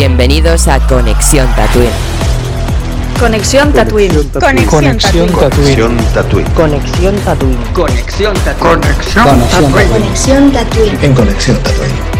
Bienvenidos a Conexión Tatooine. Conexión Tatooine. Conexión Tatooine. Conexión Tatooine. Conexión Tatooine. Conexión Tatooine. Conexión Tatooine. En Conexión Tatooine.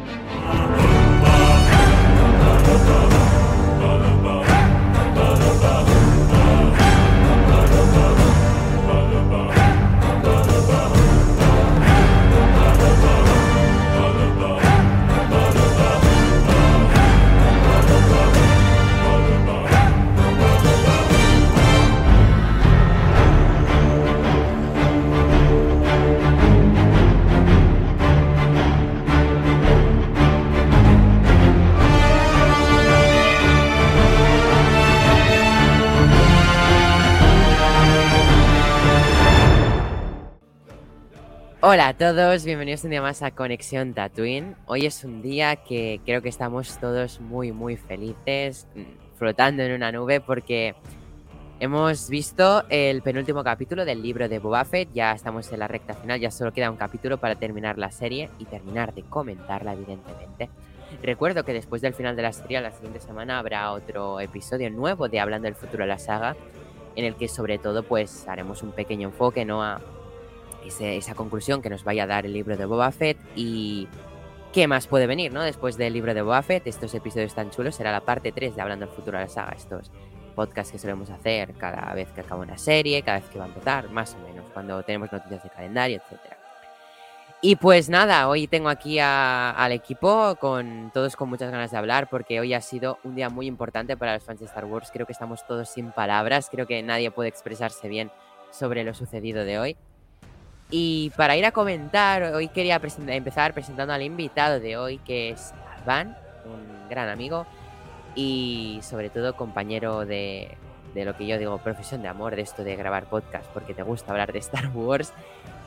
Hola a todos, bienvenidos un día más a Conexión Tatooine. Hoy es un día que creo que estamos todos muy muy felices, mm, flotando en una nube porque hemos visto el penúltimo capítulo del libro de Boba Fett, ya estamos en la recta final, ya solo queda un capítulo para terminar la serie y terminar de comentarla evidentemente. Recuerdo que después del final de la serie, la siguiente semana habrá otro episodio nuevo de Hablando del futuro de la saga, en el que sobre todo pues haremos un pequeño enfoque ¿no? a ese- esa conclusión que nos vaya a dar el libro de Boba Fett y qué más puede venir, ¿no? Después del libro de Boba Fett, estos episodios tan chulos, será la parte 3 de Hablando del futuro de la saga, estos podcasts que solemos hacer cada vez que acaba una serie, cada vez que va a empezar, más o menos, cuando tenemos noticias de calendario, etcétera. Y pues nada, hoy tengo aquí al equipo con todos con muchas ganas de hablar porque hoy ha sido un día muy importante para los fans de Star Wars. Creo que estamos todos sin palabras, creo que nadie puede expresarse bien sobre lo sucedido de hoy. Y para ir a comentar, hoy quería empezar presentando al invitado de hoy, que es Alban, un gran amigo y sobre todo compañero de, de lo que yo digo, profesión de amor, de esto de grabar podcast, porque te gusta hablar de Star Wars.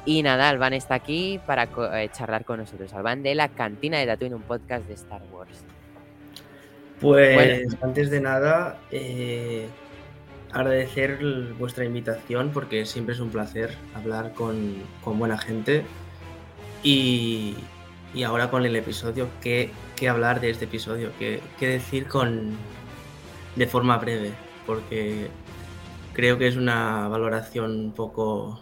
Y nada, Alban está aquí para eh, charlar con nosotros. Alban de la Cantina de Tatooine, un podcast de Star Wars. Pues Bueno. antes de nada, eh, agradecer vuestra invitación porque siempre es un placer hablar con, con buena gente. Y, y ahora con el episodio, ¿qué, qué hablar de este episodio? ¿Qué, qué decir con, de forma breve? Porque creo que es una valoración un poco,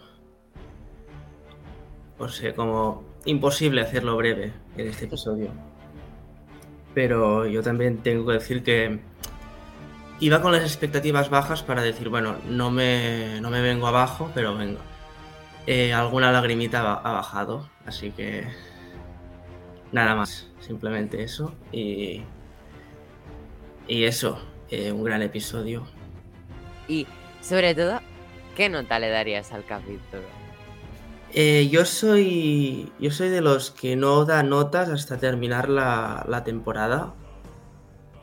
no sé, como imposible hacerlo breve en este episodio. Pero yo también tengo que decir que iba con las expectativas bajas para decir, bueno, no me, no me vengo abajo, pero vengo. Eh, alguna lagrimita ha bajado, así que nada más, simplemente eso. Y, y eso, eh, un gran episodio. Y sobre todo, ¿qué nota le darías al capítulo? Eh, yo soy. Yo soy de los que no da notas hasta terminar la, la temporada.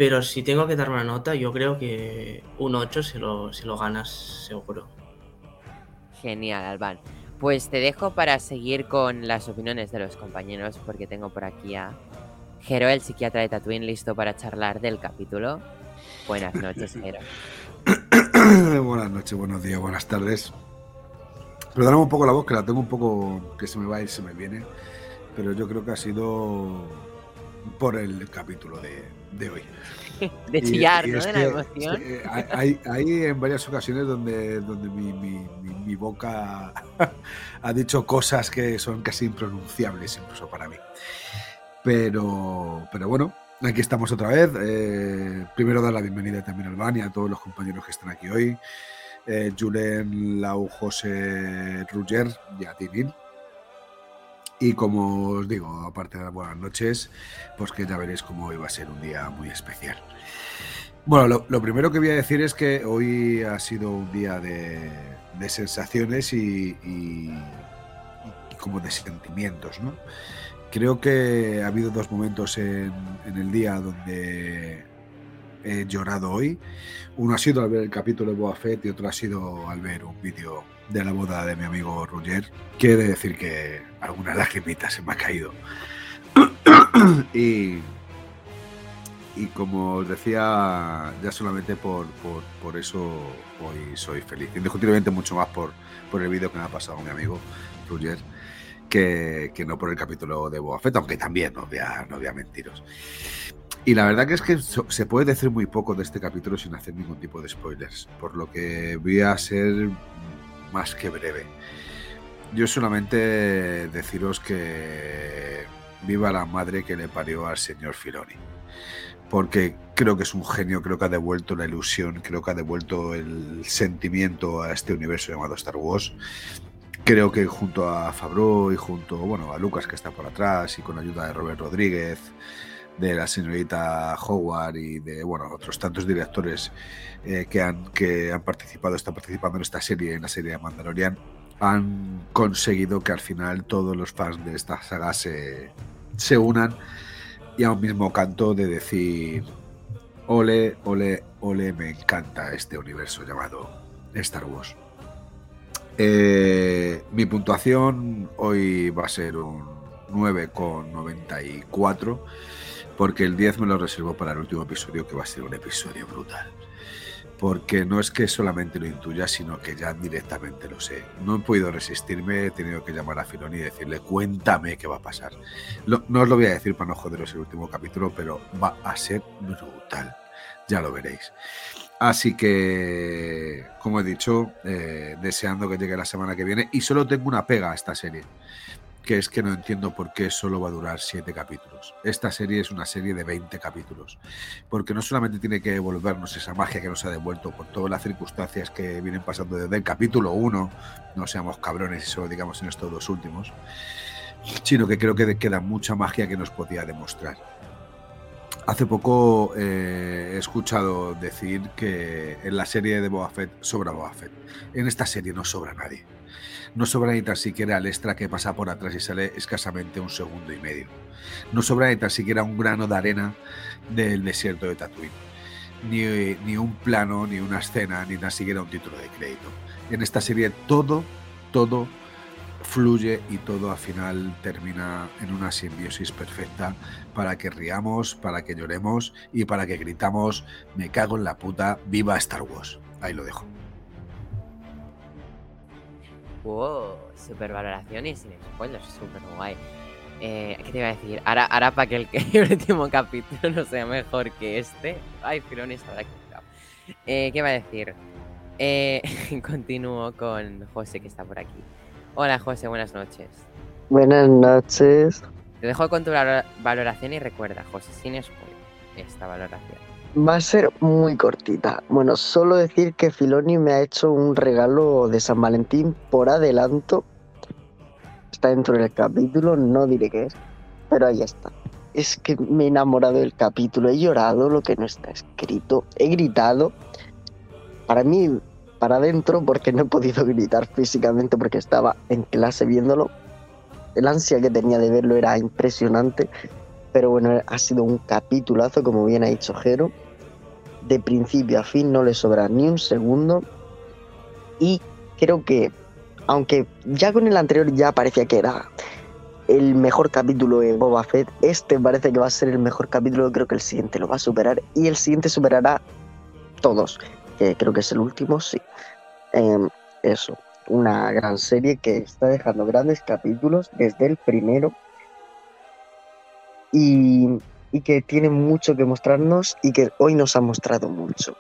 Pero si tengo que dar una nota, yo creo que un 8 se lo, se lo ganas seguro. Genial, Alban. Pues te dejo para seguir con las opiniones de los compañeros, porque tengo por aquí a Jero, el psiquiatra de Tatooine, listo para charlar del capítulo. Buenas noches, Jero. buenas noches, buenos días, buenas tardes. Perdóname un poco la voz, que la tengo un poco que se me va y se me viene, pero yo creo que ha sido por el capítulo de, de hoy. De chillar, y ¿no? De la emoción. eh, hay, hay- en varias ocasiones donde, donde mi, mi- mi- mi boca ha dicho cosas que son casi impronunciables incluso para mí. Pero, pero bueno, aquí estamos otra vez. Eh, primero dar la bienvenida también a Albán y a todos los compañeros que están aquí hoy. Eh, Julen, Lau, José, Ruger y a Tinin. Y como os digo, aparte de las buenas noches, pues que ya veréis cómo hoy va a ser un día muy especial. Bueno, lo, primero que voy a decir es que hoy ha sido un día de, sensaciones y, como de sentimientos, ¿no? Creo que ha habido dos momentos en, en el día donde he llorado hoy. Uno ha sido al ver el capítulo de Boa Fett y otro ha sido al ver un vídeo de la boda de mi amigo Roger. Quiere decir que alguna lagrimita se me ha caído. y, y como os decía, ya solamente por, por, por, eso hoy soy feliz. Indiscutiblemente mucho más por, por el vídeo que me ha pasado mi amigo Roger que, que, no por el capítulo de Boa Fett, aunque también, no voy, a, no voy a mentiros. Y la verdad que es que se puede decir muy poco de este capítulo sin hacer ningún tipo de spoilers, por lo que voy a ser más que breve. Yo solamente deciros que viva la madre que le parió al señor Filoni. Porque creo que es un genio, creo que ha devuelto la ilusión, creo que ha devuelto el sentimiento a este universo llamado Star Wars. Creo que junto a Fabro y junto bueno, a Lucas que está por atrás y con ayuda de Robert Rodríguez, de la señorita Howard y de bueno, otros tantos directores eh, que, han, que han participado, están participando en esta serie, en la serie de Mandalorian, han conseguido que al final todos los fans de esta saga se, se unan y a un mismo canto de decir, ole, ole, ole, me encanta este universo llamado Star Wars. Eh, mi puntuación hoy va a ser un 9,94 porque el 10 me lo reservo para el último episodio que va a ser un episodio brutal porque no es que solamente lo intuya, sino que ya directamente lo sé. No he podido resistirme, he tenido que llamar a Filoni y decirle, cuéntame qué va a pasar. no os lo voy a decir para no joderos el último capítulo, pero va a ser brutal. Ya lo veréis. Así que, como he dicho, eh, deseando que llegue la semana que viene. Y solo tengo una pega a esta serie que es que no entiendo por qué solo va a durar siete capítulos. Esta serie es una serie de 20 capítulos, porque no solamente tiene que devolvernos esa magia que nos ha devuelto por todas las circunstancias que vienen pasando desde el capítulo 1, no seamos cabrones y solo digamos en estos dos últimos, sino que creo que queda mucha magia que nos podía demostrar. Hace poco eh, he escuchado decir que en la serie de Boba sobra Boba. En esta serie no sobra nadie no sobra ni tan siquiera el extra que pasa por atrás y sale escasamente un segundo y medio. No sobra ni tan siquiera un grano de arena del desierto de Tatooine. Ni, ni un plano, ni una escena, ni tan siquiera un título de crédito. En esta serie todo, todo fluye y todo al final termina en una simbiosis perfecta para que riamos, para que lloremos y para que gritamos me cago en la puta, viva Star Wars. Ahí lo dejo. Wow, super valoración y sin spoilers, super guay. Eh, ¿Qué te iba a decir? Ahora, ahora para que el, el, último capítulo no sea mejor que este. Ay, Filonis habrá quitado. Eh, ¿Qué va a decir? Eh, continúo con José que está por aquí. Hola José, buenas noches. Buenas noches. Te dejo con tu valoración y recuerda, José, sin spoiler, esta valoración. Va a ser muy cortita. Bueno, solo decir que Filoni me ha hecho un regalo de San Valentín por adelanto. Está dentro del capítulo, no diré qué es, pero ahí está. Es que me he enamorado del capítulo, he llorado lo que no está escrito, he gritado. Para mí, para adentro, porque no he podido gritar físicamente porque estaba en clase viéndolo. El ansia que tenía de verlo era impresionante pero bueno, ha sido un capitulazo, como bien ha dicho Jero. De principio a fin no le sobra ni un segundo. Y creo que, aunque ya con el anterior ya parecía que era el mejor capítulo de Boba Fett, este parece que va a ser el mejor capítulo. Creo que el siguiente lo va a superar. Y el siguiente superará todos. Creo que es el último, sí. Em, eso, una gran serie que está dejando grandes capítulos desde el primero y, que tiene mucho que mostrarnos y que hoy nos ha mostrado mucho.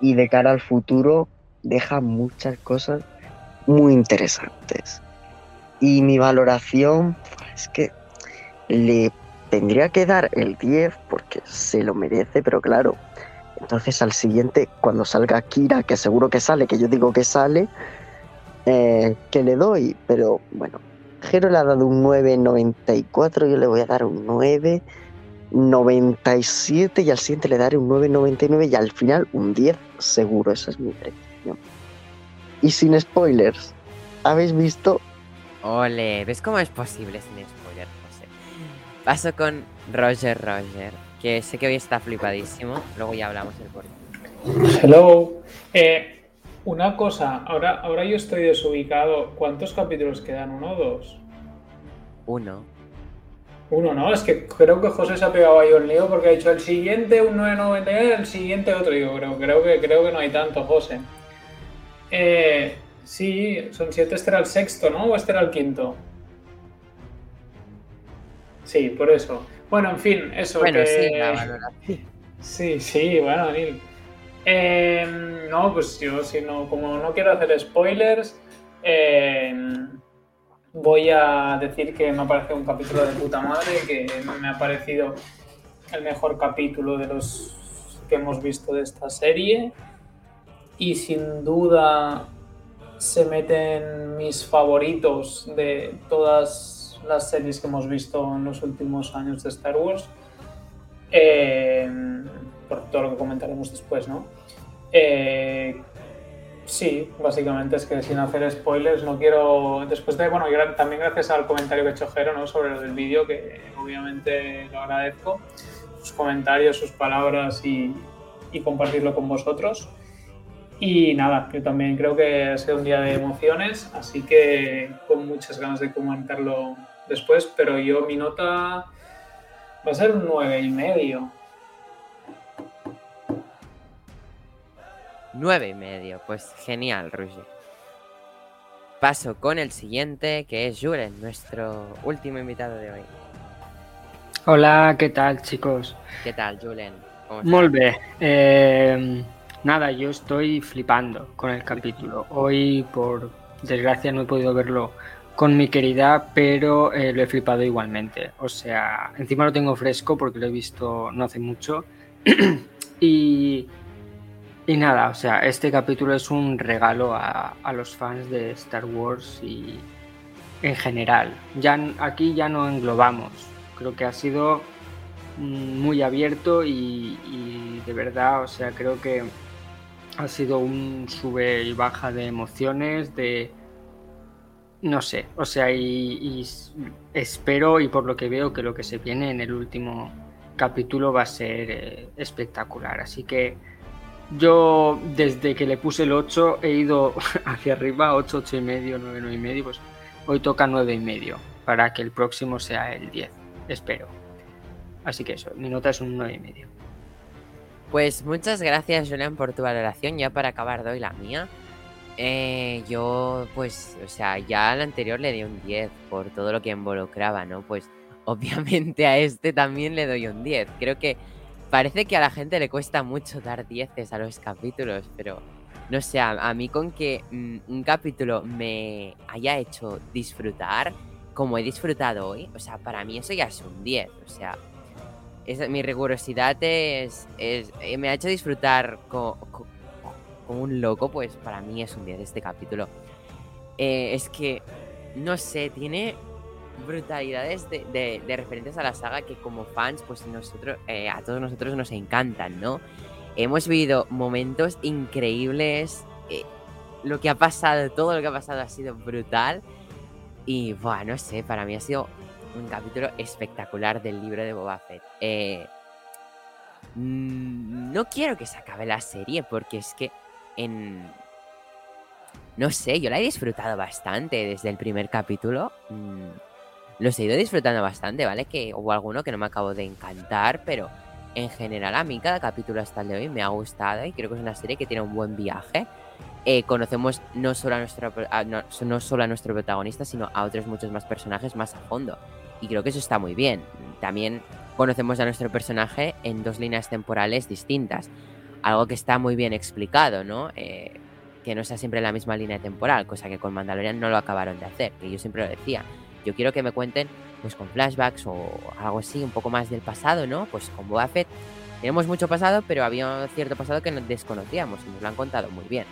Y de cara al futuro deja muchas cosas muy interesantes. Y mi valoración es que le tendría que dar el 10 porque se lo merece, pero claro, entonces al siguiente, cuando salga Kira, que seguro que sale, que yo digo que sale, eh, que le doy, pero bueno, Jero le ha dado un 9.94, yo le voy a dar un 9.97 y al siguiente le daré un 9.99 y al final un 10 seguro, esa es mi predicción. Y sin spoilers, ¿habéis visto? Ole, ¿ves cómo es posible sin spoilers, José? Paso con Roger Roger, que sé que hoy está flipadísimo. Luego ya hablamos del por Hello. Eh, una cosa, ahora, ahora yo estoy desubicado. ¿Cuántos capítulos quedan? ¿Uno o dos? Uno. Uno, ¿no? Es que creo que José se ha pegado ahí un lío porque ha dicho el siguiente un 999, el siguiente otro. Digo, creo, creo, que, creo que no hay tanto, José. Eh, sí, son siete. Este era el sexto, ¿no? ¿O este era el quinto? Sí, por eso. Bueno, en fin, eso. Bueno, que- sí, la valoración. Sí, sí, bueno, Neil. Eh, no, pues yo, si no, como no quiero hacer spoilers, eh, voy a decir que me ha parecido un capítulo de puta madre, que me ha parecido el mejor capítulo de los que hemos visto de esta serie. Y sin duda se meten mis favoritos de todas las series que hemos visto en los últimos años de Star Wars. Eh, por todo lo que comentaremos después, ¿no? Eh, sí, básicamente es que sin hacer spoilers, no quiero. Después de, bueno, también gracias al comentario que ha hecho Jero. Sobre el vídeo, que obviamente lo agradezco. Sus comentarios, sus palabras y, y compartirlo con vosotros. Y nada, yo también creo que ha sido un día de emociones, así que con muchas ganas de comentarlo después, pero yo mi nota va a ser un nueve y medio. Nueve y medio. Pues genial, Ruge. Paso con el siguiente, que es Juren, nuestro último invitado de hoy. Hola, ¿qué tal, chicos? ¿Qué tal, Julen? Bé. Eh, nada, yo estoy flipando con el capítulo. Hoy, por desgracia, no he podido verlo con mi querida, pero eh, lo he flipado igualmente. O sea, encima lo tengo fresco porque lo he visto no hace mucho. y, y nada, o sea, este capítulo es un regalo a, a los fans de Star Wars y en general. Ya, aquí ya no englobamos. Creo que ha sido mm, muy abierto y, de verdad, o sea, creo que ha sido un sube y baja de emociones, de no sé, o sea, y, y espero y por lo que veo que lo que se viene en el último capítulo va a ser eh, espectacular. Así que yo desde que le puse el 8 he ido hacia arriba, 8, 8 y medio, 9, 9 y medio, pues hoy toca 9 y medio para que el próximo sea el 10, espero. Así que eso, mi nota es un 9 y medio. Pues muchas gracias, Julián, por tu valoración. Ya para acabar doy la mía. Eh, yo, pues, o sea, ya al anterior le di un 10 por todo lo que involucraba, ¿no? Pues obviamente a este también le doy un 10. Creo que parece que a la gente le cuesta mucho dar 10 a los capítulos, pero no sé, a, mí con que mm, un capítulo me haya hecho disfrutar como he disfrutado hoy, o sea, para mí eso ya es un 10, o sea, es- mi rigurosidad es, es- eh, me ha hecho disfrutar co- co- como un loco, pues para mí es un 10 este capítulo. Eh, es que, no sé, tiene brutalidades de, referentes a la saga que como fans, pues nosotros, eh, a todos nosotros nos encantan, ¿no? Hemos vivido momentos increíbles, eh, lo que ha pasado, todo lo que ha pasado ha sido brutal. Y, buah, no sé, para mí ha sido un capítulo espectacular del libro de Boba Fett. Eh, mm, no quiero que se acabe la serie porque es que en... No sé, yo la he disfrutado bastante desde el primer capítulo. mm, los he ido disfrutando bastante, ¿vale? Que hubo alguno que no me acabo de encantar, pero en general a mí cada capítulo hasta el de hoy me ha gustado y creo que es una serie que tiene un buen viaje. Eh, conocemos no solo, a nuestro, no solo a nuestro protagonista, sino a otros muchos más personajes más a fondo. Y creo que eso está muy bien. También conocemos a nuestro personaje en dos líneas temporales distintas. Algo que está muy bien explicado, ¿no? Eh, que no sea siempre la misma línea temporal, cosa que con Mandalorian no lo acabaron de hacer, que yo siempre lo decía. Yo quiero que me cuenten, pues con flashbacks o algo así, un poco más del pasado, ¿no? Pues con Boba tenemos mucho pasado, pero había cierto pasado que nos desconocíamos y nos lo han contado muy bien.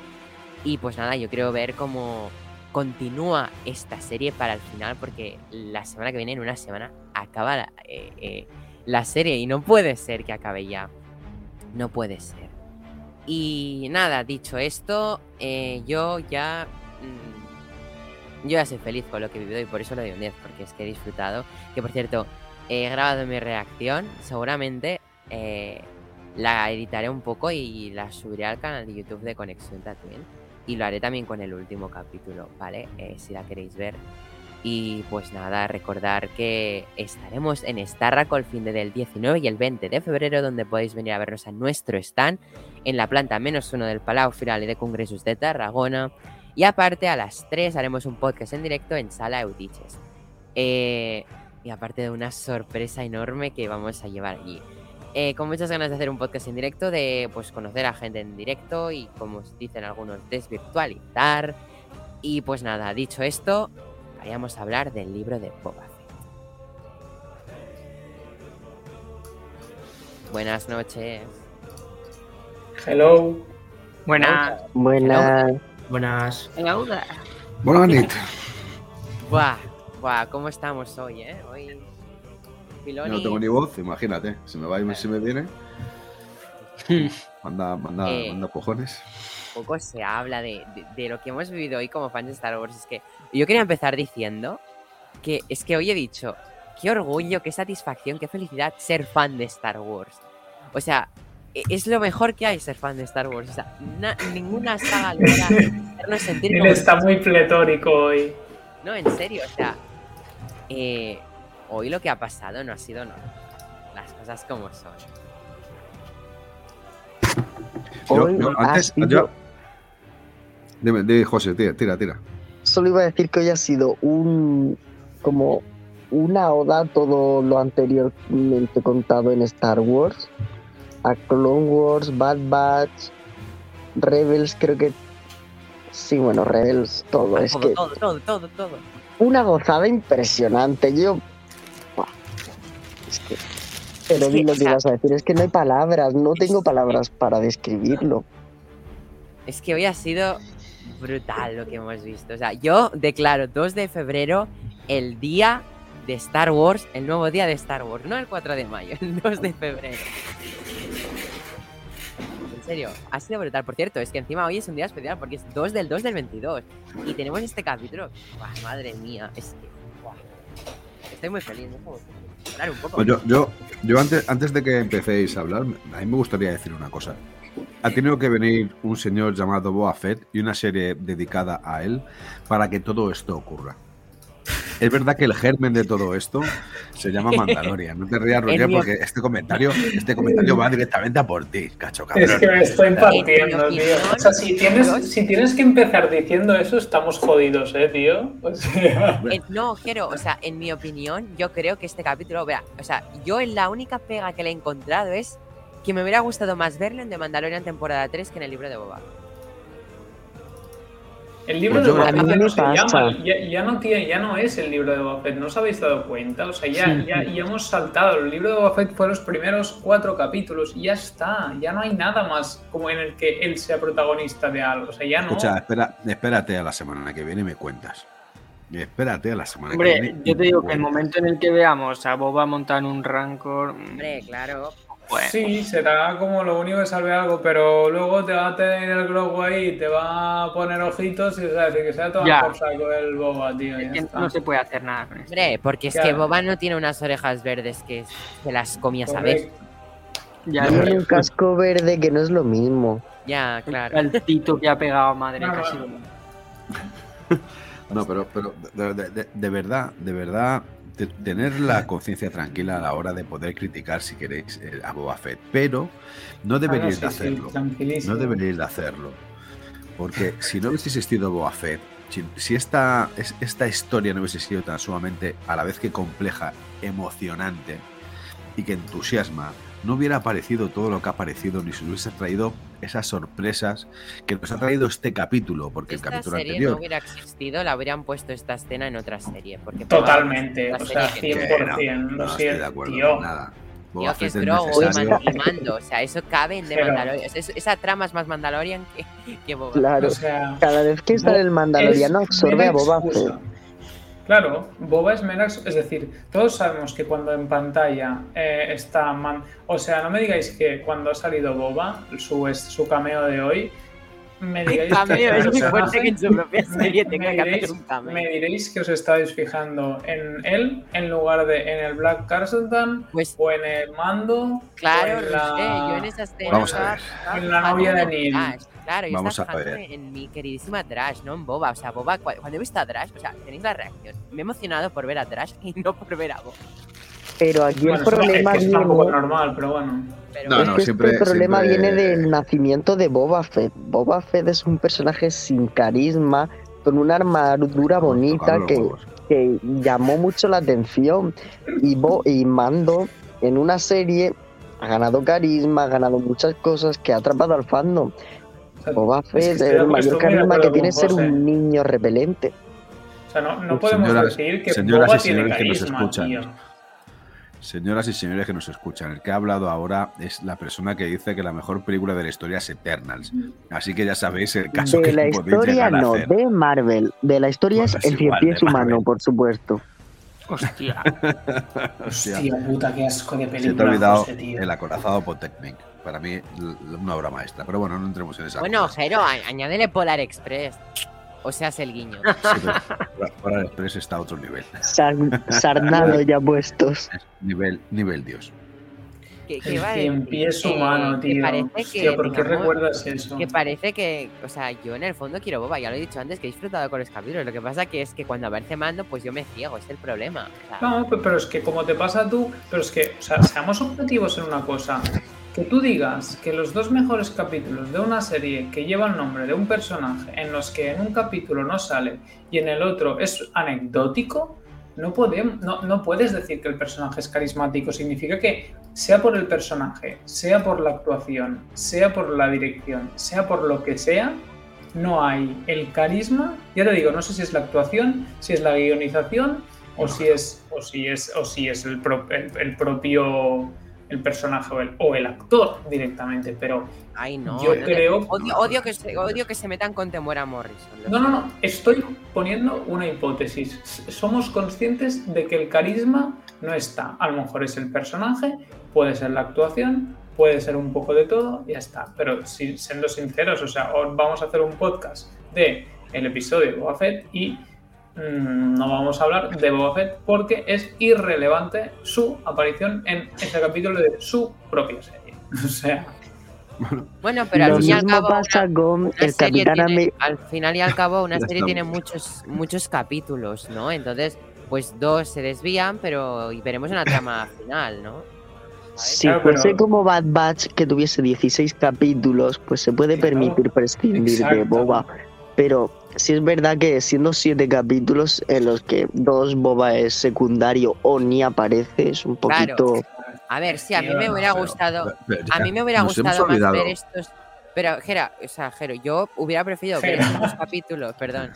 Y pues nada, yo quiero ver cómo continúa esta serie para el final, porque la semana que viene, en una semana, acaba la, eh, eh, la serie y no puede ser que acabe ya. No puede ser. Y nada, dicho esto, eh, yo ya. Yo ya soy feliz con lo que he vivido y por eso le doy un 10, porque es que he disfrutado. Que por cierto, he grabado mi reacción. Seguramente eh, la editaré un poco y la subiré al canal de YouTube de Conexión Tatooine. Y lo haré también con el último capítulo, ¿vale? Eh, si la queréis ver. Y pues nada, recordar que estaremos en Starraco el fin de del 19 y el 20 de febrero, donde podéis venir a vernos a nuestro stand en la planta menos uno del Palau Firal y de Congresos de Tarragona. Y aparte, a las 3 haremos un podcast en directo en Sala Eutiches. Eh, y aparte de una sorpresa enorme que vamos a llevar allí. Eh, con muchas ganas de hacer un podcast en directo, de pues conocer a gente en directo y, como dicen algunos, desvirtualizar. Y pues nada, dicho esto, vayamos a hablar del libro de Boba Fett. Buenas noches. Hello. Buena. Buena. Buenas. Buenas noches. Buah, buah, ¿cómo estamos hoy, eh? Hoy. Filoni. No tengo ni voz, imagínate. Si me va y si me viene. Manda, manda, Eh. manda cojones. poco se habla de, de- de lo que hemos vivido hoy como fans de Star Wars. Es que yo quería empezar diciendo que es que hoy he dicho, qué orgullo, qué satisfacción, qué felicidad ser fan de Star Wars. O sea, es lo mejor que hay ser fan de Star Wars. O sea, na- ninguna saga logra hacernos sentir Él como... está muy pletórico hoy. No, en serio, o sea, eh, hoy lo que ha pasado no ha sido normal. Las cosas como son. Yo- antes, sido- yo- Dime, dime, José, tira, tira, tira. Solo iba a decir que hoy ha sido un. como una oda a todo lo anteriormente contado en Star Wars. A Clone Wars, Bad Batch, Rebels, creo que. Sí, bueno, Rebels, todo. Es todo, que todo, todo, todo, todo. una gozada impresionante. Yo. Es que. Pero di lo o que sea, ibas a decir, es que no hay palabras, no tengo palabras para describirlo. Es que hoy ha sido brutal lo que hemos visto. O sea, yo declaro 2 de febrero el día de Star Wars, el nuevo día de Star Wars, no el 4 de mayo, el 2 de febrero. Serio, ha sido brutal. Por cierto, es que encima hoy es un día especial porque es 2 del 2 del 22. Y tenemos este capítulo. Madre mía, es que. Estoy muy feliz, ¿no? Hablar un poco. Pues yo, yo, yo antes, antes de que empecéis a hablar, a mí me gustaría decir una cosa. Ha tenido que venir un señor llamado Boa Fett y una serie dedicada a él para que todo esto ocurra. Es verdad que el germen de todo esto se llama Mandalorian. No te rías, Roger, porque este comentario, este comentario va directamente a por ti, cacho cabrón. Es que me estoy En partiendo, mi tío. O sea, si tienes, si tienes que empezar diciendo eso, estamos jodidos, eh, tío. O sea, Eh, no, Jero, o sea, en mi opinión, yo creo que este capítulo, vea, o sea, yo en la única pega que le he encontrado es que me hubiera gustado más verlo en The Mandalorian temporada 3 que en el libro de Boba. El libro Pues de yo- Boba a mí Fett me no se pasa. llama. Ya, ya no tiene, ya no es el libro de Boba Fett, ¿no os habéis dado cuenta? O sea, ya, Sí. ya, ya hemos saltado. El libro de Boba Fett fue los primeros cuatro capítulos y ya está. Ya no hay nada más como en el que él sea protagonista de algo. O sea, ya no. Escucha, espera, espérate a la semana que viene y me cuentas. Espérate a la semana que Hombre, viene. y yo te digo que el momento en el que veamos a Boba montar en un Rancor. mm, Hombre, claro. Bueno, Sí, será como lo único que salve algo, pero luego te va a tener el Grogu ahí, te va a poner ojitos y o sea, que sea todo por saco el boba, tío. ya está. no se puede hacer nada con esto. Hombre, porque es que. Boba no tiene unas orejas verdes que se las comía, ¿sabes? Correcto. Ya Tiene no un casco verde que no es lo mismo. Ya, claro. El tito que ha pegado madre Claro. casi. No, pero, pero de, de- de- de verdad, de verdad, te- tener la conciencia tranquila a la hora de poder criticar, si queréis, eh, a Boba Fett. Pero no deberíais de hacerlo. No deberíais de hacerlo. Porque si no hubiese existido Boba Fett, si, si esta, es- esta historia no hubiese sido tan sumamente, a la vez que compleja, emocionante y que entusiasma, no hubiera aparecido todo lo que ha aparecido, ni se hubiese traído esas sorpresas que nos ha traído este capítulo, porque Esta el capítulo serie anterior. no hubiera existido, la habrían puesto esta escena en otra serie. Porque Totalmente, o sea, serie que- 100%, no, no estoy de acuerdo tío. con nada. Boba Tío, que es Grogu y, Mando. O sea, eso cabe en The Pero- Mandalorian. Esa trama es más Mandalorian que, que Boba. Claro. O sea, Cada vez que sale el Mandaloriano es absorbe a Boba. Fett. Claro, Boba es mera ex- Es decir, todos sabemos que cuando en pantalla eh, está. Man- o sea, no me digáis que cuando ha salido Boba, su, es- su cameo de hoy, me diréis Cameo, que es muy el fuerte que en su propia me- serie me tenga que hacer diréis- un cameo. Me diréis que os estáis fijando en él en lugar de en el Black Carlton Pues o en el Mando. claro, o en no la- sé, yo en esa escena Vamos a estaba- ver. estaba En la novia de Neil. Claro, yo Vamos estaba a ver. en mi queridísima Trash, no en Boba. O sea, Boba, cu- cuando he visto a Trash, o sea, tenéis la reacción. Me he emocionado por ver a Trash y no por ver a Boba. Pero aquí Bueno, el es problema es viene... tampoco normal, pero bueno. Pero No, es no, que siempre- este problema siempre- viene del nacimiento de Boba Fett. Boba Fett es un personaje sin carisma, con una armadura bonita que, que llamó mucho la atención. Y, Bo- y Mando, en una serie, ha ganado carisma, ha ganado muchas cosas que ha atrapado al fandom. Boba es que Fett, el mayor carisma que tiene es ser un niño repelente. O sea, no, no podemos Señoras- decir que señoras Boba y tiene señores que nos carisma, escuchan. tío. Señoras y señores que nos escuchan, el que ha hablado ahora es la persona que dice que la mejor película de la historia es Eternals. Así que ya sabéis el caso De que la podéis historia a no, hacer. de Marvel. De la historia Bueno, es el cien pies humano, por supuesto. Hostia. Hostia, Hostia puta, qué asco de se te ha película, olvidado José, tío. el acorazado Potecnic. Para mí, una obra maestra. Pero bueno, no entremos en esa. bueno, cosa. Jero, añádele Polar Express. O sea, es el guiño. Sí, el Express está a otro nivel. Sar- Sarnado ya puestos. Es nivel, nivel Dios. Que, que El humano, que tío. parece Hostia, que, ¿por qué digamos, recuerdas eso? Que parece que, o sea, yo en el fondo quiero Boba, ya lo he dicho antes, que he disfrutado con los capítulos. Lo que pasa que es que cuando aparece Mando, pues yo me ciego, es el problema. O sea, No, pe- pero es que como te pasa a tú, pero es que, o sea, seamos objetivos en una cosa. Que tú digas que los dos mejores capítulos de una serie que lleva el nombre de un personaje, en los que en un capítulo no sale y en el otro es anecdótico, no, podem- no, no puedes decir que el personaje es carismático. Significa que, sea por el personaje, sea por la actuación, sea por la dirección, sea por lo que sea, no hay el carisma. Ya te digo, no sé si es la actuación, si es la guionización o si es o si es o si es el, pro- el- el propio el personaje o el, o el actor directamente pero ay, no. yo no, creo- Odio, odio que se, odio que se metan con Temuera Morrison. no no no estoy poniendo una hipótesis somos conscientes de que el carisma no está a lo mejor es el personaje puede ser la actuación puede ser un poco de todo ya está pero si, siendo sinceros o sea os vamos a hacer un podcast de el episodio de Boba Fett y mm, no vamos a hablar de Boba Fett porque es irrelevante su aparición en ese capítulo de su propia serie. O sea, Bueno, pero Lo al fin y al cabo. pasa una- con una el serie Capitán tiene- América. Al final y al cabo, una serie tiene muchos, muchos capítulos, ¿no? Entonces, pues dos se desvían, pero y veremos una trama final, ¿no? Si Claro, fuese pero- como Bad Batch, que tuviese 16 capítulos, pues se puede permitir prescindir de. Boba. Pero si es verdad que siendo 7 capítulos en los que dos Boba es secundario o ni aparece, es un Claro. poquito... A ver, sí, a mí me no, hubiera Pero- gustado. pero A mí me hubiera gustado más ver estos. Pero, Jera, o sea, Jero, yo hubiera preferido ver estos dos capítulos, perdón.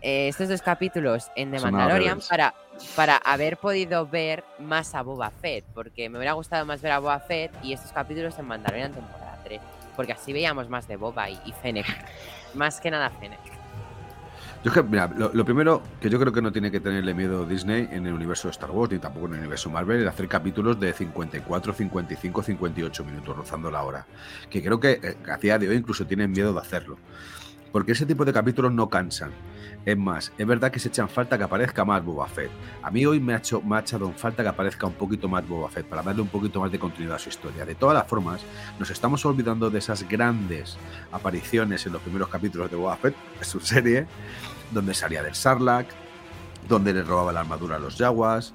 eh, estos dos capítulos en The Mandalorian para, para haber podido ver más a Boba Fett. Porque me hubiera gustado más ver a Boba Fett y estos capítulos en Mandalorian temporada 3. Porque así veíamos más de Boba y, y Fennec. Más que nada Fennec. Yo que, mira, lo, primero que yo creo que no tiene que tenerle miedo Disney en el universo de Star Wars ni tampoco en el universo Marvel es hacer capítulos de 54, 55, 58 minutos, rozando la hora. Que creo que eh, a día de hoy incluso tienen miedo de hacerlo. Porque ese tipo de capítulos no cansan. Es más, es verdad que se echan falta que aparezca más Boba Fett. A mí hoy me ha, hecho, me ha echado en falta que aparezca un poquito más Boba Fett para darle un poquito más de continuidad a su historia. De todas las formas, nos estamos olvidando de esas grandes apariciones en los primeros capítulos de Boba Fett, su serie, donde salía del Sarlacc, donde le robaba la armadura a los Jaguars,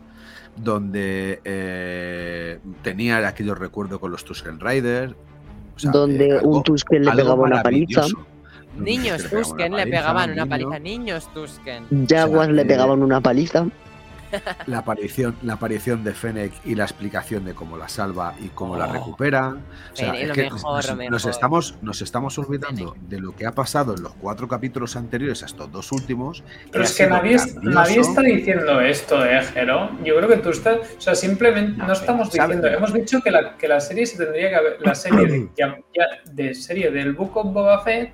donde eh, tenía aquellos recuerdos con los Tusken Riders. o sea, donde eh, algo- un Tusken le pegaba una paliza, Niños Tusken le pegaban una paliza. Niños Tusken. Jaguars sea, le eh, pegaban una paliza. La aparición, la aparición de Fennec y la explicación de cómo la salva y cómo la Oh. recupera. O sea, Fennec, es que mejor, nos, estamos, nos estamos olvidando de lo que ha pasado en los cuatro capítulos anteriores a estos dos últimos. pero es que nadie, nadie está diciendo esto, ¿eh, Jero? Yo creo que tú estás. O sea, simplemente no, No, estamos diciendo. Hemos dicho que la, que la serie se tendría que haber. La serie de, ya- ya- de serie del Book of Boba Fett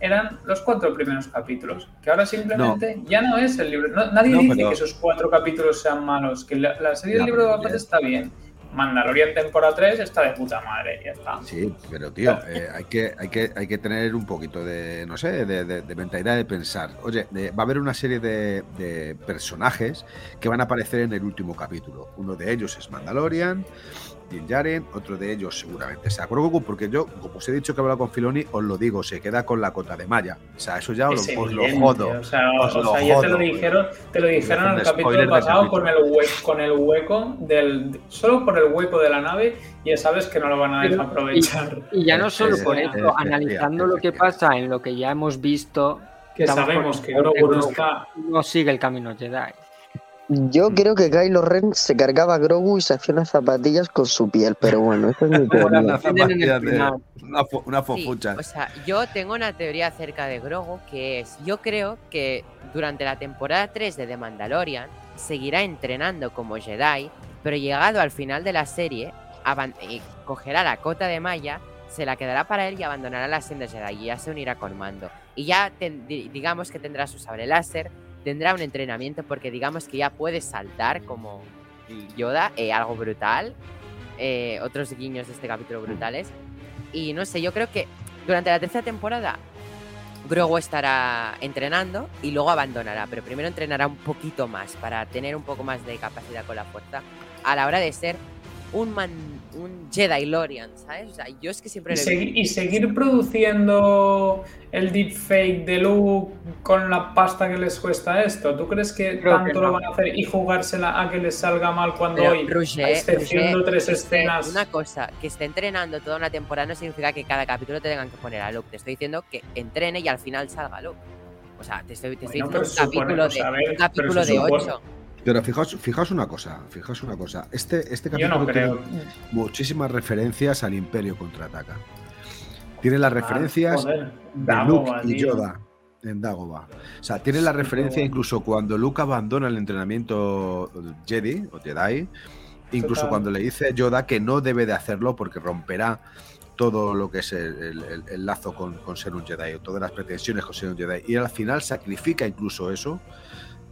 eran los cuatro primeros capítulos. Que ahora simplemente ya no es el libro. no- nadie No, dice pero- que esos cuatro capítulos sean malos. Que la, la serie del libro de Boba está bien. Mandalorian temporada 3 está de puta madre, ya está. Sí, pero tío, eh, hay, que, hay, que, hay que tener un poquito de, no sé, de, de- de mentalidad de pensar. Oye, de- va a haber una serie de personajes que van a aparecer en el último capítulo. Uno de ellos es Mandalorian, Djarin, otro de ellos seguramente sea Grogu, porque yo, como os he dicho que he hablado con Filoni, os lo digo, se queda con la cota de malla. O sea, eso ya os lo, os lo jodo. O sea, os o lo sea, ya te lo dijeron, te lo dijeron en el capítulo pasado con el, hue- con el hueco del. Solo por el hueco de la nave, ya sabes que no lo van a desaprovechar. Y ya no solo por eso, analizando lo que pasa en lo que ya hemos visto, Que sabemos que Grogu no está. no sigue el camino Jedi. Yo creo que Kylo Ren se cargaba a Grogu y se hacía unas zapatillas con su piel, pero bueno, esa es mi teoría. de- una, fo- una Sí, fofucha. o sea, yo tengo una teoría acerca de Grogu que es, yo creo que durante la temporada 3 de The Mandalorian seguirá entrenando como Jedi, pero llegado al final de la serie, eh, cogerá la cota de malla, se la quedará para él y abandonará la senda Jedi y ya se unirá con Mando. Y ya digamos que tendrá su sable láser, tendrá un entrenamiento porque digamos que ya puede saltar como Yoda, eh, algo brutal. eh, otros guiños de este capítulo brutales. Y no sé, yo creo que durante la tercera temporada Grogu estará entrenando y luego abandonará, pero primero entrenará un poquito más para tener un poco más de capacidad con la fuerza a la hora de ser un man, un Jedi Lorian, ¿sabes? O sea, yo es que siempre Y, lo he segui- visto- y seguir produciendo el deepfake de Luke con la pasta que les cuesta esto. ¿Tú crees que Creo que tanto no. lo van a hacer y jugársela a que les salga mal cuando Pero, hoy, Roger, a excepción de Roger, tres esté- escenas, Una cosa, que esté entrenando toda una temporada no significa que cada capítulo te tengan que poner a Luke. Te estoy diciendo que entrene y al final salga Luke. O sea, te estoy, te estoy Bueno, diciendo un supone- capítulo de, a ver, un capítulo de supone- 8. Pero fijaos, fijaos una cosa, fijaos una cosa. Este, este capítulo no tiene muchísimas referencias al Imperio contraataca. Tiene las referencias Ah, joder, de Luke y. Yoda en Dagobah. O sea, tiene la referencia incluso cuando Luke abandona el entrenamiento Jedi o Jedi, incluso Total. cuando le dice a Yoda que no debe de hacerlo porque romperá todo lo que es el, el- el- el lazo con, con ser un Jedi, o todas las pretensiones con ser un Jedi. Y al final sacrifica incluso eso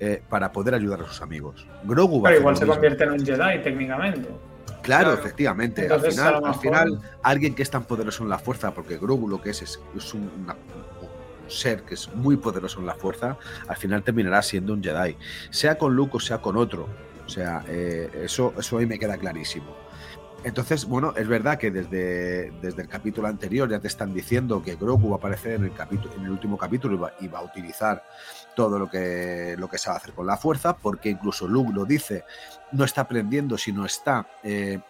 eh, para poder ayudar a sus amigos. Grogu va Pero igual se mismo. convierte en un Jedi técnicamente. Claro, Claro. efectivamente. Entonces, al final, al final, alguien que es tan poderoso en la fuerza, porque Grogu lo que es es, es un, una- un ser que es muy poderoso en la fuerza, al final terminará siendo un Jedi. Sea con Luke o sea con otro. O sea, eh, eso, eso ahí me queda clarísimo. Entonces, bueno, es verdad que desde, desde el capítulo anterior ya te están diciendo que Grogu va a aparecer en el, capítulo, en el último capítulo y va, y va a utilizar todo lo que, lo que se va a hacer con la fuerza, porque incluso Luke lo dice, no está aprendiendo, sino está eh,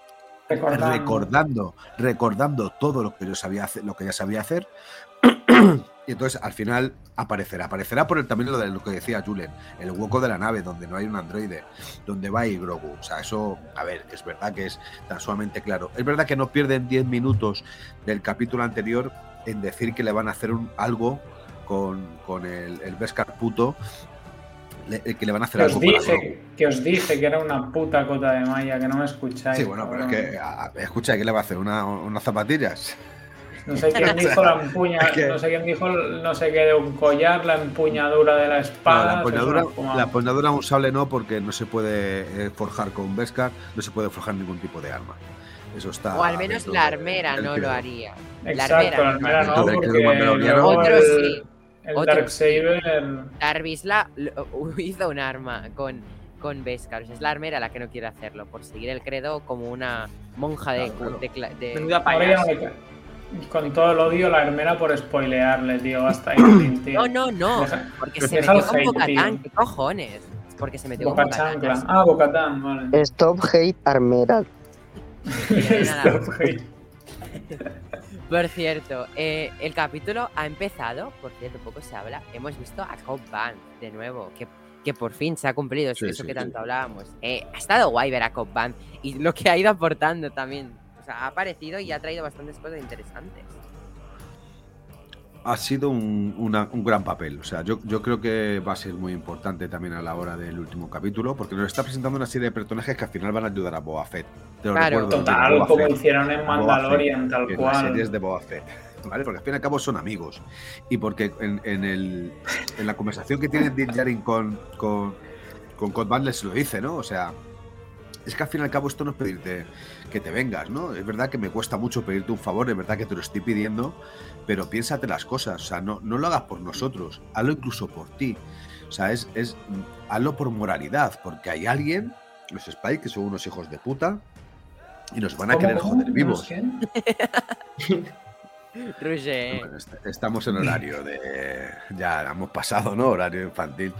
Recordando. recordando, recordando todo lo que yo sabía hacer, lo que ya sabía hacer. Y entonces al final aparecerá. Aparecerá por el, también lo de lo que decía Julen, el hueco de la nave donde no hay un androide, donde va y Grogu. O sea, eso, a ver, es verdad que es tan sumamente claro. Es verdad que no pierden 10 minutos del capítulo anterior en decir que le van a hacer un, algo con, con el, el puto, le- que le van a hacer Que os, algo Grogu. dije, que os dije que era una puta cota de malla, que no me escucháis. Sí, bueno, pero es que, a- escucha, ¿qué le va a hacer? ¿Una- ¿Unas zapatillas? No sé quién dijo la empuña, Es que- no sé quién dijo, no sé qué de un collar, la empuñadura de la No, espada. la es empuñadura, una fumada. la empuñadura un sable no, porque no se puede eh, forjar con Beskar, no se puede forjar ningún tipo de arma. Eso está. O al menos la armera no lo haría. Exacto, la armera no, porque Otro el, sí. el Otro Darksaber... Darvisla lo- hizo un arma con, con Beskar. O sea, es la armera la que no quiere hacerlo, por seguir el credo como una monja de. Claro, claro. de cla- de- Con todo el odio, la hermera por spoilearle, tío, hasta ahí. tío. No, no, no. Porque se metió con Bocatán. ¿Qué cojones? Porque se metió Boca con Bocatán. Ah, Bocatán, vale. Stop hate armera. Stop hate. Por cierto, eh, el capítulo ha empezado, por cierto, poco se habla. Hemos visto a Cobb Band de nuevo, que, que por fin se ha cumplido Sí, eso sí, que sí. tanto hablábamos. Eh, ha estado guay ver a Cobb Band y lo que ha ido aportando también. O sea, ha aparecido y ha traído bastantes cosas interesantes. Ha sido un, una- un gran papel. O sea, yo, yo creo que va a ser muy importante también a la hora del último capítulo, porque nos está presentando una serie de personajes que al final van a ayudar a Boba Fett. Te lo Claro. recuerdo, Total, como Fett. hicieron en Mandalorian, Fett, tal Las cual. series de Boba Fett. ¿Vale? Porque al fin y al cabo son amigos. Y porque en, en el, en la conversación que tiene Din Djarin con, con, con Cod Band les lo dice, ¿no? O sea, es que al fin y al cabo esto no es pedirte que te vengas, ¿no? Es verdad que me cuesta mucho pedirte un favor, es verdad que te lo estoy pidiendo, pero piénsate las cosas, o sea, no, no lo hagas por nosotros, hazlo incluso por ti. O sea, es, es hazlo por moralidad, porque hay alguien, los Spike, que son unos hijos de puta, y nos van a ¿Cómo, querer joder vivos. Bueno, est- estamos en horario de. Ya hemos pasado, ¿no? Horario infantil.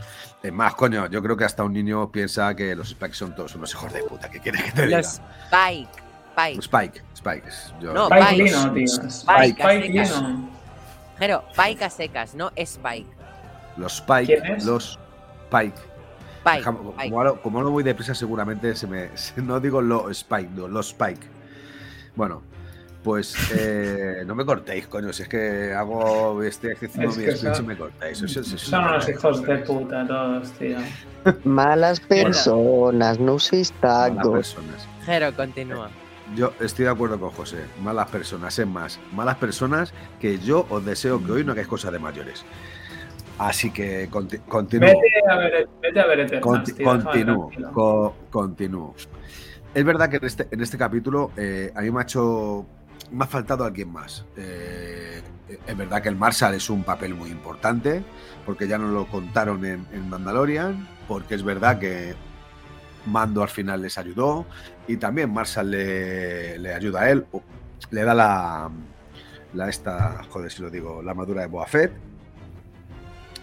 Es más, coño, yo creo que hasta un niño piensa que los Spike son todos unos hijos de puta. ¿Qué quieres que te diga? Los Spike. Spike. Spike, Spike. yo- No, Spike Spike. Lino, tío. Spike, Spike Spike. Lino. Pero, Spike a secas, no Spike. Los Spike, ¿Quién es? los Spike. Spike. Déjame- Spike. Como, ahora, como ahora voy deprisa, seguramente se me. se- no digo lo Spike, no, los Spike. Bueno, pues eh, no me cortéis, coño. Si es que hago este ejercicio Es mi speech son- y me cortáis. Eso- eso- eso Son no unos hijos de puta todos, tío. Malas personas, no seis Malas personas. Jero, continúa. Yo estoy de acuerdo con José. Malas personas, es más, malas personas que yo os deseo que hoy no hagáis cosas de mayores. Así que conti- continúo. Vete a ver, vete a ver tío, continúo. co- continúo. Es verdad que en este, en este capítulo eh, a mí me ha hecho. Me ha faltado alguien más. Eh, es verdad que el Marshall es un papel muy importante, porque ya nos lo contaron en, Mandalorian, porque es verdad que Mando al final les ayudó, y también Marshall le, le ayuda a él, le da la, la esta, joder si lo digo, la armadura de Boa Fett.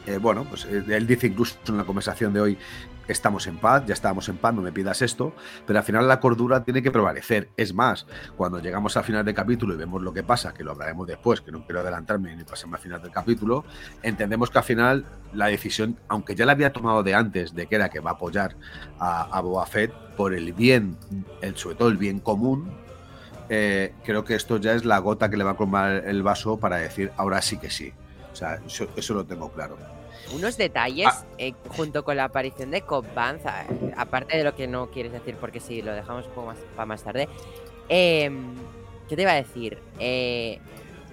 Eh, bueno, pues eh, él dice incluso en la conversación de hoy, estamos en paz, ya estábamos en paz, no me pidas esto, pero al final la cordura tiene que prevalecer. Es más, cuando llegamos al final del capítulo y vemos lo que pasa, que lo hablaremos después, que no quiero adelantarme ni pasarme al final del capítulo, entendemos que al final la decisión, aunque ya la había tomado de antes, de que era que va a apoyar a, a Fett por el bien, el, sobre todo el bien común, eh, creo que esto ya es la gota que le va a colmar el vaso para decir ahora sí que sí. O sea, eso, eso lo tengo claro. Unos detalles, Ah. eh, junto con la aparición de Cobb Vanth, a- aparte de lo que no quieres decir, porque sí, lo dejamos un poco más para más tarde. em, ¿Qué te iba a decir? Eh,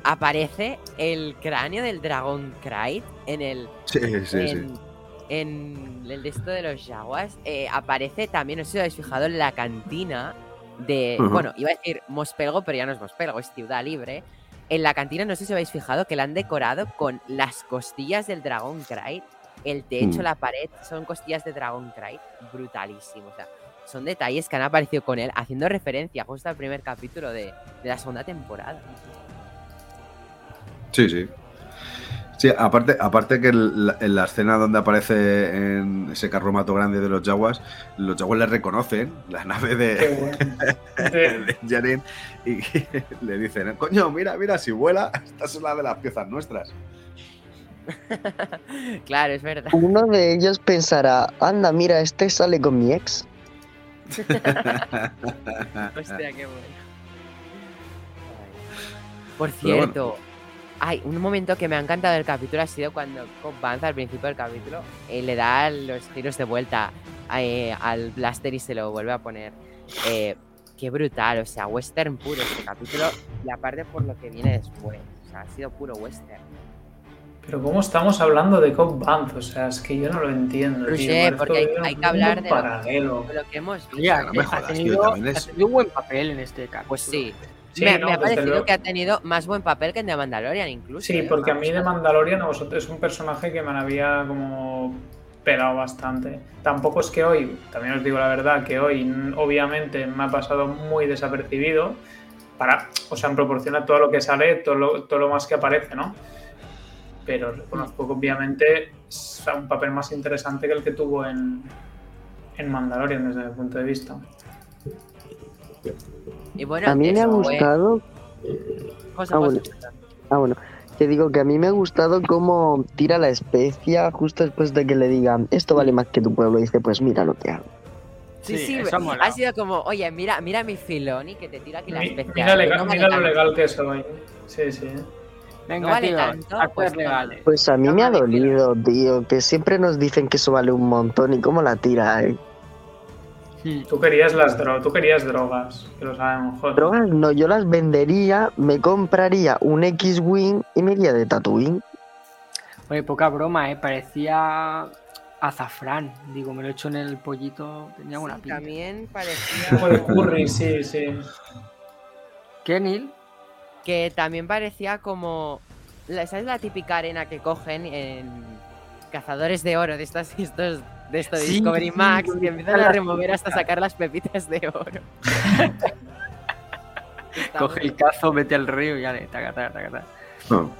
aparece el cráneo del dragón Krayt en el. Sí, en, en el de los Jaguars. eh, aparece también, no sé si habéis fijado, en la cantina de. Bueno, iba a decir Mospelgo, pero ya no es Mospelgo, es Ciudad Libre. En la cantina, no sé si habéis fijado, que la han decorado con las costillas del dragón Krayt. El techo, Mm. la pared, son costillas de dragón Krayt. Brutalísimo. O sea, son detalles que han aparecido con él, haciendo referencia justo al primer capítulo de, de la segunda temporada. Sí, sí. Sí, aparte, aparte que el- en la escena donde aparece en ese carromato grande de los Jaguars, los Jaguars le reconocen la nave de, bueno. De- de Jaren y le dicen, coño, mira, mira, si vuela, esta es una de las piezas nuestras. claro, es verdad. Uno de ellos pensará, anda, mira, este sale con mi ex. Hostia, qué bueno. Por Pero bueno. cierto, hay un momento que me ha encantado del capítulo ha sido cuando Cobb Vanth al principio del capítulo eh, le da los giros de vuelta eh, al blaster y se lo vuelve a poner. Eh, qué brutal, o sea, western puro este capítulo y aparte por lo que viene después. O sea, ha sido puro western. Pero ¿cómo estamos hablando de Cobb Vanth? O sea, es que yo no lo entiendo. Pero tío. Parece porque hay- que hablar de lo- paralelo. Lo que hemos visto. Oye, no me jodas, tenido, es- ha tenido un buen papel en este caso. Pues sí. Sí, me, no, me ha parecido luego. que ha tenido más buen papel que en The Mandalorian incluso. Sí, ¿eh? porque a mí de Vamos, Mandalorian es un personaje que me había como pelado bastante. Tampoco es que hoy, también os digo la verdad, que hoy mm, obviamente me ha pasado muy desapercibido para, o sea, en proporción a todo lo que sale, todo lo, todo lo más que aparece, ¿no? Pero reconozco que obviamente es un papel más interesante que el que tuvo en, en Mandalorian desde mi punto de vista. Y bueno, A mí me ha fue- gustado José, Ah, bueno. Ah, bueno. Te digo que a mí me ha gustado cómo tira la especia justo después de que le digan esto vale más que tu pueblo. Y dice, pues mira lo que hago. Sí, Sí, ha sido como, oye, mira, mira mi filoni que te tira aquí la especial. Mira, legal- no vale mira lo tanto". legal que soy. Sí, sí. Venga, no vale tío, tanto, pues, legales. Pues a mí No me ha dolido, tío, que siempre nos dicen que eso vale un montón y cómo la tira, eh. Hmm. Tú querías las drogas, tú querías drogas, que lo sabemos, joder. Drogas no, yo las vendería, me compraría un X-Wing y me iría de Tatooine. Oye, poca broma, ¿eh? Parecía azafrán. Digo, me lo he hecho en el pollito, tenía buena Sí, pinta. también parecía de curry, sí, sí. ¿Qué, Neil? que también parecía como la- ¿sabes la típica arena que cogen en cazadores de oro de estas estos de esto de Sí, Discovery sí, Max donde que empiezan a remover hasta sacar las pepitas de oro? Coge muy- el cazo, vete al río y ya le taca, taca, taca, taca. No.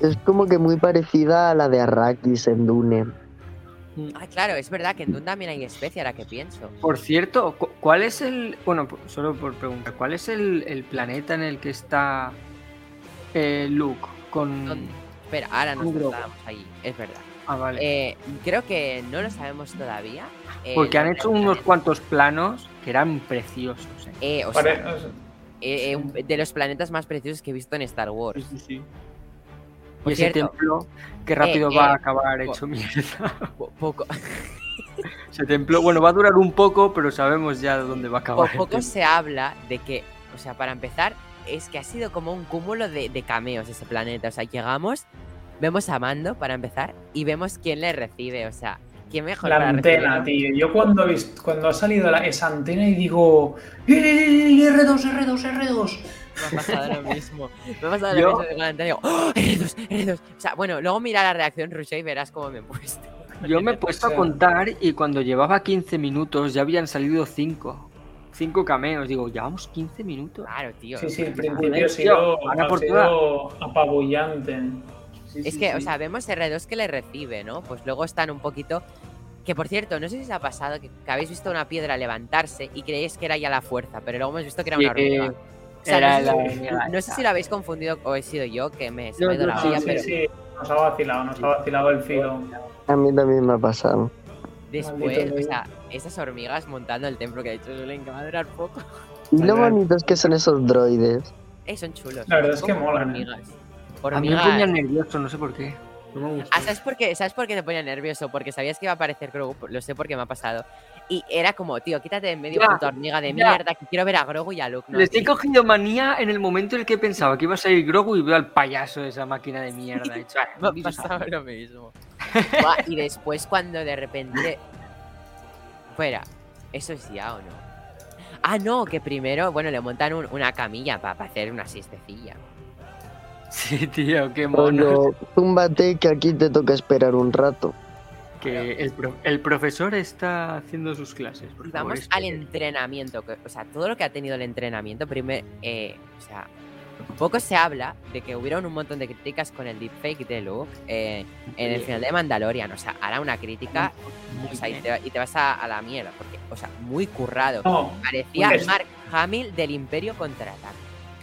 Es como que muy parecida a la de Arrakis en Dune. Ah, claro, es verdad que en Dune también hay especie, ahora que pienso. Por cierto, cu- ¿cuál es el. Bueno, solo por preguntar, ¿cuál es el, el planeta en el que está eh, Luke? Con. ¿Dónde? Espera, ahora nos trasladamos ahí, es verdad. Ah, vale. Eh, creo que no lo sabemos todavía. eh, Porque han hecho unos cuantos planos que eran preciosos. ¿eh? Eh, o sea, eh, eh, de los planetas más preciosos que he visto en Star Wars. Y Por ese cierto, templo, que rápido eh, va eh, a acabar po- hecho mierda. po- poco, Ese templo, bueno, va a durar un poco, pero sabemos ya dónde va a acabar. el poco se habla de que, o sea, para empezar, es que ha sido como un cúmulo de, de cameos ese planeta. O sea, llegamos, vemos a Mando para empezar y vemos quién le recibe. O sea, quién mejor La para antena, tío. Yo cuando, he visto, cuando ha salido la- esa antena y digo, "Eh, eh, eh, R2, R2, R2. Me ha pasado lo mismo. Me ha pasado Yo- lo mismo con la antena. Digo, ¡Oh, R2, R2. O sea, bueno, luego mira la reacción Rushe y verás cómo me he puesto. Yo me he puesto a contar y cuando llevaba 15 minutos ya habían salido 5. 5 cameos. Digo, llevamos 15 minutos. Claro, tío. Sí, sí, el Joder, principio ha sido, ha sido apabullante. Sí, Es sí, que, o sea, vemos R2 que le recibe, ¿no? Pues luego están un poquito. Que por cierto, no sé si os ha pasado que, que habéis visto una piedra levantarse y creéis que era ya la fuerza, pero luego hemos visto que era una hormiga. O sea, era no, sé la si, hormiga no sé si lo habéis confundido o he sido yo, que me, se No, la Sí, olla, sí, pero sí, nos ha vacilado, nos ha vacilado el filo. A mí también me ha pasado. después, o sea, esas hormigas montando el templo que ha dicho Julen, que va a durar poco. Y lo bonitos que son esos droides. Eh, son chulos. La verdad es que molan, ¿eh? Hormigas. A mí me ponía nervioso, no sé por qué. No me gusta. Ah, ¿sabes por, qué? ¿Sabes por qué te ponía nervioso? Porque sabías que iba a aparecer Grogu, lo sé porque me ha pasado. Y era como, tío, quítate de en medio, puta hormiga de ya. mierda, que quiero ver a Grogu y a Luke. ¿no? Les he cogido manía en el momento en el que pensaba que iba a salir Grogu y veo al payaso de esa máquina de mierda. He dicho, "Ah, Me ha dices pasado algo". lo mismo. Y después cuando de repente... Fuera, ¿eso es ya o no? Ah, no, que primero, bueno, le montan un- una camilla para hacer una siestecilla. Sí, tío, qué mono. Rollo, túmbate que aquí te toca esperar un rato. Que el, pro- el profesor está haciendo sus clases. Por Y favor, vamos esto al entrenamiento, que- o sea, todo lo que ha tenido el entrenamiento, primero, eh, o sea, poco se habla de que hubieron un montón de críticas con el deepfake de Luke eh, en el final de Mandalorian, o sea, hará una crítica Muy o sea, y, te, y te vas a, a la mierda, porque, o sea, muy currado. No, Parecía Mark Hamill del Imperio contraataca.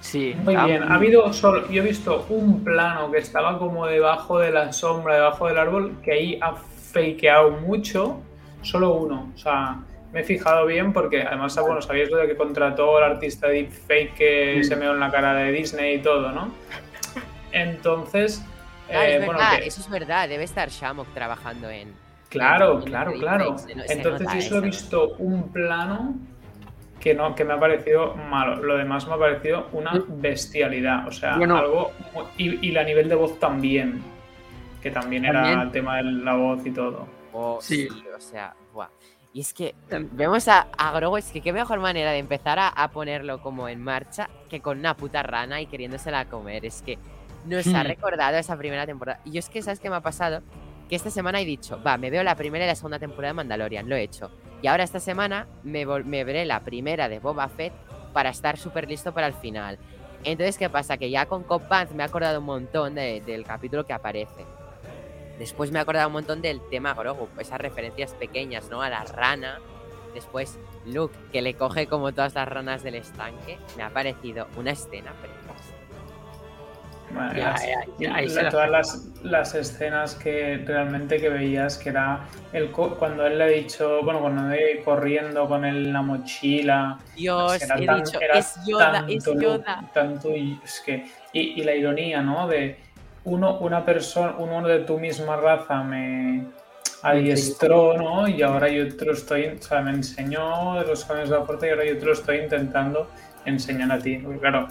Sí, muy ah, bien. Ha habido solo, yo he visto un plano que estaba como debajo de la sombra, debajo del árbol, que ahí ha fakeado mucho, solo uno. O sea, me he fijado bien porque además, ah, bueno, sabíais lo de que contrató al artista deepfake que se meó en la cara de Disney y todo, ¿no? Entonces, Claro, eh, es bueno, verdad, que- eso es verdad, debe estar Shamok trabajando en... Claro, en- claro, claro. Entonces nota yo solo he visto un plano que no, que me ha parecido malo. Lo demás me ha parecido una bestialidad. O sea, Bueno. algo. Y, y la nivel de voz también. Que también era el tema de la voz y todo. Oh, Sí. sí. o sea, buah. Y es que vemos a, a Grogu, es que qué mejor manera de empezar a, a ponerlo como en marcha que con una puta rana y queriéndosela comer. Es que nos ha Hmm. recordado esa primera temporada. Y yo es que, ¿sabes qué me ha pasado? Que esta semana he dicho, va, me veo la primera y la segunda temporada de Mandalorian, lo he hecho. Y ahora esta semana me, me veré la primera de Boba Fett para estar súper listo para el final. Entonces, ¿qué pasa? Que ya con Cop Banz me he acordado un montón de- del capítulo que aparece. Después me he acordado un montón del tema Grogu, esas referencias pequeñas, ¿no? A la rana. Después Luke, que le coge como todas las ranas del estanque. Me ha parecido una escena preciosa. Bueno, Ya, las- ya, ya, la- todas las, las escenas que realmente que veías que era el cuando él le ha dicho, bueno, cuando él corriendo con él la mochila, Dios, Era he tan- dicho, era es Yoda, es tanto, Yoda. tanto y es que y, y la ironía, ¿no? De uno, una persona, uno de tu misma raza me adiestró, ¿no? Y ahora yo te lo estoy, o sea, me enseñó los caminos de la fuerza y ahora yo te lo estoy intentando enseñar a ti. Porque claro,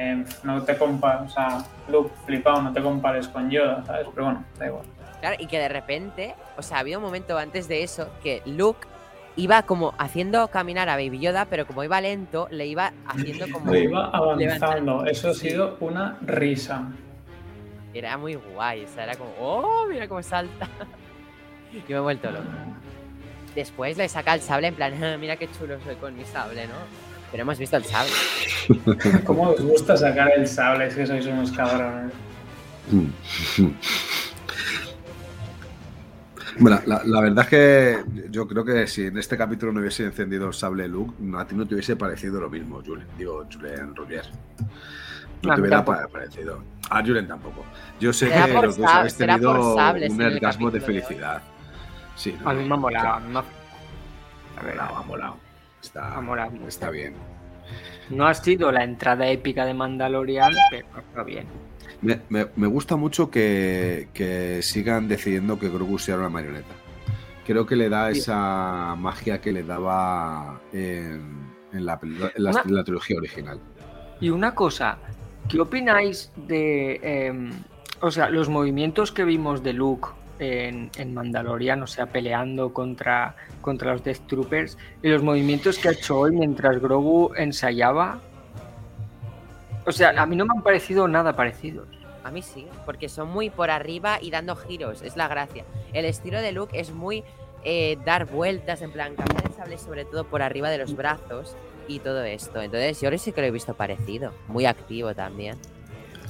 eh, no te compares, o sea, Luke, flipado, no te compares con Yoda, ¿sabes? Pero bueno, da igual. Claro, y que de repente, o sea, había un momento antes de eso que Luke iba como haciendo caminar a Baby Yoda, pero como iba lento, le iba haciendo como. Le iba avanzando, levantando. eso ha Sí. sido una risa. Era muy guay, o sea, era como, oh, mira cómo salta. Yo me he vuelto loco. Después le saca el sable en plan, "Ah, mira qué chulo soy con mi sable, ¿no? Pero hemos visto el sable. ¿Cómo os gusta sacar el sable? Es que sois unos cabrones. Bueno, la, la verdad es que yo creo que si en este capítulo no hubiese encendido el sable Luke, no- a ti no te hubiese parecido lo mismo, Julen. Digo, Julen Roger. No te hubiera tampoco. parecido. A Julen tampoco. Yo sé Será que los dos habéis tenido sables un orgasmo de felicidad. Sí, no, A mí me ha molado, mí me ha molado. Está, está bien. No ha sido la entrada épica de Mandalorian, pero está bien. Me, me- me gusta mucho que, que sigan decidiendo que Grogu sea una marioneta. Creo que le da esa magia que le daba en, en la, peli- en la- Una- en la trilogía original. Y una cosa, ¿qué opináis de, em, o sea, los movimientos que vimos de Luke en, en Mandalorian, o sea, peleando contra, contra los Death Troopers, y los movimientos que ha hecho hoy mientras Grogu ensayaba? O sea, a mí no me han parecido nada parecidos. A mí sí, porque son muy por arriba y dando giros, es la gracia. El estilo de Luke es muy eh, dar vueltas, en plan, cambiar el sable sobre todo por arriba de los brazos y todo esto. Entonces, yo creo que sí que lo he visto parecido, muy activo también.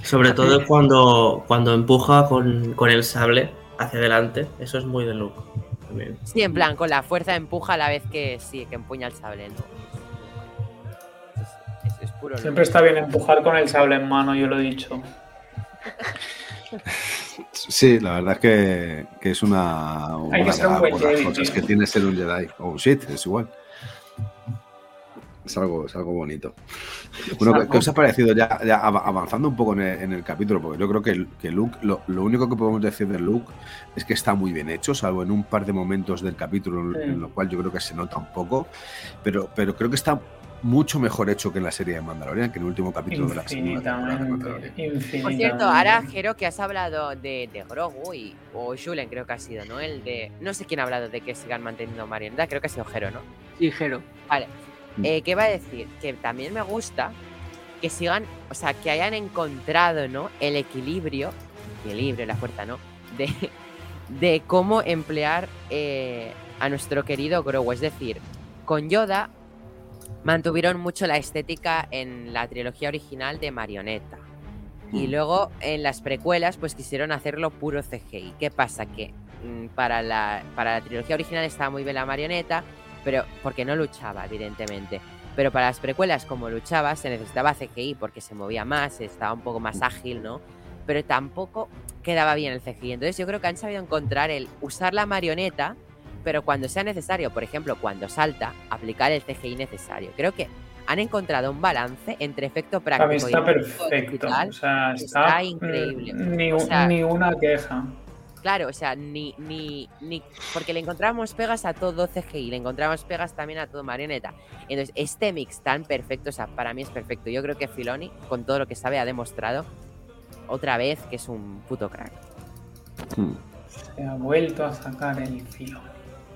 Sobre todo cuando, cuando empuja con, con el sable hacia adelante. Eso es muy de Luke. También. Sí, en plan, con la fuerza empuja a la vez que sí, que empuña el sable, ¿no? Es, es- es puro Luke. Siempre está bien empujar con el sable en mano, yo lo he dicho. Sí, la verdad es que, que es una, Hay que una ser un de buen las Jedi, cosas tío. que tiene ser un Jedi. Oh, shit, es igual. Es algo, es algo bonito. Bueno, ¿qué- ¿qué os ha parecido ya, ya av- avanzando un poco en el, en el capítulo? Porque yo creo que, que Luke, lo, lo único que podemos decir de Luke es que está muy bien hecho, salvo en un par de momentos del capítulo en, Sí. en lo cual yo creo que se nota un poco, pero, pero creo que está mucho mejor hecho que en la serie de Mandalorian, que en el último capítulo de la segunda temporada de Infinitamente. Mandalorian. Por cierto, ahora Jero que has hablado de, de Grogu y, o Julen creo que ha sido, ¿no? El de. No sé quién ha hablado de que sigan manteniendo marioneta, creo que ha sido Jero, ¿no? Sí, Jero. Vale. Mm. Eh, ¿Qué va a decir? Que también me gusta que sigan, o sea, que hayan encontrado, ¿no? El equilibrio, equilibrio, la fuerza, ¿no? De, de cómo emplear eh, a nuestro querido Grogu. Es decir, con Yoda mantuvieron mucho la estética en la trilogía original de marioneta. Y Mm. luego en las precuelas, pues quisieron hacerlo puro CGI. ¿Qué pasa? Que mm, para la, para la trilogía original estaba muy bien la marioneta, pero porque no luchaba, evidentemente. Pero para las precuelas, como luchaba, se necesitaba CGI porque se movía más, estaba un poco más ágil, ¿no? Pero tampoco quedaba bien el CGI. Entonces yo creo que han sabido encontrar el usar la marioneta, pero cuando sea necesario, por ejemplo, cuando salta, aplicar el CGI necesario. Creo que han encontrado un balance entre efecto práctico está y perfecto. digital. O sea, está está, increíble. Ni, O un- sea- ni una queja. Claro, o sea, ni, ni, ni. Porque le encontramos pegas a todo CGI, le encontramos pegas también a todo marioneta. Entonces, este mix tan perfecto, o sea, para mí es perfecto. Yo creo que Filoni, con todo lo que sabe, ha demostrado otra vez que es un puto crack. Hmm. Se ha vuelto a sacar el filo.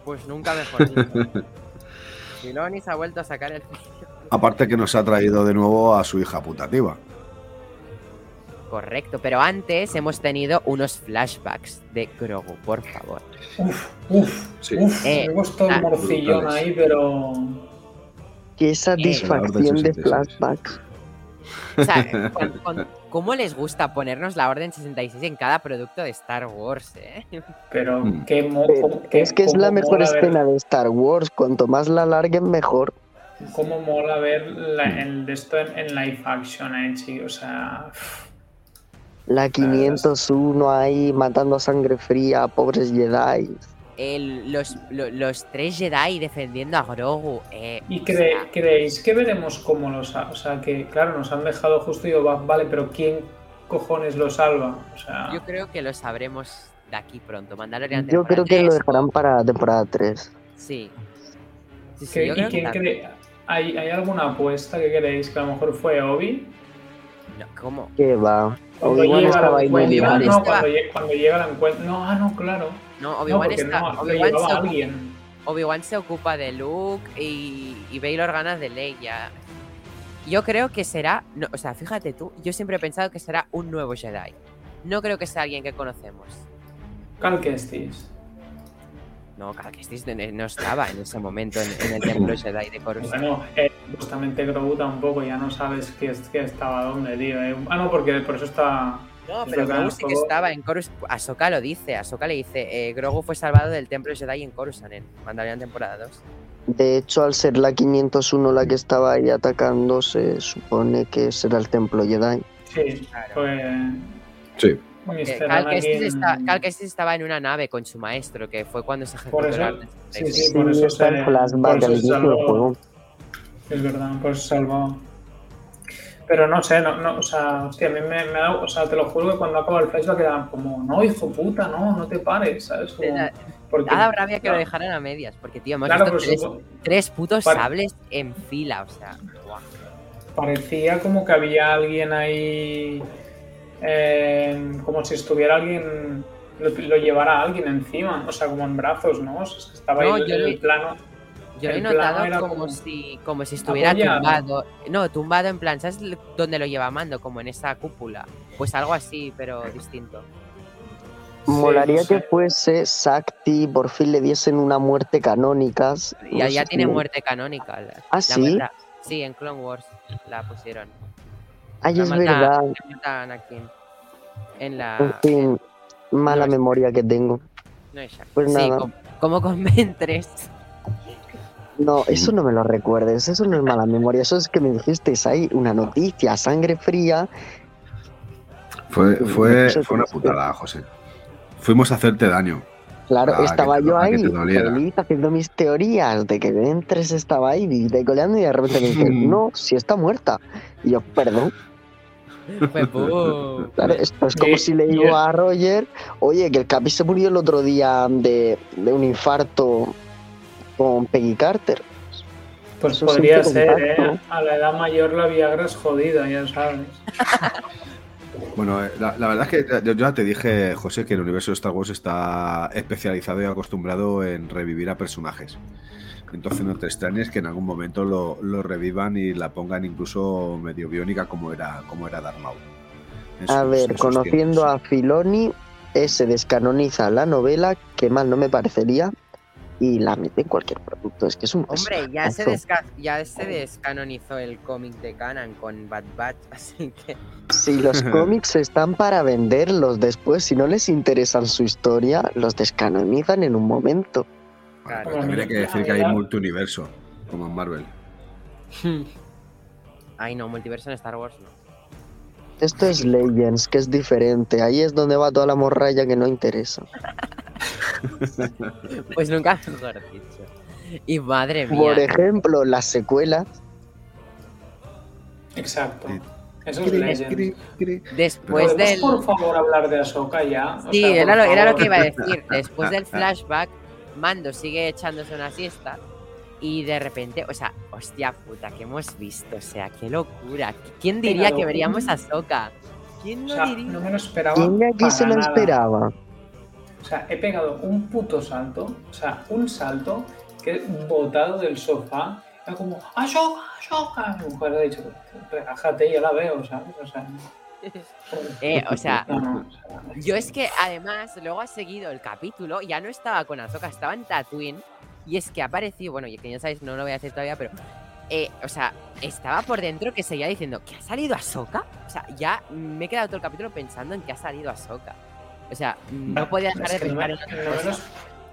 Pues nunca mejor dicho. Filoni se ha vuelto a sacar el Aparte que nos ha traído de nuevo a su hija putativa. Correcto, pero antes hemos tenido unos flashbacks de Grogu, por favor. Uf, uf, Sí. uf. Eh, me ah, un morcillón brutales. ahí, pero. Qué satisfacción de 66. flashbacks. O sea, con- con- ¿cómo les gusta ponernos la Orden 66 en cada producto de Star Wars, eh? Pero Mm. qué mo- Pero cómo- qué- es que es la mejor ver- escena de Star Wars. Cuanto más la alarguen, mejor. Cómo mola ver la- Mm. el de esto en, en live action, eh, chico. O sea. La 501 ahí matando a sangre fría a pobres Jedi. El- los, lo- los tres Jedi defendiendo a Grogu. eh, ¿Y o cre- sea, creéis que veremos cómo los ha- O sea, que claro, nos han dejado justo y yo, va- vale, pero ¿quién cojones lo salva? O sea, yo creo que lo sabremos de aquí pronto. Mandalorian Yo creo que lo 3, dejarán para la temporada 3. Sí. Sí, sí, ¿qué- yo ¿y creo que quién también. cree- ¿Hay, ¿Hay alguna apuesta que creéis que a lo mejor fue Obi? No, ¿Cómo? ¿Qué va? Obi-Wan llega estaba ahí medio mal. no, cuando, lle- cuando llega al encuentro. No, ah, no, claro. No, No, Obi-Wan porque está. no, Obi-Wan se, alguien. Obi-Wan se ocupa de Luke y, y Baylor ganas de Leia. Yo creo que será. No, o sea, fíjate tú, yo siempre he pensado que será un nuevo Jedi. No creo que sea alguien que conocemos. Cal Kestis. No, Cal Kestis no no estaba en ese momento en, en el templo Jedi de Coruscant. Bueno, eh, justamente Grogu tampoco, ya no sabes qué, qué estaba dónde, tío. eh. Ah, no, porque por eso está. No, pero Grogu sí que estaba en Coruscant. Ahsoka lo dice. Ahsoka le dice: eh, Grogu fue salvado del templo Jedi en Coruscant en Mandalorian temporada 2. De hecho, al ser la 501 la que estaba ahí atacando, se supone que será el templo Jedi. Sí, fue. Sí. Eh, Cal, Kestis Anakin- está- Cal Kestis estaba en una nave con su maestro, que fue cuando se ejecutó Por eso- el sí, sí, por eso está el flashback eso del juego. Es verdad, pues salvó. Pero no sé, no, no, o sea, hostia, a mí me, me da, o sea, te lo juro que cuando acaba el flashback era como, no, hijo puta, no, no te pares, ¿sabes? Como, porque, Ha dado rabia que lo dejaran a medias, porque, tío, hemos Claro, visto tres, supuesto. tres putos sables en fila, o sea. guau. parecía como que había alguien ahí, eh, como si estuviera alguien, lo, lo llevara alguien encima, o sea, como en brazos, ¿no? O sea, estaba No, ahí yo el plano. Yo lo he El plano notado como, como si, como si estuviera apoyado. tumbado. No, tumbado en plan, ¿sabes dónde lo lleva Mando? Como en esa cúpula. Pues algo así, pero distinto. Sí, Molaría no sé. que fuese Sakti, por fin le diesen una muerte canónica. No ya sé tiene muerte canónica. La, ¿Ah, la sí? sí, en Clone Wars la pusieron. Ay, La es mata- verdad. En la. En fin, mala no, memoria que tengo. No es Shaq. Pues sí, nada. com- como con 3. No, eso no me lo recuerdes, eso no es mala memoria, eso es que me dijisteis ahí una noticia, sangre fría. Fue, fue, fue una putada, José. Fuimos a hacerte daño. Claro, Ah, estaba te- yo ah, ahí, feliz, haciendo mis teorías de que Ventres estaba ahí decoleando y de repente me dicen, no, si está muerta. Y yo, perdón. Claro, esto es como Y- si le digo a Roger, oye, que el Capi se murió el otro día de, de un infarto con Peggy Carter. Pues Eso podría ser. ¿eh? A la edad mayor la Viagra es jodida, ya sabes. Bueno, eh, la, la verdad es que yo, yo ya te dije, José, que el universo de Star Wars está especializado y acostumbrado en revivir a personajes. Entonces no te extrañes que en algún momento lo, lo revivan y la pongan incluso medio biónica como era, como era Darth Maul. A ver, conociendo tiempos. a Filoni, ese descanoniza la novela, que mal no me parecería, y la mete en cualquier producto. Es que es un Hombre, ya se, desca- ya se descanonizó el cómic de Canon con Bad Batch, así que. Si los cómics están para venderlos después, si no les interesan su historia, los descanonizan en un momento. Claro. también hay que decir que hay multiuniverso, como en Marvel. Ay, no, multiverso en Star Wars no. Esto es Legends, que es diferente. Ahí es donde va toda la morralla que no interesa. Pues nunca mejor dicho. Y madre mía. Por ejemplo, las secuelas. Exacto. Eso es Legend. Después ¿Podemos, del. por favor, hablar de Ahsoka ya? O Sí, sea, era, lo, era lo favor. que iba a decir. Después del flashback, Mando sigue echándose una siesta. Y de repente, o sea, hostia puta, que hemos visto, o sea, qué locura. ¿Quién diría que lo- veríamos a Soka? ¿Quién O no sea, diría? no me lo esperaba. ¿Quién de aquí se lo nada. esperaba? O sea, he pegado un puto salto, o sea, un salto que he botado del sofá. Era como, ¡Ashoka, Ashoka! Mi mujer ha dicho, relájate, ya la veo, ¿sabes? O sea, Eh, o sea, Yo es que además luego ha seguido el capítulo, ya no estaba con Ahsoka, estaba en Tatooine y es que ha aparecido, bueno, y que ya sabéis, no lo voy a decir todavía, pero eh, o sea, estaba por dentro que seguía diciendo que ha salido Ahsoka. O sea, ya me he quedado todo el capítulo pensando en que ha salido Ahsoka. O sea, no podía dejar de pensar en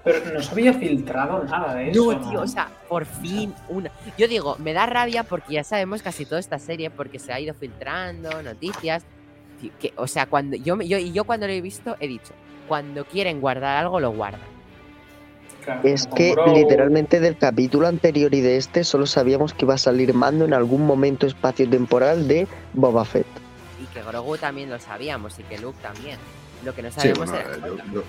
Pero no se había filtrado nada de eso. No, tío, o sea, por fin una. Yo digo, me da rabia porque ya sabemos casi toda esta serie porque se ha ido filtrando noticias. Tío, Que, o sea, cuando yo, me- yo y yo cuando lo he visto he dicho, cuando quieren guardar algo lo guardan. Es que literalmente del capítulo anterior y de este solo sabíamos que iba a salir Mando en algún momento espacio-temporal de Boba Fett. Y que Grogu también lo sabíamos y que Luke también. Lo que no Sí, sabemos bueno, era eh, yo-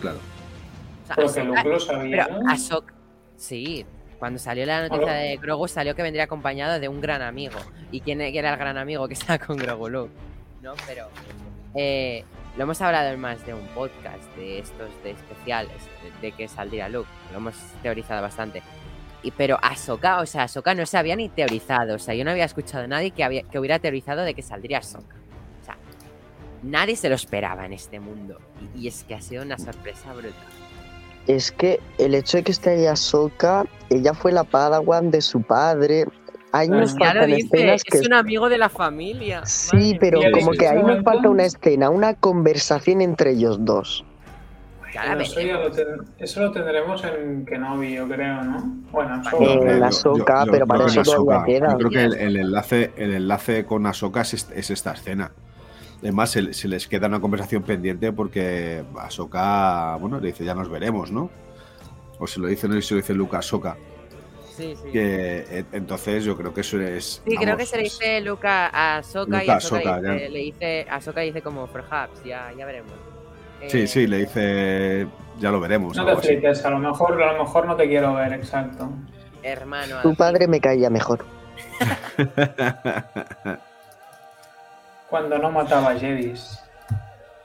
claro. O sea, Pero que Ahsoka- Luke lo sabía. pero. Ahsoka- sí, Cuando salió la noticia de Grogu, salió que vendría acompañado de un gran amigo. ¿Y quién era el gran amigo que estaba con Grogu Luke? ¿No? Pero eh, lo hemos hablado en más de un podcast de estos de especiales, de, que saldría Luke. Lo hemos teorizado bastante. Y, pero Ahsoka, o sea, Ahsoka no se había ni teorizado. O sea, yo no había escuchado a nadie que, había, que hubiera teorizado de que saldría Ahsoka. O sea, nadie se lo esperaba en este mundo. Y, y es que ha sido una sorpresa brutal. Es que el hecho de que esté ahí Ahsoka, ella fue la padawan de su padre. Ahí Pues nos faltan dice, escenas que... es un amigo de la familia. Sí, Madre pero mía, como ¿en que ahí nos falta una escena, una conversación entre ellos dos. Eso, lo ten- eso lo tendremos en Kenobi, yo creo, ¿no? Bueno, Eh, solo. la yo- pero yo para eso todavía queda. Yo creo que el, el enlace, el enlace con Ahsoka es, es esta escena. Además, se, se les queda una conversación pendiente porque Ahsoka, bueno, le dice, ya nos veremos, ¿no? O se lo dice, no, y se lo dice a Ahsoka. Sí, sí. Que, eh, entonces yo creo que eso es... Sí, creo que se le es- dice Luca a Ahsoka y a Ahsoka, dice- le dice, Ahsoka dice como perhaps, ya, ya veremos. Sí, Eh, sí, le dice, ya lo veremos. No te flipes, a lo mejor, a lo mejor no te quiero ver, exacto. Hermano. Tu padre me caía mejor. Cuando no mataba Jedis.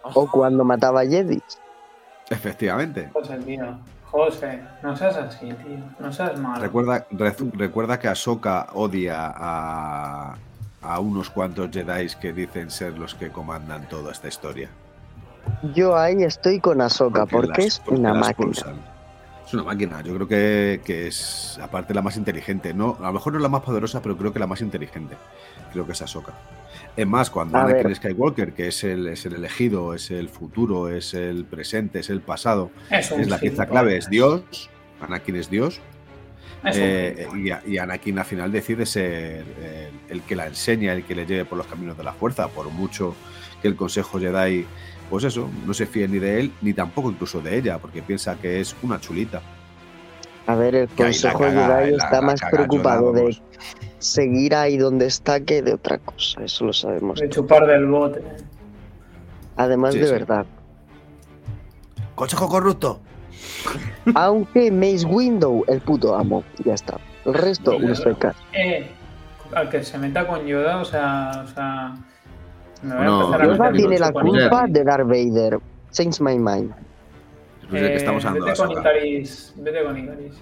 fin. O cuando mataba a Jedi. Efectivamente. José, tío. José, no seas así, tío. No seas malo. Recuerda, re- recuerda que Ahsoka odia a, a unos cuantos Jedi que dicen ser los que comandan toda esta historia. Yo ahí estoy con Ahsoka, porque, las- es porque una máquina. pulsan. Es una máquina, yo creo que, que es aparte la más inteligente. No, a lo mejor no la más poderosa, pero creo que la más inteligente. Creo que es Ahsoka. Es más, cuando A Anakin ver. Skywalker, que es el, es el elegido, es el futuro, es el presente, es el pasado, Es, es la pieza clave, es Dios. Anakin es Dios. Es Eh, y, y Anakin al final decide ser eh, el que la enseña, el que le lleve por los caminos de la fuerza, por mucho que el Consejo Jedi, pues eso, no se fíe ni de él, ni tampoco incluso de ella, porque piensa que es una chulita. A ver, el Consejo caga, Jedi está la más caga preocupado de seguir ahí donde está que de otra cosa. Eso lo sabemos. De chupar del bote. Además Sí, de sí. verdad. ¡Consejo corrupto! Aunque Mace Window, el puto amo. Ya está. El resto, fecas. Eh, al que se meta con Yoda, o sea. O sea Yoda meter tiene la culpa de Darth Vader. Change my mind. Pues de que estamos Eh, hablando de vete con Ahsoka. Icaris. Vete con Icaris.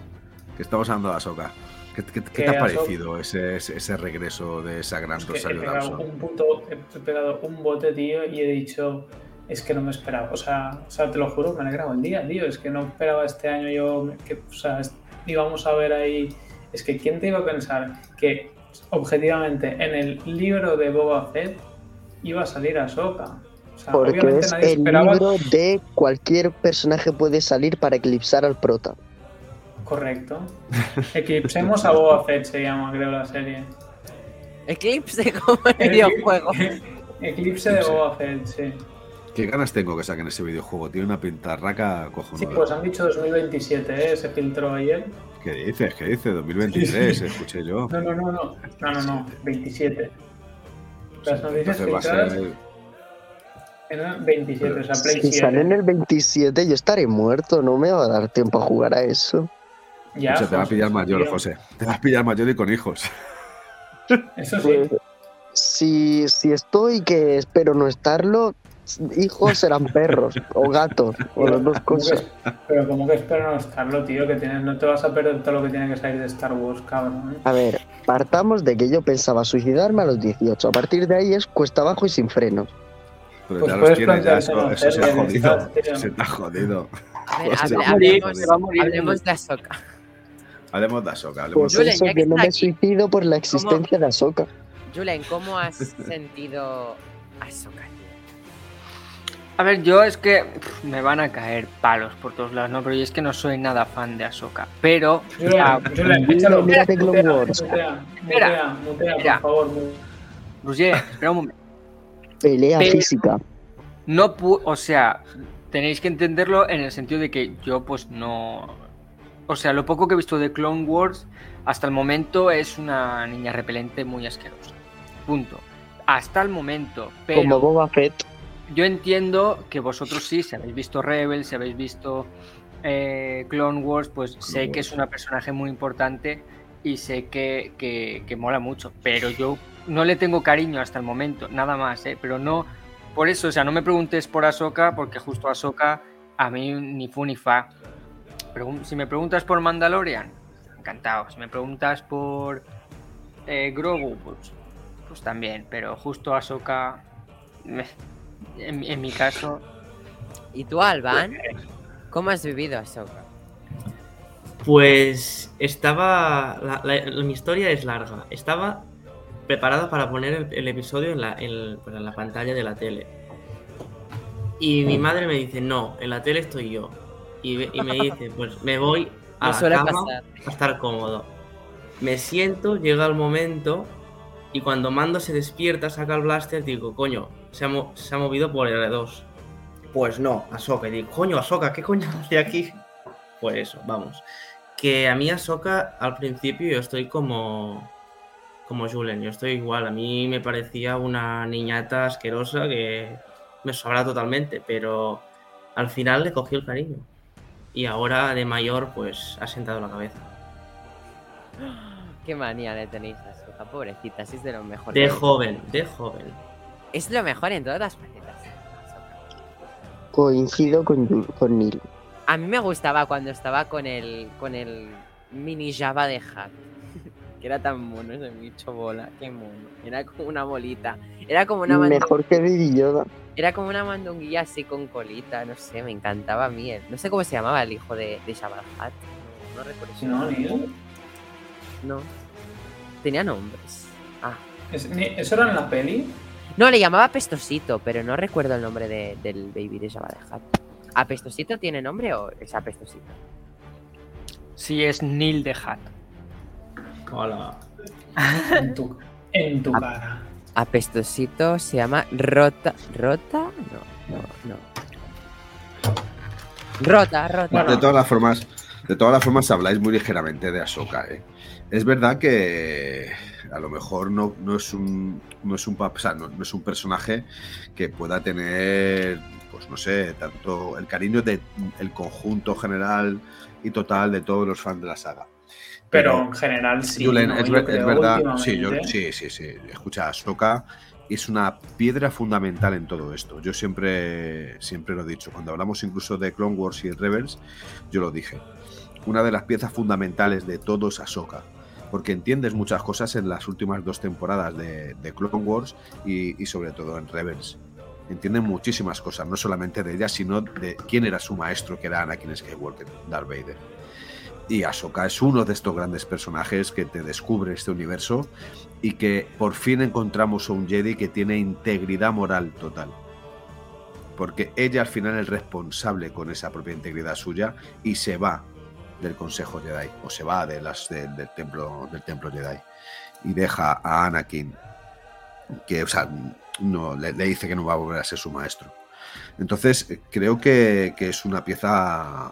Que estamos hablando de Ahsoka. ¿Qué, qué- te ha parecido ese, ese, ese regreso de esa gran Es que he Rosario Dawson? un he pegado un bote, tío, y he dicho, es que no me esperaba. O sea, o sea, te lo juro, me ha alegrado el día, tío. Es que no esperaba este año yo que, o sea, es- íbamos a ver ahí. Es que quién te iba a pensar que objetivamente en el libro de Boba Fett iba a salir Ahsoka. O sea, Porque es nadie el esperaba. libro de cualquier personaje puede salir para eclipsar al prota. Correcto. Eclipsemos a Boba Fett, se llama, creo, la serie. Eclipse como el videojuego. Eclipse de Boba Fett, sí. ¿Qué ganas tengo que saquen ese videojuego? Tiene una pintarraca cojonuda. Sí, pues han dicho 2027, ¿eh? Se filtró ayer. ¿Qué dices? ¿Qué dices? 2023, escuché yo. No, no, no, no. No, no, no. 27. Las noticias Entonces va a filtradas ser. eran 27, o sea, Play Si sale en 7. el 27, yo estaré muerto. No me va a dar tiempo a jugar a eso. Ya, Escucha, te va a José, pillar mayor, tío. José. Te va a pillar mayor y con hijos. Eso sí. Pues, si, si estoy, que espero no estarlo, hijos serán perros o gatos o las dos cosas. pero como que espero no estarlo, tío, que tienes, no te vas a perder todo lo que tiene que salir de Star Wars, cabrón. ¿eh? A ver, partamos de que yo pensaba suicidarme a los 18. A partir de ahí es cuesta abajo y sin frenos. Pero Pues ya los puedes tienes, ya eso, se ha jodido. estás. Se te ha jodido. A ver, hable- hablemos, se va a morir. hablemos de Ahsoka. Hablemos de Ahsoka. Hablemos Pues de eso, que que no me aquí, suicido por la existencia de Ahsoka. Julen, ¿cómo has sentido Ahsoka? A ver, yo es que pff, me van a caer palos por todos lados, ¿no? Pero yo es que no soy nada fan de Ahsoka. Pero, ah, Espera, por favor. Roger, espera un momento. Pelea Pero- física. No pu- o sea, tenéis que entenderlo en el sentido de que yo pues no... O sea, lo poco que he visto de Clone Wars hasta el momento es una niña repelente muy asquerosa. Punto. Hasta el momento. Pero... Como Boba Fett. Yo entiendo que vosotros sí, si habéis visto Rebels, si habéis visto eh, Clone Wars, pues sé que es una personaje muy importante y sé que, que- que mola mucho, pero yo no le tengo cariño hasta el momento, nada más, ¿eh? pero no, por eso, o sea, no me preguntes por Ahsoka, porque justo Ahsoka a mí ni fu ni fa. Si me preguntas por Mandalorian, encantado. Si me preguntas por eh, Grogu, pues, pues también, pero justo Ahsoka, en, en mi caso, ¿Y tú, Alban? ¿Cómo has vivido Ahsoka? Pues estaba. la- la- mi historia es larga. Estaba preparado para poner el, el episodio en la, en- pues, en la pantalla de la tele. Y mi madre me dice: No, en la tele estoy yo. Y, me dice: Pues me voy a Me la cama pasar. a estar cómodo. Me siento, llega el momento. Y cuando Mando se despierta, saca el blaster, digo: Coño, se ha, mo- se ha movido por R2. Pues no, Ahsoka. Y digo: Coño, Ahsoka, ¿qué coño hace aquí? Pues eso, vamos. Que a mí Ahsoka al principio yo estoy como como Julen, yo estoy igual, a mí me parecía una niñata asquerosa que me sobra totalmente, pero al final le cogí el cariño. Y ahora de mayor pues ha sentado la cabeza. Qué manía le tenéis a Ahsoka, pobrecita, si es de lo mejor. De joven, de joven. Es lo mejor en todas las facetas. Coincido con, con Neil. A mí me gustaba cuando estaba con el con el mini Java de Hat. que era tan mono ese bicho bola, qué mono. Era como una bolita. Era como una Mejor que Baby Yoda. era como una mandunguilla así con colita, no sé, me encantaba a mí. No sé cómo se llamaba el hijo de, de Jabba Hutt. No, no recuerdo No. Neil. No. Tenía nombres. Ah. ¿Eso era en la peli? No, le llamaba Apestosito, pero no recuerdo el nombre de- del baby de Jabba the Hutt. ¿Apestosito tiene nombre o es Apestosito? sí es Neil de Hat. Hola. En tu, en tu cara. Apestosito se llama Rota. ¿Rota? No, no, no. Rota, Rota. Bueno. De todas las formas, de todas las formas habláis muy ligeramente de Ahsoka, ¿eh? Es verdad que a lo mejor no, no es un no es un pap- o sea, no, no es un personaje que pueda tener pues no sé, tanto el cariño del el conjunto general y total de todos los fans de la saga. Pero en general sí. Julen, ¿no? es, ver- verdad, sí, yo, sí, sí, sí. Escucha, Ahsoka es una piedra fundamental en todo esto. Yo siempre, siempre lo he dicho. Cuando hablamos incluso de Clone Wars y Rebels, yo lo dije. Una de las piezas fundamentales de todo es Ahsoka. Porque entiendes muchas cosas en las últimas dos temporadas de, de Clone Wars y, sobre todo en Rebels. Entienden muchísimas cosas, no solamente de ella, sino de quién era su maestro, que era Anakin Skywalker, Darth Vader. Y Ahsoka es uno de estos grandes personajes que te descubre este universo y que por fin encontramos a un Jedi que tiene integridad moral total. Porque ella al final es responsable con esa propia integridad suya y se va del Consejo Jedi o se va de las, de- del, templo, del templo Jedi y deja a Anakin que o sea, no, le, le dice que no va a volver a ser su maestro. Entonces, eh, creo que, que es una pieza,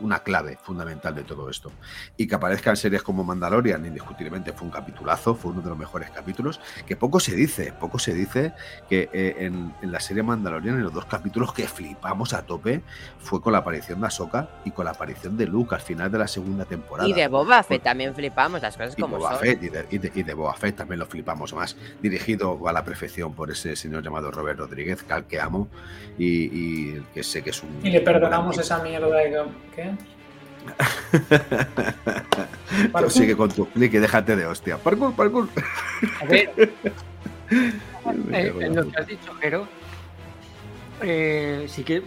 una clave fundamental de todo esto. Y que aparezca en series como Mandalorian, indiscutiblemente fue un capitulazo, fue uno de los mejores capítulos, que poco se dice, poco se dice que eh, en, en la serie Mandalorian, en los dos capítulos que flipamos a tope, fue con la aparición de Ahsoka y con la aparición de Luke al final de la segunda temporada. Y de Boba Fett también flipamos, las cosas y como Boba son. Fett, y de, y de- y de Boba Fett también lo flipamos más. Dirigido a la perfección por ese señor llamado Robert Rodríguez, que al que amo y, y que sé que es un. Y le perdonamos esa mierda de. ¿Qué? Parkour. Sigue con tu clic y déjate de hostia. Parkour, parkour. A ver, Me eh, en la lo que has dicho, Jero, eh, sí que.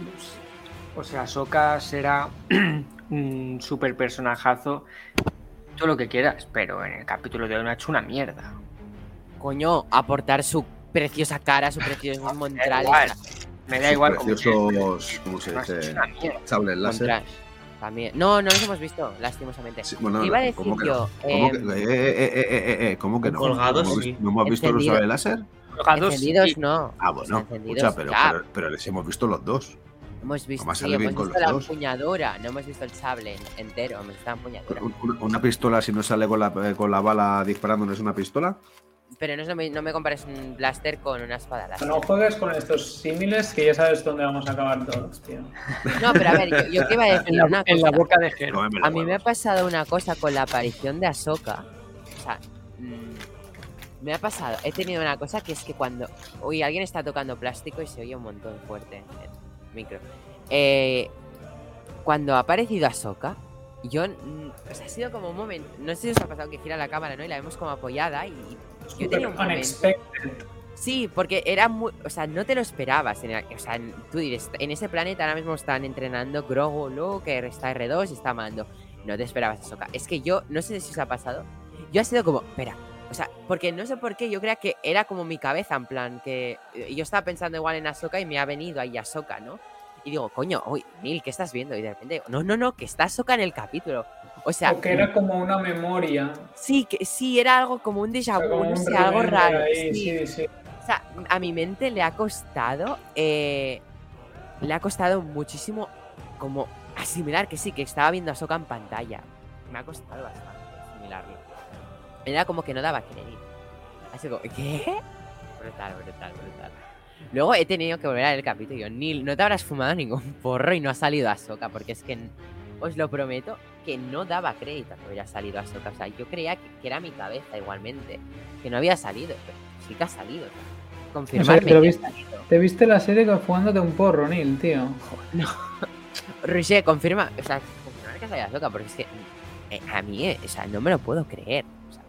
O sea, Soka será un super personajazo, todo lo que quieras, pero en el capítulo de hoy no ha hecho una mierda. Coño, aportar su preciosa cara, su precioso Da Montral. igual, me da igual. como Preciosos, ¿cómo se no dice? Sables láser. También. No, no los hemos visto, lastimosamente. Sí, bueno, iba a decir ¿cómo que yo, no? ¿Cómo que, em, eh, eh, eh, eh, eh, ¿cómo que no? Colgados, ¿No hemos, sí. visto- ¿no hemos visto los Encendido. sables láser? Colgados, encendidos sí. no. Ah, bueno, escucha, pero, pero, pero les hemos visto los dos. Hemos visto, sí, hemos la dos. empuñadura, no hemos visto el sable en- entero, hemos visto la empuñadura. Un- un- Una pistola, si no sale con la, con la bala disparando, ¿no es una pistola? Pero no, es lo mi- no me compares un blaster con una espada láser. No juegues con estos símiles que ya sabes dónde vamos a acabar todos, tío. No, pero a ver, yo, yo te iba a decir En la, una en la cosa. boca de Jero. Cómeme los A mí me ha pasado una cosa con la aparición de Ahsoka. O sea, mm, me ha pasado. He tenido una cosa que es que cuando. Uy, alguien está tocando plástico y se oye un montón fuerte en el micro. Eh, cuando ha aparecido Ahsoka, yo. O sea, ha sido como un momento. No sé si os ha pasado que gira la cámara, ¿no? Y la vemos como apoyada y. yo tenía un. Unexpected. Sí, porque era muy. O sea, no te lo esperabas. En o sea, tú dices, en ese planeta ahora mismo están entrenando Grogu, Luke, está R2 y está Mando. No te esperabas Ahsoka. Es que yo, no sé si os ha pasado. Yo ha sido como, espera. O sea, porque no sé por qué, yo creía que era como mi cabeza, en plan, que eh, yo estaba pensando igual en Ahsoka y me ha venido ahí Ahsoka, ¿no? Y digo, coño, uy, Neil, ¿qué estás viendo? Y de repente, digo, no, no, no, que está Ahsoka en el capítulo. O sea, O que era como una memoria. sí, que sí, era algo como un déjà vu, no sé, algo raro. ahí, sí. sí, sí. O sea, a mi mente le ha costado. eh, le ha costado muchísimo como asimilar que sí, que estaba viendo a Soka en pantalla. Me ha costado bastante asimilarlo. Era como que no daba crédito. Así como, ¿qué? Brutal, brutal, brutal. Luego he tenido que volver a ver el capítulo y yo, Neil, no te habrás fumado ningún porro y no ha salido a Soka, porque es que os lo prometo que no daba crédito a que hubiera salido a Soka. O sea, yo creía que, que era mi cabeza igualmente, que no había salido, pero sí que ha salido. Confirmarme que ha viste. salido. Te viste la serie que fumándote un porro, Neil, tío. Roger, confirma, o sea, confirmar que ha salido a Soka, porque es que eh, a mí, eh, o sea, no me lo puedo creer. O sea,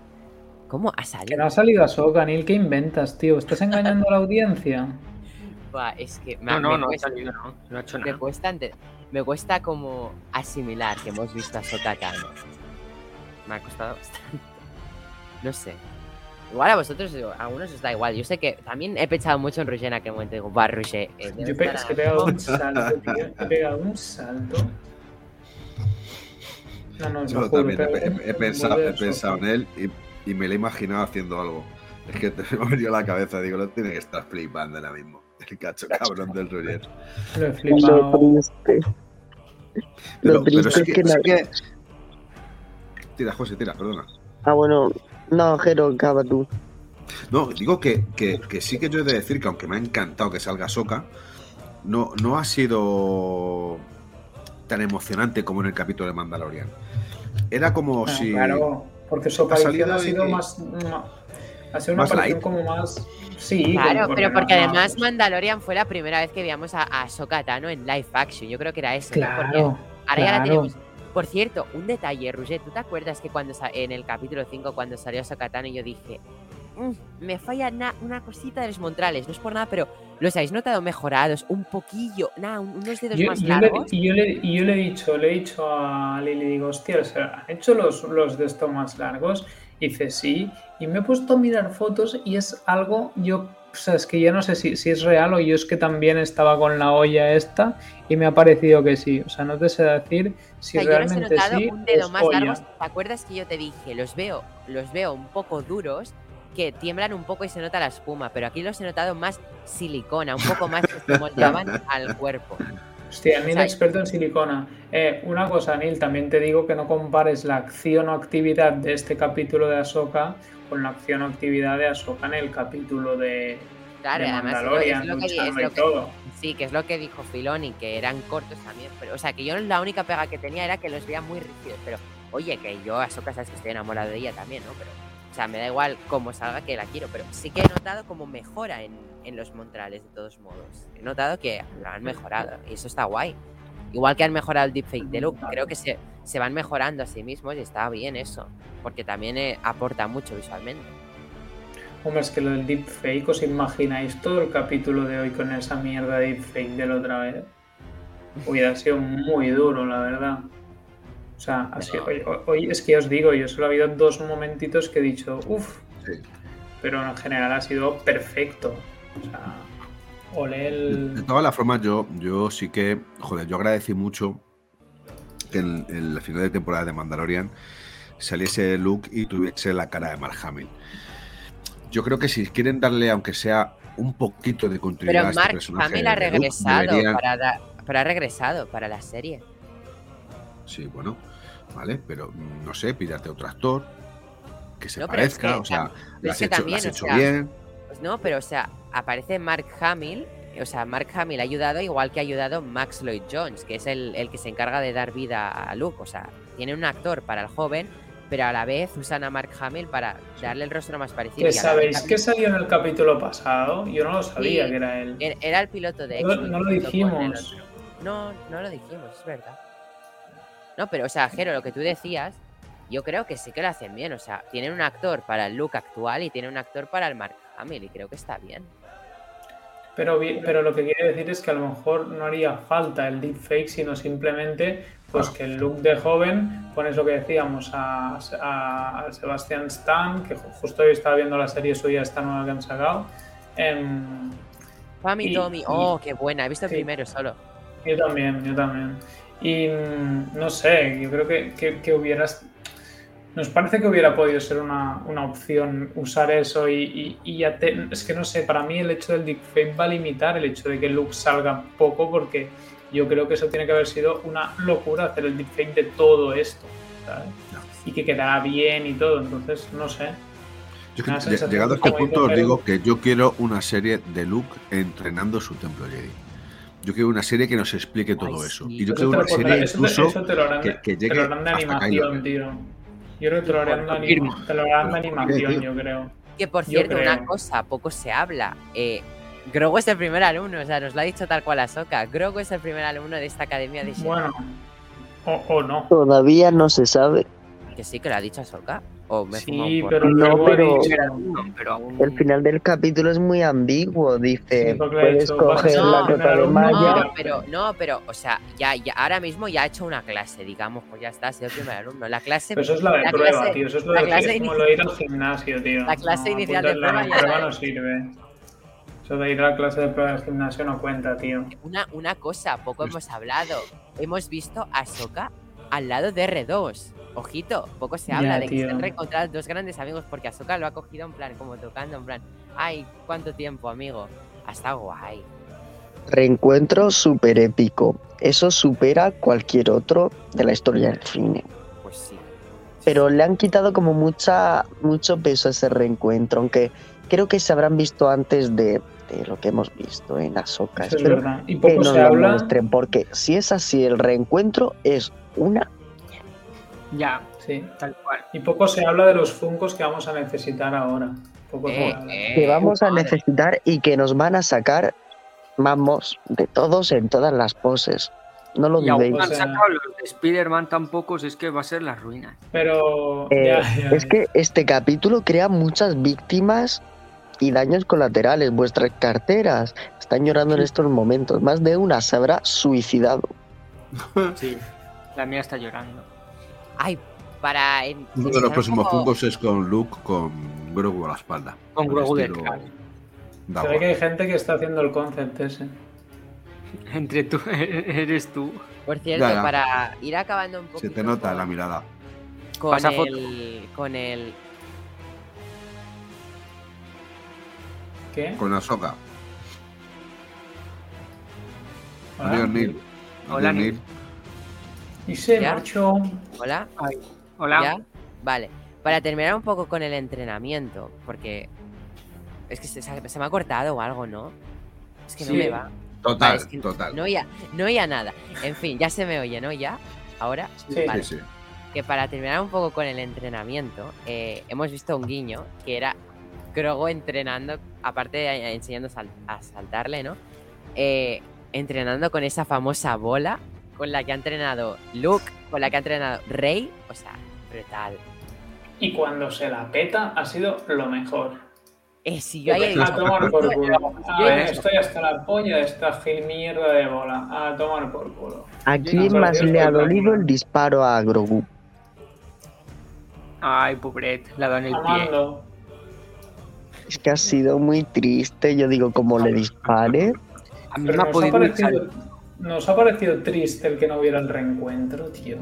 ¿Cómo ha Que salido? no ha salido a Soka, Neil, ¿qué inventas, tío? ¿Estás engañando a la audiencia? Buah, es que me, No, no, me no ha cuesta- salido, no. No ha hecho me nada. cuesta ente- me cuesta como asimilar que hemos visto a Sokka Tano. Me ha costado bastante. No sé. Igual a vosotros, a algunos os da igual. Yo sé que también he pensado mucho en Roger en aquel momento. Digo, va, Roger. eh, Yo pe- es que he pegado un salto, tío. He pegado un salto. No, no, Yo también he, pensado, he pensado en él y, y me lo he imaginado haciendo algo. Es que te me ha venido a la cabeza, digo, lo tiene que estar flipando ahora mismo. El cacho cabrón del Roger. Lo he flipado. Triste. Pero, Lo triste pero sí es que, que sí la- que- Tira, José, tira, perdona. Ah, bueno. No, Jero, acaba tú. No, digo que, que- que sí que yo he de decir que aunque me ha encantado que salga Soka, no, no ha sido tan emocionante como en el capítulo de Mandalorian. Era como Bueno, si... Claro, porque su ha aparición ha sido y- más. Ha sido una Más aparición light. como más. Sí, Claro, pero porque no- no- además Mandalorian fue la primera vez que veíamos a, a Ahsoka Tano en live action. Yo creo que era eso. ¿no? Claro. ahora ya la tenemos. Por cierto, un detalle, Roger, ¿tú te acuerdas que cuando en el capítulo 5, cuando salió Ahsoka Tano, yo dije, "Mm, me falla na- una cosita de los montrales, no es por nada, pero los habéis notado mejorados, un poquillo, nada, un- unos dedos Yo, más yo largos. y yo, le, y yo le he dicho, le he dicho a Lili, digo, hostia, o sea, ¿han hecho los, los de estos más largos? Y dice, sí. Y me he puesto a mirar fotos y es algo, yo, o sea, es que ya no sé si, si es real o yo es que también estaba con la olla esta y me ha parecido que sí. O sea, no te sé decir si O sea, yo los he realmente notado sí un dedo es más olla. largos. ¿Te acuerdas que yo te dije? Los veo, los veo un poco duros, que tiemblan un poco y se nota la espuma, pero aquí los he notado más silicona, un poco más que se moldeaban al cuerpo. Hostia, Neil experto en silicona. Eh, una cosa, Neil, también te digo que no compares la acción o actividad de este capítulo de Ahsoka con la acción o actividad de Ahsoka en el capítulo de, Claro, de además es lo- Mandalorian, es lo que- es luchando lo y que- todo. Sí, que es lo que dijo Filoni, que eran cortos también. Pero, o sea, que yo la única pega que tenía era que los veía muy rígidos. Pero, oye, que yo a sabes que estoy enamorado de ella también, ¿no? Pero, o sea, me da igual cómo salga que la quiero. Pero sí que he notado como mejora en, en los montrales, de todos modos. He notado que lo han mejorado. Y eso está guay. Igual que han mejorado el deepfake de Luke. Creo que se, se van mejorando a sí mismos y está bien eso. Porque también eh, aporta mucho visualmente. Hombre, es que lo del deepfake, ¿os imagináis todo el capítulo de hoy con esa mierda de deepfake de la otra vez? Hubiera sido muy duro, la verdad. O sea, hoy, hoy- es que os digo, yo solo ha habido dos momentitos que he dicho, uff, Sí. pero en general ha sido perfecto. O sea, olé De todas las formas, yo, yo sí que, joder, yo agradecí mucho que en, en la final de temporada de Mandalorian saliese Luke y tuviese la cara de Mark Hamill. Yo creo que si quieren darle, aunque sea un poquito de continuidad Pero a este Mark personaje Hamill ha Luke, regresado deberían- para, da- pero ha regresado para la serie. Sí, bueno, vale, pero mm, no sé, pídate otro actor que se No, es parezca, que o sea, lo has que hecho, lo has o hecho sea, bien. Pues no, pero o sea, aparece Mark Hamill. O sea, Mark Hamill ha ayudado igual que ha ayudado Max Lloyd Jones, que es el, el que se encarga de dar vida a Luke. O sea, tiene un actor para el joven, pero a la vez usan a Mark Hamill para darle el rostro más parecido. ¿Que y a la vez sabéis que salió en el capítulo pasado? Yo no lo sabía Sí. que era él. Era era el piloto de No- X-Wing no lo dijimos. No, no lo dijimos, es verdad. No, pero, o sea, Jero, lo que tú decías, yo creo que sí que lo hacen bien. O sea, tienen un actor para el look actual y tienen un actor para el Mark Hamill, y creo que está bien. Pero, pero lo que quiere decir es que a lo mejor no haría falta el deepfake, sino simplemente pues que el look de joven pones lo que decíamos a, a, a Sebastian Stan, que ju- justo hoy estaba viendo la serie suya esta nueva que han sacado. Y- Tommy, oh, qué buena, he visto el sí. primero solo. Yo también, yo también. Y mm, no sé, yo creo que, que, que hubieras. Nos parece que hubiera podido ser una, una opción usar eso y, y- y ya te- Es que no sé, para mí el hecho del deepfake va a limitar el hecho de que Luke salga poco porque yo creo que eso tiene que haber sido una locura hacer el deepfake de todo esto, ¿sabes? Y que quedará bien y todo, entonces no sé. Yo que, llegado a este punto os digo que yo quiero una serie de Luke entrenando su templo Jedi. Yo quiero una serie que nos explique todo Ay, eso. sí. Y yo quiero una lo serie eso incluso eso te lo harán de- que, que te llegue lo harán de animación, tío. Yo creo que te lo harán de, te lo harán de Pero, ¿por qué, animación, yo creo. Que por cierto, una cosa, poco se habla. Eh, Grogu es el primer alumno, o sea, nos lo ha dicho tal cual Ahsoka. Grogu es el primer alumno de esta academia de. Bueno, o, o no. Todavía no se sabe. Que sí, que lo ha dicho Ahsoka. Me Sí, pero. No, pero- pero El final del capítulo es muy ambiguo. Dice, puedes coger "Vas a la malla. No, pero, no, pero, o sea, ya, ya, ahora mismo ya ha hecho una clase, digamos, pues ya está, ha sido el primer alumno. La clase, Pero eso es la de la prueba, clase- tío. Eso es, lo la de, clase es como lo de ir al gimnasio, tío. La clase No, inicial de prueba ya prueba la- no sirve. Eso de ir a la clase de prueba del gimnasio no cuenta, tío. una, una cosa, poco hemos hablado. Hemos visto a Ahsoka al lado de R2. Ojito, poco se Ya, habla de que se han reencontrado dos grandes amigos porque Ahsoka lo ha cogido en plan, como tocando, en plan, ay, cuánto tiempo, amigo. Hasta guay. Reencuentro súper épico. Eso supera cualquier otro de la historia del cine. Pues sí. Pero le han quitado como mucha, mucho peso a ese reencuentro, aunque creo que se habrán visto antes de, de lo que hemos visto en Ahsoka. Eso es verdad. Y que poco nos se lo habla. muestren, porque si es así, el reencuentro es una... ya, Sí. tal cual. Y poco se habla de los funcos que vamos a necesitar ahora. Poco Eh, eh, que vamos a necesitar y que nos van a sacar mamos de todos en todas las poses. No lo Y aún dudéis. no han sacado los de Spider-Man tan pocos, es que va a ser las ruinas. Pero. Eh, ya, ya, es ya. que este capítulo crea muchas víctimas y daños colaterales. Vuestras carteras están llorando en estos momentos. Más de una se habrá suicidado. Sí. La mía está llorando. Ay, para. en- Uno de los próximos poco- fungos es con Luke con Grogu a la espalda. Con Grogu cráneo. Se ve que hay gente que está haciendo el concept ese. Entre tú, eres tú. Por cierto, Ya, ya. para ir acabando un poco. Se te nota en la mirada. con Pasa el, con el. ¿Qué? Con Ahsoka. Hola. Adiós, Neil. Hola, Adiós, Neil. Y se ¿Ya? marchó. Hola. Hola. ¿Ya? Vale. Para terminar un poco con el entrenamiento, porque es que se, se me ha cortado o algo, ¿no? Es que no me va. Total, Vale, es que total. No oía, no oía nada. En fin, ya se me oye, ¿no? Ya. Ahora. Sí. Vale. Sí, sí. Que para terminar un poco con el entrenamiento, eh, hemos visto un guiño que era Grogu entrenando, aparte de enseñando a saltarle, ¿no? Eh, entrenando con esa famosa bola con la que ha entrenado Luke, con la que ha entrenado Rey. O sea, brutal. Y cuando se la peta ha sido lo mejor. Eh, si yo ahí he A tomar por culo. Yo he estoy hasta la polla de esta gil mierda de bola. A tomar por culo. ¿A quién más le ha dolido el disparo a Grogu? Ay, pobret, la da en el pie. Amando. Es que ha sido muy triste. Yo digo, como le dispare, A mí Pero me ha podido parecido, nos ha parecido triste el que no hubiera el reencuentro, tío.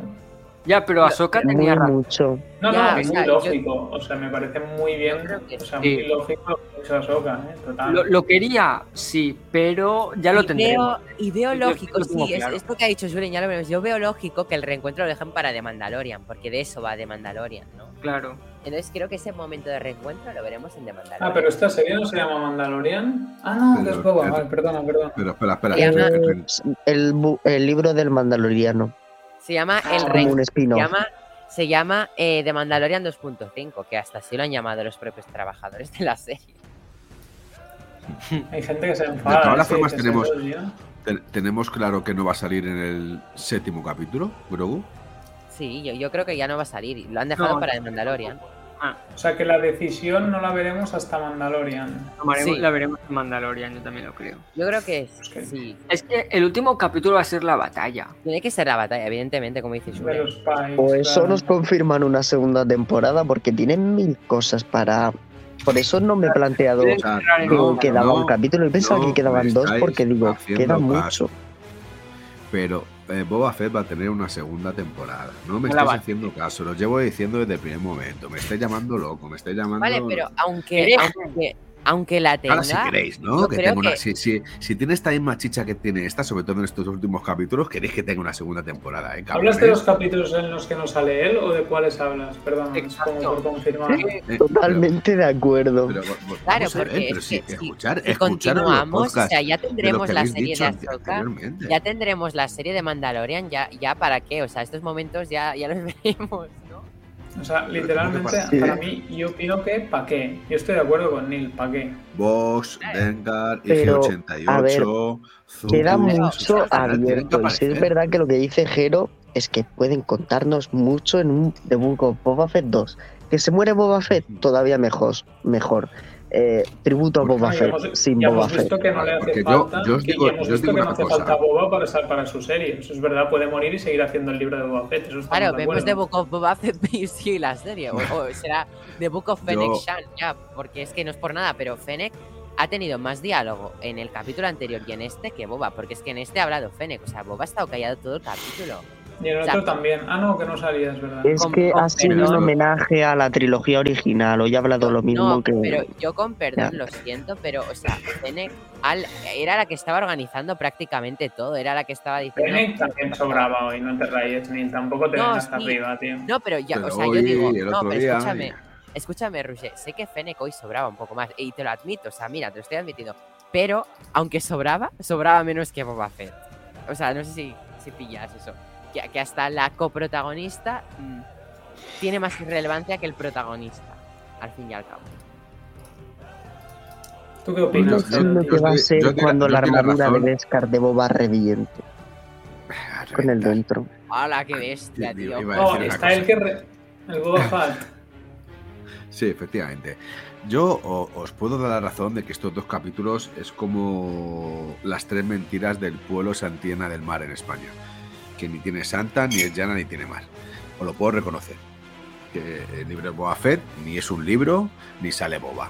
Ya, pero Ahsoka muy tenía razón. mucho. No, Ya, no, es muy yo- lógico. O sea, me parece muy bien. O sea, sí. muy lógico lo que ha hecho Ahsoka, ¿eh? Total. Lo, lo quería, sí, pero ya lo veo, y veo Yo- yo lógico, sí, es, esto que ha dicho Julen, ya lo vemos. Yo veo lógico que el reencuentro lo dejen para The Mandalorian, porque de eso va The Mandalorian, ¿no? Claro. Entonces creo que ese momento de reencuentro lo veremos en The Mandalorian. Ah, pero esta serie no se llama Mandalorian. Ah, no, es Boba. pero- Vale, perdona, perdona. Pero espera, espera. Se llama-. El, el libro del Mandaloriano. Se llama El Como Rey. Se llama, se llama eh, The Mandalorian 2.5, que hasta así lo han llamado los propios trabajadores de la serie. Hay gente que se enfada. De todas las formas tenemos- Tenemos claro que no va a salir en el séptimo capítulo, Grogu. Sí, yo, yo creo que ya no va a salir. Lo han dejado No. para The Mandalorian. O sea que la decisión no la veremos hasta Mandalorian. Tomaremos- Sí. La veremos en Mandalorian, yo también lo creo. Yo creo que Es que- sí. Es que el último capítulo va a ser la batalla. Tiene que ser la batalla, evidentemente, como dices. O eso claro. nos confirman una segunda temporada porque tienen mil cosas para... Por eso no me he planteado O que sea, No, quedaba no, un capítulo y pensaba no que quedaban dos porque digo, queda caso. mucho. Pero eh, Boba Fett va a tener una segunda temporada. No me estáis va. haciendo caso, lo llevo diciendo desde el primer momento. Me estáis llamando loco, me estáis llamando. Vale, pero aunque, aunque la tenga. Ahora si queréis, ¿no? Que tenga una- que- si, si- si tiene esta misma chicha que tiene esta, sobre todo en estos últimos capítulos, queréis que tenga una segunda temporada, ¿eh? ¿Hablas de cabrones? los capítulos en los que no sale él o de cuáles hablas? Perdón, es como Exacto. por confirmar. Eh, Totalmente de acuerdo. Pero, pero, vamos Claro, a ver, porque pero es sí, que escuchar, si escuchar los continuamos, o sea, ya de tendremos la serie de anteriormente. ya tendremos la serie de Mandalorian, ya, ya para qué, o sea, estos momentos ya, ya los veremos. O sea, literalmente, para mí, yo opino que ¿pa' qué? Yo estoy de acuerdo con Neil, ¿pa' qué? Vox, Dengar, Pero, IG88, a ver, Zuko, Queda mucho abierto. Y si es verdad que lo que dice Jero es que pueden contarnos mucho en un Book of Boba Fett 2. Que se muere Boba Fett, todavía mejor. mejor. Eh, tributo a Boba Fett hemos, sin Boba hemos visto Fett. que no le hace Porque yo- falta. yo os digo- y hemos yo os visto digo que no hace cosa. falta Boba para, sa- para su serie. Eso es verdad, puede morir y seguir haciendo el libro de Boba Fett. Eso estamos Claro, de vemos acuerdo. The Book of Boba Fett y sigue la serie, o, o será The Book of Fennec Yo- Shan, ya, porque es que no es por nada, pero Fennec ha tenido más diálogo en el capítulo anterior y en este que Boba, porque es que en este ha hablado Fennec, o sea, Boba ha estado callado todo el capítulo. Y el otro también. Ah, no, que no salía, es verdad. Es Con- que con ha sido perdón. un homenaje a la trilogía original. Hoy he hablado lo mismo no, que. pero yo con perdón Ya. lo siento, pero, o sea, Fennec al- era la que estaba organizando prácticamente todo, era la que estaba diciendo... Fennec también sobraba hoy, no te rayes, ni tampoco te No, vengas sí. arriba, tío. No, pero ya, Pero o sea, yo hoy, digo, el no, otro pero día, escúchame, escúchame, Roger, sé que Fennec hoy sobraba un poco más, y te lo admito, o sea, mira, te lo estoy admitiendo, pero aunque sobraba, sobraba menos que Boba Fett. O sea, no sé si, si pillas eso, que, que hasta la coprotagonista mm, tiene más relevancia que el protagonista, al fin y al cabo. ¿Tú qué opinas? sé lo yo que va a yo ser cuando yo la armadura de. Beskar de Boba reviente con el dentro. ¡Hala, qué bestia, Tío, una está cosa. el que. re- El Boba Fett. Sí, efectivamente. Yo os puedo dar la razón de que estos dos capítulos es como las tres mentiras del pueblo Santiana del Mar en España. Que ni tiene santa, ni es llana, ni tiene mar. Os lo puedo reconocer. Que el libro de Boba Fett ni es un libro, ni sale Boba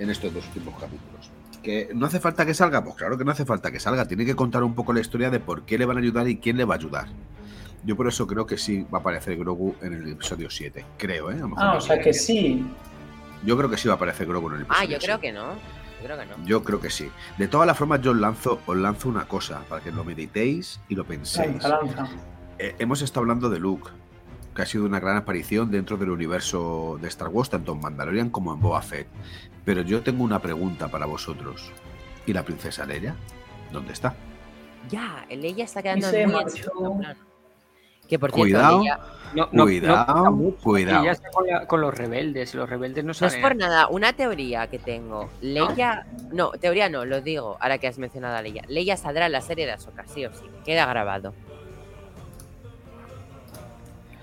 en estos dos últimos capítulos. ¿Que no hace falta que salga? Pues claro que no hace falta que salga. Tiene que contar un poco la historia de por qué le van a ayudar y quién le va a ayudar. Yo por eso creo que sí va a aparecer Grogu en el episodio 7. Creo, ¿eh? A lo mejor Ah, o sea que sí. Yo creo que sí va a aparecer Grogu en el episodio Ah, yo creo 7. que no, yo creo que no. Yo creo que sí. De todas las formas, yo os lanzo, os lanzo una cosa para que lo meditéis y lo penséis. Lanza, lanza. Eh, hemos estado hablando de Luke, que ha sido una gran aparición dentro del universo de Star Wars, tanto en Mandalorian como en Boba Fett. Pero yo tengo una pregunta para vosotros. ¿Y la princesa Leia? ¿Dónde está? Ya, Leia está quedando en marchó. plano. Que por cierto, Cuidado. No, no- Cuidado, no mucho, cuidado. ya está con, la- con los rebeldes. Los rebeldes no No es saben. por nada, una teoría que tengo. Leia. No, teoría no, lo digo, ahora que has mencionado a Leia. Leia saldrá en la serie de Ahsoka, sí o sí. Queda grabado.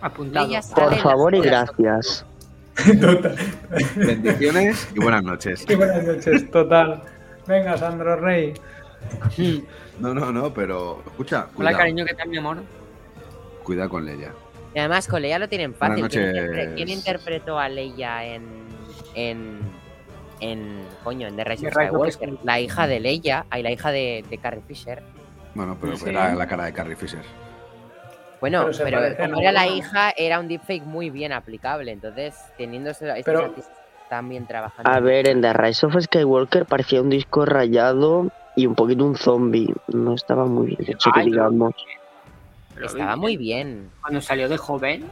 Apuntado. Leia Por favor y gracias. Total. Bendiciones y buenas noches. Y buenas noches, total. Venga, Sandro Rey. No, no, no, pero escucha, Hola, cuidado, cariño, ¿qué tal, mi amor? Cuidado con Leia. Y además con Leia lo tienen fácil. Buenas ¿Quién, noches. interpre- quién interpretó a Leia en. en. en. coño, en The Rise The of Rise of Skywalker? La hija de Leia, ay, la hija de, de Carrie Fisher. Bueno, pero Sí. era la cara de Carrie Fisher. Bueno, Pero como era la hija, era un deepfake muy bien aplicable. Entonces, teniendo estos Pero- artistas bien trabajando. A ver, en The Rise of Skywalker parecía un disco rayado y un poquito un zombie. No estaba muy bien hecho, Ay, digamos. Pero Estaba muy bien. Cuando salió de joven,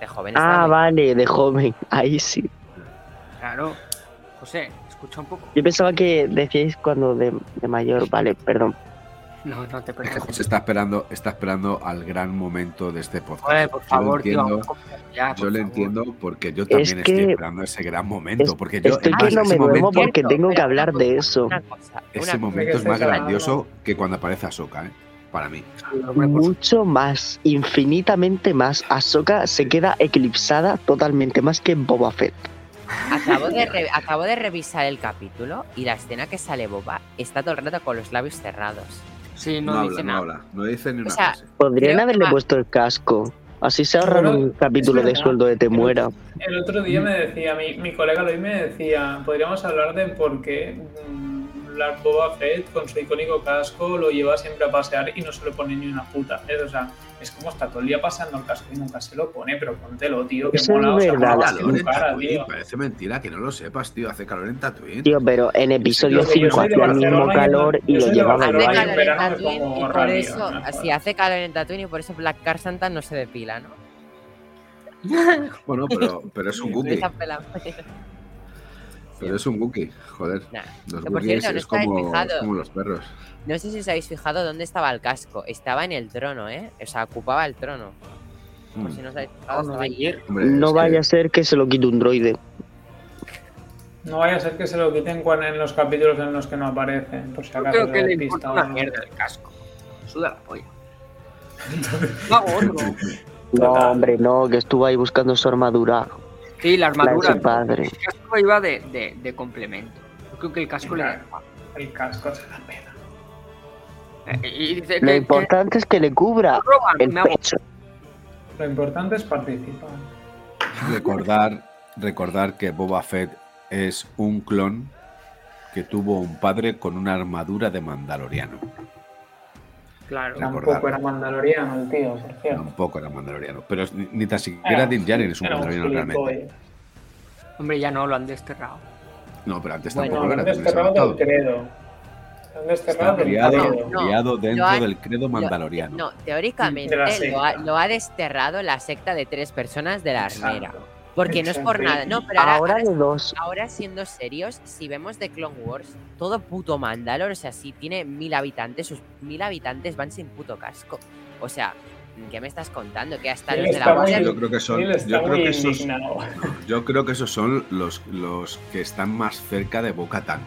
De joven Ah, muy- vale, de joven. Ahí sí. Claro. José, escucha un poco. Yo pensaba que decíais cuando de, de mayor. Vale, perdón. No, no te preocupes. José está esperando, está esperando al gran momento de este podcast. Joder, por Yo lo favor, tío. entiendo, ya, yo favor. entiendo porque yo también estoy que- esperando ese gran momento. Es- porque yo Estoy es que no ese me duermo momento, porque tengo que hablar de eso. Una cosa, ese momento es más grandioso que cuando aparece Ahsoka, ¿eh? Para mí. Mucho más, infinitamente más. Ahsoka se queda eclipsada totalmente, más que Boba Fett. Acabo de, re- acabo de revisar el capítulo y la escena que sale Boba está todo el rato con los labios cerrados. Sí, No, no, habla, dice no nada. habla. No dice ni una sea, frase. Podrían Creo haberle que- puesto el casco. Así se ahorran Bueno, un capítulo de sueldo de te El- muera. El otro día me decía, mi, mi colega Luis me decía, podríamos hablar de por qué la Boba Fett con su icónico casco lo lleva siempre a pasear y no se lo pone ni una puta. ¿eh? O sea, es como está todo el día pasando el casco y nunca se lo pone, pero póntelo, tío, que Eso mola. es o sea, verdad. Calor en cara, Tatooine, tío. parece mentira que no lo sepas, tío. Hace calor en Tatooine. Tío, pero en episodio Yo soy- yo 5 soy de hacía el mismo y calor y yo lo llevaba Hace y calor en Tatooine y por rabia, eso, me si hace calor en Tatooine y por eso Black Car Santa no se depila, ¿no? Bueno, pero, pero es un Wookiee. Pero es un Wookiee, joder. Nah. Los por cierto, no es como, fijado. es como los perros. No sé si os habéis fijado dónde estaba el casco. Estaba en el trono, ¿eh? O sea, ocupaba el trono. Por Mm. si no os habéis fijado, No, no, estaba allí. ayer. Hombre, No vaya que- a ser que se lo quite un droide. No vaya a ser que se lo quiten cuando en los capítulos en los que no aparecen, por si Yo acaso creo se que le importa una mierda el casco. Suda la polla. No hombre, no, que estuvo ahí buscando su armadura. Sí, la armadura. padre. El casco iba de, de, de complemento. Yo creo que el casco le da. El casco se la pena. Eh, Y dice Lo que, importante es que le cubra roban, el pecho. Lo importante es participar. Recordar, recordar que Boba Fett es un clon que tuvo un padre con una armadura de mandaloriano. Claro. Recordar. Tampoco era mandaloriano el tío, por cierto. Tampoco era mandaloriano. Pero ni, tan siquiera Din Djarin es un mandaloriano realmente. Hombre, ya no, lo han desterrado. No, pero antes Bueno, tampoco lo lo era. desterrado ha del credo. Lo han desterrado Está criado, credo. No, criado dentro ha- del credo mandaloriano. No, teóricamente lo ha, secta. lo ha desterrado la secta de tres personas de la armera. Porque no es por nada. No, pero ahora, Ahora ahora, de dos. ahora siendo serios, si vemos de Clone Wars, todo puto Mandalor, o sea, si tiene mil habitantes, sus mil habitantes van sin puto casco. O sea, ¿qué me estás contando? Que hasta los de la Guardia... Yo creo que son, yo creo que esos, yo creo que esos son los, los que están más cerca de Boca Tan.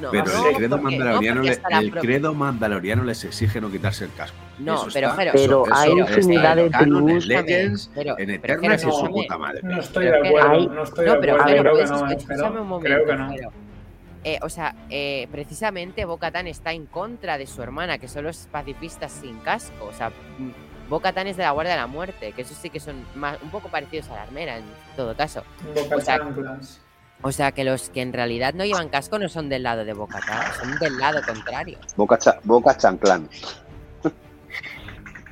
No, Pero no, el credo porque- mandaloriano, le- el credo mandaloriano les exige no quitarse el casco. No, Eso pero está- Pero eso- hay eso infinidad de en canon, en tribus. Legends, Pero- en pero Eternas y Jero, su puta madre. No estoy de acuerdo, no estoy de pero acuerdo. Creo que no, escúchame Jero. un momento. Creo que no. Eh, o sea, eh, precisamente Bocatan está en contra de su hermana, que son los pacifistas sin casco. O sea, Bocatan es de la Guardia de la Muerte, que esos sí que son más, un poco parecidos a la armera en todo caso. Boca O sea, chanclas. O sea, que los que en realidad no llevan casco no son del lado de Bocatan, son del lado contrario. Boca, cha- Boca Chanclán.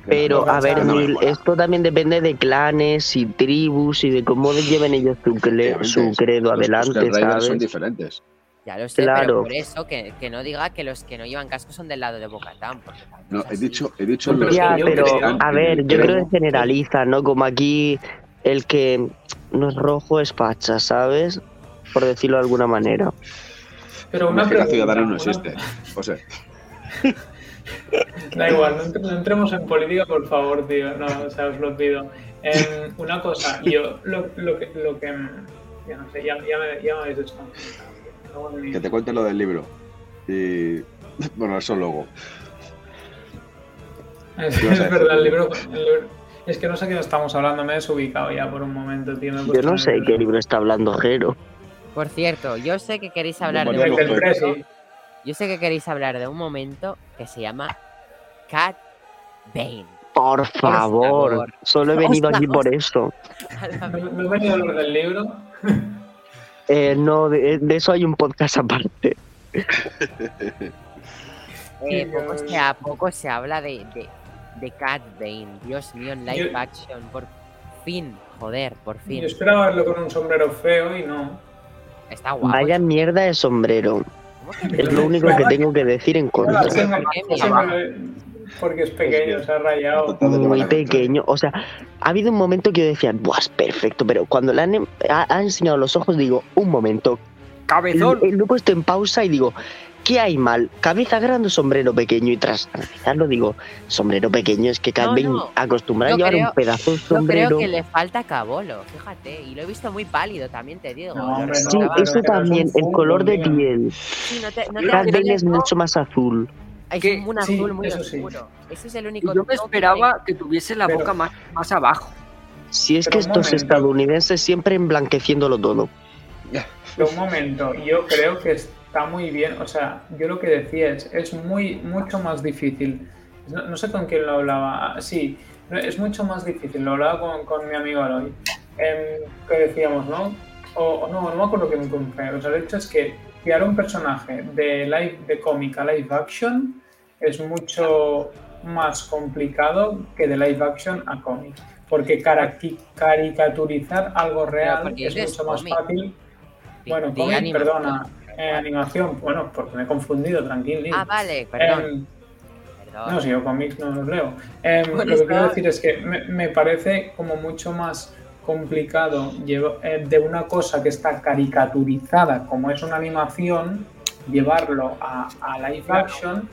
Pero, Boca a ver, Chancla. Neil, esto también depende de clanes y tribus y de cómo lleven ellos su, cle- su credo Los adelante, Tusken Raiders son ¿sabes? diferentes. Ya lo sé, Claro. pero por eso que, que no diga que los que no llevan casco son del lado de tampoco No, he dicho, he dicho Pero los Ya, que pero, a ver, yo creo- creo que generaliza, ¿no? Como aquí el que no es rojo es facha, ¿sabes? Por decirlo de alguna manera. Pero una pregunta. Ciudadano no existe. José. Da igual, no, entre- no entremos en política, por favor, tío. No, o sea, os lo pido. Em, una cosa, yo lo, lo que. Lo que mm, ya no sé, ya, ya me, ya me habéis desconcentrado. Que te cuente lo del libro. Y. Bueno, eso luego. Es, ¿Qué ibas a es verdad, el libro, el libro- Es que no sé qué estamos hablando, me he desubicado ya por un momento, tío. Yo no sé qué libro está hablando Jero. Por cierto, yo sé que queréis hablar de un momento, yo sé que queréis hablar de un momento que se llama Cat Bane. Por favor, favor. solo he venido aquí por eso. No, he venido a hablar del libro. Eh, no, de, de eso hay un podcast aparte. Eh, poco, se, ha- poco se habla de, de, de Cat Bane. Dios mío, en live Yo- action. Por fin, joder, por fin. Yo esperaba verlo con un sombrero feo y no. Está guapo. Vaya mierda de sombrero. ¿Cómo que Es lo único que tengo que decir en contra. Porque es pequeño, se ha rayado. Muy pequeño. O sea, ha habido un momento que yo decía, Buah, es perfecto, pero cuando le han em- ha, ha enseñado los ojos, digo, un momento. ¡Cabezón! Lo he puesto en pausa y digo, ¿qué hay mal? ¿Cabeza grande o sombrero pequeño? Y tras analizarlo digo, sombrero pequeño, es que Cat No, acostumbrado a llevar creo- un pedazo de Yo creo sombrero. que le falta cabolo, fíjate. Y lo he visto muy pálido, también te digo. No, lo hombre, no, Sí, eso también, el color de piel. Sí, te, es mucho más azul. Es que- un sí, azul muy eso sí. oscuro. Ese es el único yo me esperaba que tuviese la Pero- boca más, más abajo. Si es que estos momento. estadounidenses siempre emblanqueciéndolo todo. Pero un momento, yo creo que está muy bien, o sea, yo lo que decía es, es muy, mucho más difícil. No, no sé con quién lo hablaba, sí, no, es mucho más difícil, lo hablaba con, con mi amigo Aloy, em, que decíamos, ¿no? O, o no, no me acuerdo quién fue, o sea, el hecho es que crear un personaje de live, de cómic a live action es mucho más complicado que de live action a cómic. Porque caricaturizar algo real es mucho más cómic. fácil bueno, cómic, perdona. Eh, animación, bueno, porque me he confundido, tranquilo. Ah, vale, perdón. Em, perdón. no, si yo cómics no los leo. Em, lo que quiero decir es que me, me parece como mucho más complicado eh, de una cosa que está caricaturizada como es una animación, llevarlo a, a live action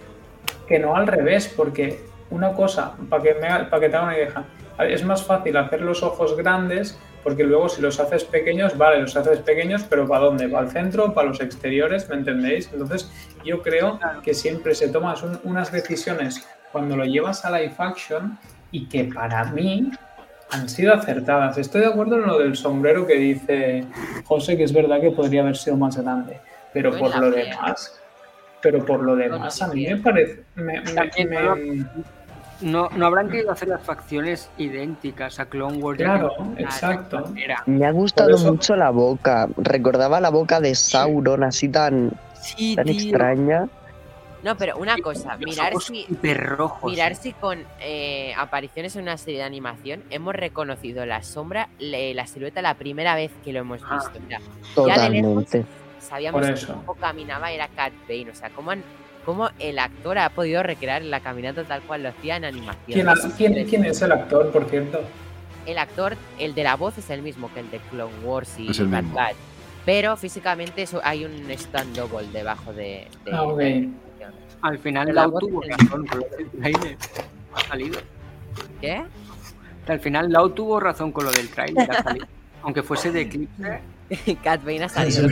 que no al revés, porque una cosa, para que, me, para que te haga una idea, es más fácil hacer los ojos grandes porque luego si los haces pequeños, vale, los haces pequeños, pero ¿para dónde? ¿Para el centro? ¿Para los exteriores? ¿Me entendéis? Entonces yo creo que siempre se toman un- unas decisiones cuando lo llevas a live action y que para mí han sido acertadas. Estoy de acuerdo en lo del sombrero que dice José, que es verdad que podría haber sido más grande, pero por lo demás, pero por lo demás a mí me parece, me- me- me- No, no habrán querido hacer las facciones idénticas a Clone Wars. claro, exacto. Me ha gustado eso- mucho la boca. Recordaba la boca de Sauron, así tan, Sí, tan tío. extraña. No, pero una cosa, mirar si, mirar si con eh, apariciones en una serie de animación hemos reconocido la sombra, le- la silueta la primera vez que lo hemos Ah. visto. Ya de lejos Totalmente. sabíamos Por que eso. cómo caminaba era Cat Bane. O sea, cómo, han- cómo el actor ha podido recrear la caminata tal cual lo hacía en animación. ¿Quién, quién- quién es el actor, por cierto? el actor, el de la voz es el mismo que el de Clone Wars y Es el Bad mismo. Batch, Pero físicamente eso, hay un stand double debajo de. de- Ah, ok. de- Al final La Lau voz tuvo razón con lo del trailer. Ha salido. ¿Qué? Al final Lau tuvo razón con lo del trailer. ha salido. Aunque fuese de Eclipse, Cat Bane ha salido.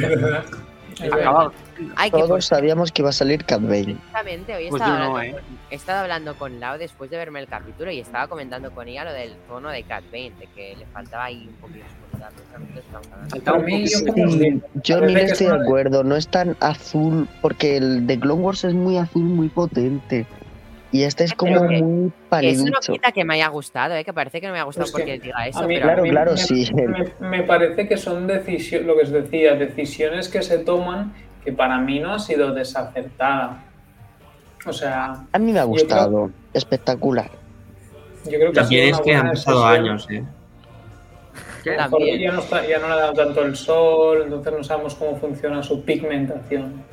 Acabado. Hay que Todos sabíamos que iba a salir Cat Bane. Precisamente, hoy Pues estaba, yo no, hablando, ¿eh? con, he estado hablando con Lau después de verme el capítulo y estaba comentando con ella lo del tono de Cat Bane, de que le faltaba ahí un poquito de. Faltaba un yo poquito. ni estoy es de acuerdo, no es tan azul, porque el de Clone Wars es muy azul, muy potente. Y este es como Pero que- muy Que eso no paliducho. quita que me haya gustado, ¿eh? que parece que no me haya gustado Es porque él diga eso, A mí- pero Claro, a mí claro, me, sí. Me, me parece que son decisiones, lo que os decía, decisiones que se toman que para mí no ha sido desacertada. O sea, A mí me ha gustado, espectacular. yo creo que ha También es que han pasado decisión. años, ¿eh? Ya no, está- ya no le ha dado tanto el sol, entonces no sabemos cómo funciona su pigmentación.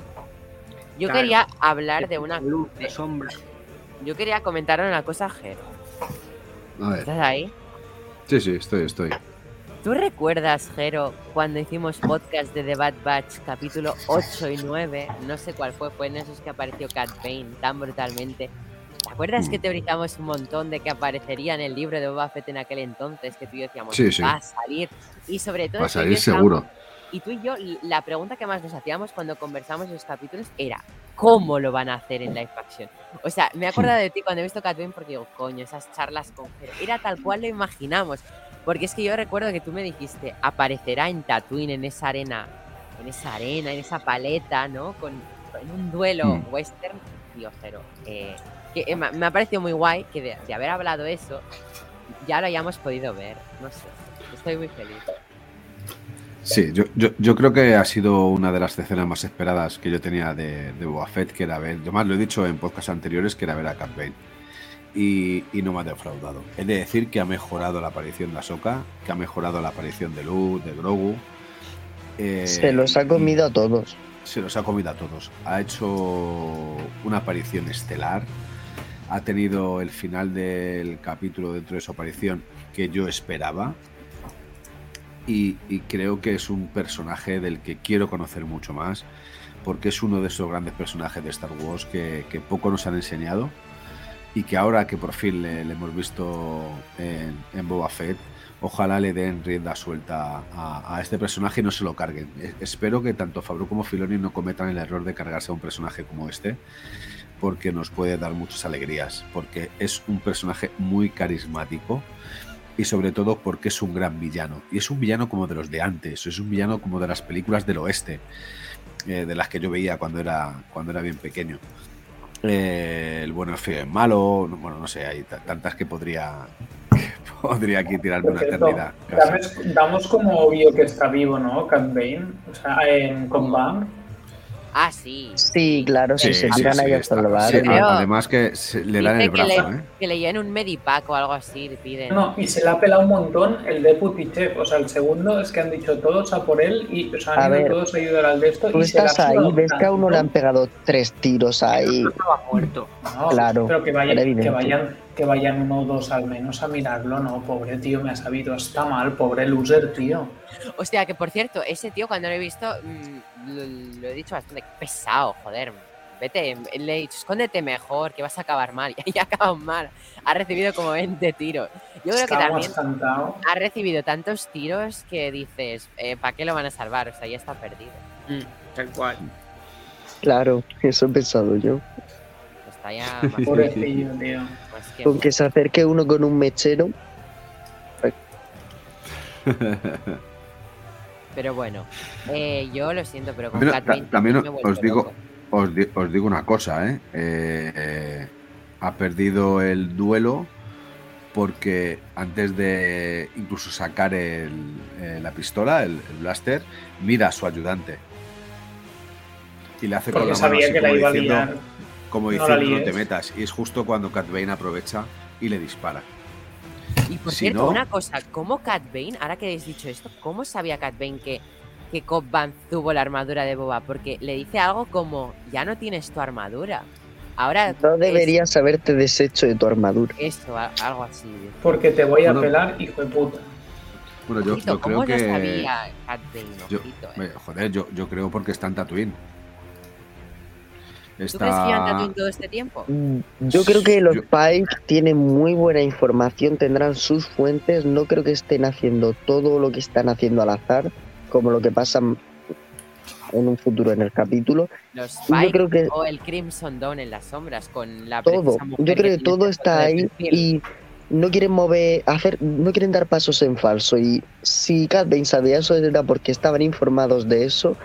yo Claro. quería hablar de una... luz, de- de sombra. Yo quería comentar una cosa, Jero. A ver. ¿Estás ahí? Sí, sí, estoy, estoy. ¿Tú recuerdas, Jero, cuando hicimos podcast de The Bad Batch capítulo 8 y 9? No sé cuál fue, fue en esos que apareció Cat Bane tan brutalmente. ¿Te acuerdas que teorizamos un montón de que aparecería en el libro de Boba Fett en aquel entonces? Que tú y yo decíamos, Sí, sí. va a salir. Y sobre todo, Va a salir seguro. Y tú y yo, la pregunta que más nos hacíamos cuando conversamos esos capítulos era, ¿cómo lo van a hacer en live action? O sea, me he acordado de ti cuando he visto Cat Bane porque digo, coño, esas charlas con Jero. Era tal cual lo imaginamos. Porque es que yo recuerdo que tú me dijiste, aparecerá en Tatooine, en esa arena, en esa arena, en esa paleta, ¿no? Con, en un duelo Mm. western. Dios, Jero, eh, que eh, me me ha parecido muy guay que de, de haber hablado eso, ya lo hayamos podido ver. No sé, estoy muy feliz. Sí, yo, yo, yo creo que ha sido una de las escenas más esperadas que yo tenía de, de Boba Fett, que era ver, yo más lo he dicho en podcasts anteriores, que era ver a Cat Bane. Y, y no me ha defraudado. He de decir que ha mejorado la aparición de Ahsoka, que ha mejorado la aparición de Luke, de Grogu. eh, Se los ha comido a todos. se los ha comido a todos. Ha hecho una aparición estelar. ha tenido el final del capítulo dentro de su aparición que yo esperaba. Y, creo que es un personaje del que quiero conocer mucho más, porque es uno de esos grandes personajes de Star Wars que, poco nos han enseñado y que ahora que por fin le, hemos visto en, en Boba Fett, ojalá le den rienda suelta a, a este personaje y no se lo carguen. E- Espero que tanto Fabro como Filoni no cometan el error de cargarse a un personaje como este, porque nos puede dar muchas alegrías, porque es un personaje muy carismático y sobre todo porque es un gran villano. Y es un villano como de los de antes, es un villano como de las películas del oeste, eh, de las que yo veía cuando era, cuando era bien pequeño. Eh, el bueno, el feo, el malo, no- bueno, no sé, hay ta- tantas que podría, podría aquí tirarme una eternidad. damos, damos como obvio que está vivo, ¿no? Cat Bane, o sea, en Combat. Ah, sí. Sí, claro, si se tiran ahí hasta el. Sí, además que se- le dan el que brazo, le, ¿eh? que le lleven un medipack o algo así, le piden. No, y se le ha pelado un montón el Deputy Chef. O sea, el segundo es que han dicho todos a por él y o sea, A han ido ver, todos a ayudar al de esto. Tú y se estás ahí, ves que a uno le han pegado tres tiros ahí. Estaba muerto. No, Claro, Pero que vayan, que vayan, que vayan uno o dos al menos a mirarlo, no, pobre tío, me ha sabido, está mal, pobre loser, tío. Hostia, que por cierto, ese tío cuando lo he visto, mm, lo, lo he dicho bastante pesado, joder. Vete, le he dicho, escóndete mejor, que vas a acabar mal. Y ha acabado mal. Ha recibido como 20 tiros. Yo creo que también cantado. ha recibido tantos tiros que dices, ¿para qué lo van a salvar? O sea, ya está perdido. Mm, tal cual. Claro, eso he pensado yo. Está ya más, Pobrecillo, tío. Con que se acerque uno con un mechero. Pero bueno, eh, yo lo siento, pero con Pero también os digo, loco. os, di- os digo una cosa, ¿eh? Eh, eh, Ha perdido el duelo porque antes de incluso sacar el, eh, la pistola, el, el blaster, mira a su ayudante. Y le hace con Porque la mano sabía así que la iba a diciendo, liar. Como No diciendo, no, líes". te metas. Y es justo cuando Cat Bane aprovecha y le dispara. Y por Si cierto, no- una cosa, ¿cómo Cat Bane, ahora que habéis dicho esto, cómo sabía Cat Bane que, que Cobb Vanth tuvo la armadura de Boba? Porque le dice algo como, ya no tienes tu armadura. Ahora No es deberías haberte deshecho de tu armadura. Eso, a- algo así. Porque te voy a Bueno. pelar, hijo de puta. Bueno, yo, Ojito, yo creo ¿Cómo que. no sabía Cat Bane? yo- Ojito, eh, joder, yo, yo creo porque está en Tatooine. ¿Tú crees que Tatooine todo este tiempo? Mm, Yo creo que los Yo- Pike tienen muy buena información, tendrán sus fuentes. No creo que estén haciendo todo lo que están haciendo al azar, como lo que pasa en un futuro en el capítulo. Los Yo Pike creo que o el Crimson Dawn en las sombras con la todo, yo creo que todo está ahí y no quieren mover, hacer, no quieren dar pasos en falso. Y si Cat Bane sabía eso era porque estaban informados de eso.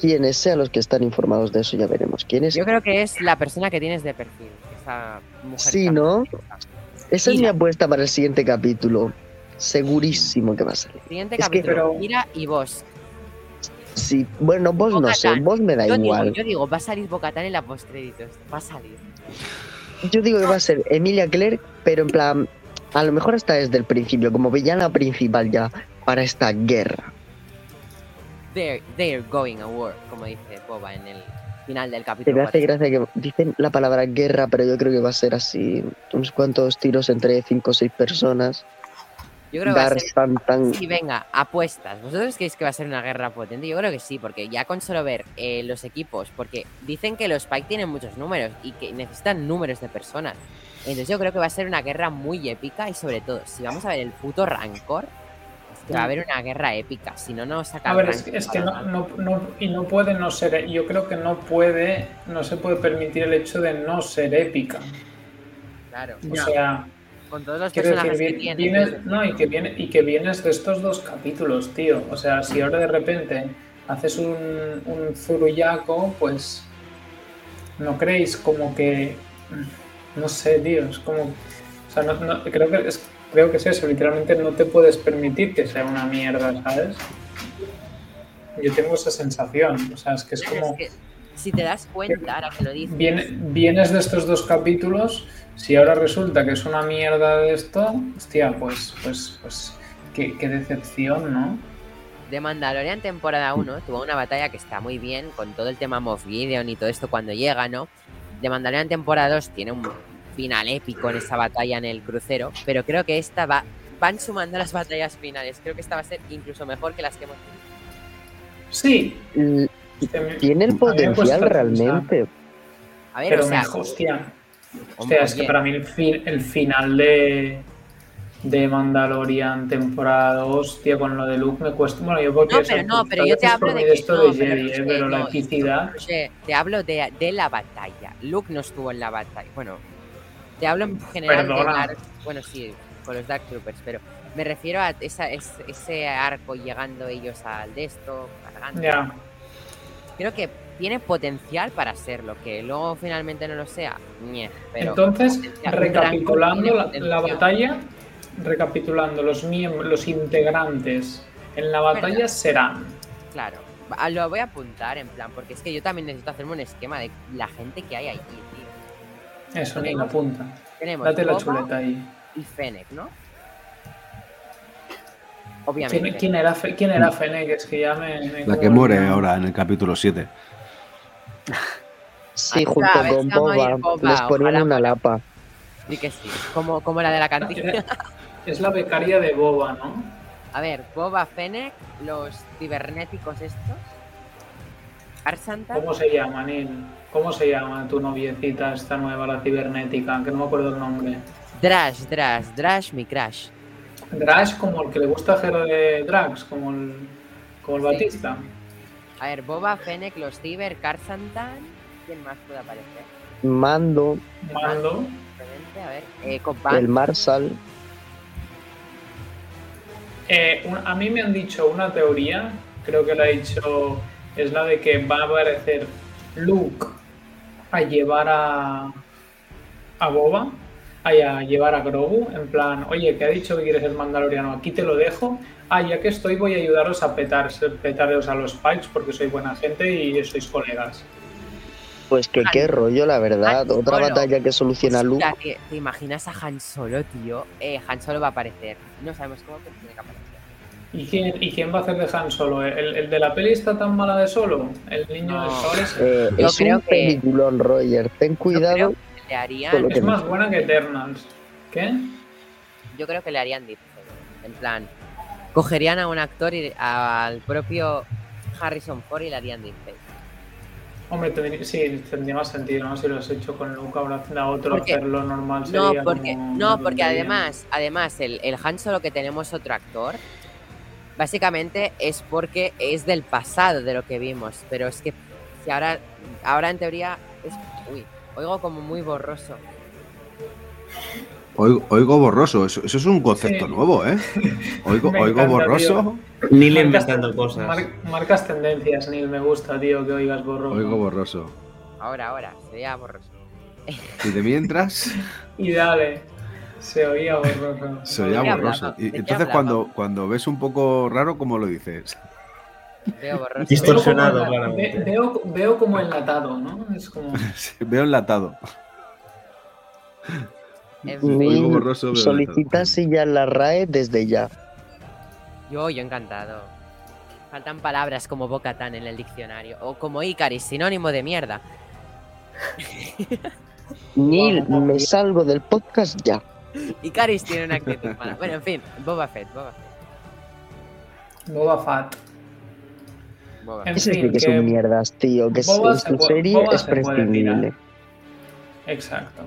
Quienes sean los que están informados de eso, ya veremos quiénes. Yo creo que es la persona que tienes de perfil. Esa mujer Sí, ¿no? Esa es mi apuesta para el siguiente capítulo. Segurísimo que va a salir. Siguiente Es que- capítulo, Pero- Mira y vos. Sí, bueno, vos no sé, vos me da Yo digo, igual. yo digo, va a salir Bocatán en la postcréditos. Va a salir. Yo digo que va a ser Emilia Clarke, pero en plan, a lo mejor hasta desde el principio, como villana principal ya para esta guerra. They're, they're going a war, como dice Boba en el final del capítulo. me hace 4. gracia que dicen la palabra guerra, pero yo creo que va a ser así, unos cuantos tiros entre cinco o seis personas. Yo creo que va a Dar ser. tan tan. Sí, venga, apuestas. ¿Vosotros creéis que va a ser una guerra potente? Yo creo que sí, porque ya con solo ver eh, los equipos, porque dicen que los Spike tienen muchos números y que necesitan números de personas. Entonces yo creo que va a ser una guerra muy épica y sobre todo, si vamos a ver el puto Rancor, que va a haber una guerra épica. Si no, no saca A ver, es, es que no, no, no- y no puede no ser, yo creo que no puede, no se puede permitir el hecho de no ser épica. Claro, O Ya. sea, con todos los quiero decir, personajes que vi- tiene. vienes, no, y que viene, y que vienes de estos dos capítulos, tío. O sea, si ahora de repente haces un, un zurullaco, pues no creéis como que, no sé, tío, es como, o sea, no, no- creo que es, creo que es eso, literalmente no te puedes permitir que sea una mierda, ¿sabes? Yo tengo esa sensación, o sea, es que es Es como... que, si te das cuenta, ahora que lo dices, Viene- vienes de estos dos capítulos, si ahora resulta que es una mierda de esto, hostia, pues, pues, pues, qué, qué decepción, ¿no? de Mandalorian temporada 1 tuvo una batalla que está muy bien con todo el tema Moff Gideon y todo esto cuando llega, ¿no? De Mandalorian temporada 2 tiene un final épico en esa batalla en el crucero, pero creo que esta va, van sumando las batallas finales. Creo que esta va a ser incluso mejor que las que hemos tenido. Sí. Me- Tiene el potencial realmente. A ver, Pero, o sea, me- hostia, Hombre, hostia, es que para mí el, fin- el final de, de Mandalorian temporada 2, tío, con lo de Luke me cuesta. Bueno, yo porque No, pero no, pero yo te hablo por de mí que esto no, de pero Jedi, es eh, la epicidad. Te hablo de, de la batalla. Luke no estuvo en la batalla. Bueno, te hablo en general Perdona. de Dark- Bueno, sí, con los Dark Troopers, pero me refiero a esa, es- ese arco llegando ellos al de esto, cargando. Creo que tiene potencial para serlo, que luego finalmente no lo sea. pero Entonces, recapitulando la, batalla, recapitulando los miembros, los integrantes en la batalla Verdad. serán Claro, lo voy a apuntar en plan, porque es que yo también necesito hacerme un esquema de la gente que hay allí. Eso, ni la punta. Tenemos Date la chuleta ahí. y Fennec, ¿no? ¿Quién, Obviamente. quién era, Fe- quién era Fennec? Es que ya me. me La que muere ahora en el capítulo 7. Sí, junto con Boba, Boba, les ponen ojalá una lapa. Sí que sí, como, como la de la cantina. Es la becaria de Boba, ¿no? A ver, Boba Fennec, los cibernéticos estos. Arsanta. ¿Cómo se llama, Neil? ¿Cómo se llama tu noviecita esta nueva, la cibernética? Que no me acuerdo el nombre. Drash, Drash, Drash, mi crash. Drash, como el que le gusta hacer de Drax, como el, como el Sí. Batista. A ver, Boba Fennec, los ciber, Karsantan. ¿Quién más puede aparecer? Mando, Mando. A ver, eh, el Marshal. Eh, un- a mí me han dicho una teoría, creo que la ha dicho, es la de que va a aparecer Luke a llevar a, a Boba, a llevar a Grogu, en plan, oye, que ha dicho que quieres ser mandaloriano, aquí te lo dejo, ah, ya que estoy voy a ayudaros a petar, petaros a los Pikes porque soy buena gente y sois colegas. Pues que qué rollo, la verdad. Han Otra Solo. batalla que soluciona Luke. Hostia, que- ¿Te imaginas a Han Solo, tío? Eh, Han Solo va a aparecer. No sabemos cómo, pero tiene que aparecer. ¿Y quién, ¿Y quién va a hacer de Han Solo? ¿El, el de la peli está tan mala de solo? ¿El niño No. del sol ese? Eh, es creo un que- peliculón, Roger. Ten cuidado. que le harían, que Es más buena que Eternals. ¿Qué? yo creo que le harían deepfake. En plan, cogerían a un actor y al propio Harrison Ford y le harían deepfake. Hombre, tendría, sí, tendría más sentido, ¿no? Si lo has hecho con Luke, ahora a otro Porque- hacerlo normal No, sería porque, como no, porque además, además el, el Han Solo que tenemos otro actor, básicamente es porque es del pasado de lo que vimos. Pero es que si ahora, ahora en teoría es. Uy, oigo como muy borroso. Oigo, oigo borroso, eso, eso es un concepto Sí. nuevo, ¿eh? Oigo, Me oigo encanta, borroso, Neil Marcas- inventando cosas. mar- marcas tendencias, Neil, me gusta, tío, que oigas borroso. oigo borroso. Ahora, ahora, sería borroso. Y de mientras Y dale, se oía borroso. se oía ¿De qué borroso. Y ¿De qué entonces cuando, cuando ves un poco raro, ¿cómo lo dices? Veo borroso. Dis- Distorsionado, veo como, claramente. ve- veo, veo como enlatado, ¿no? Es como... Veo enlatado. En fin, borroso, veo solicita silla en la RAE desde ya. yo, yo encantado. Faltan palabras como Bocatán en el diccionario. O como Icaris, sinónimo de mierda. Neil, me salgo del podcast ya. Icaris tiene una actitud mala. Bueno, en fin, Boba Fett, Boba Fett. Boba Fett. Boba En Fett. Ese sí fin, que son mierdas, tío. Que Boba se pu- serie Boba es se prescindible. Exacto.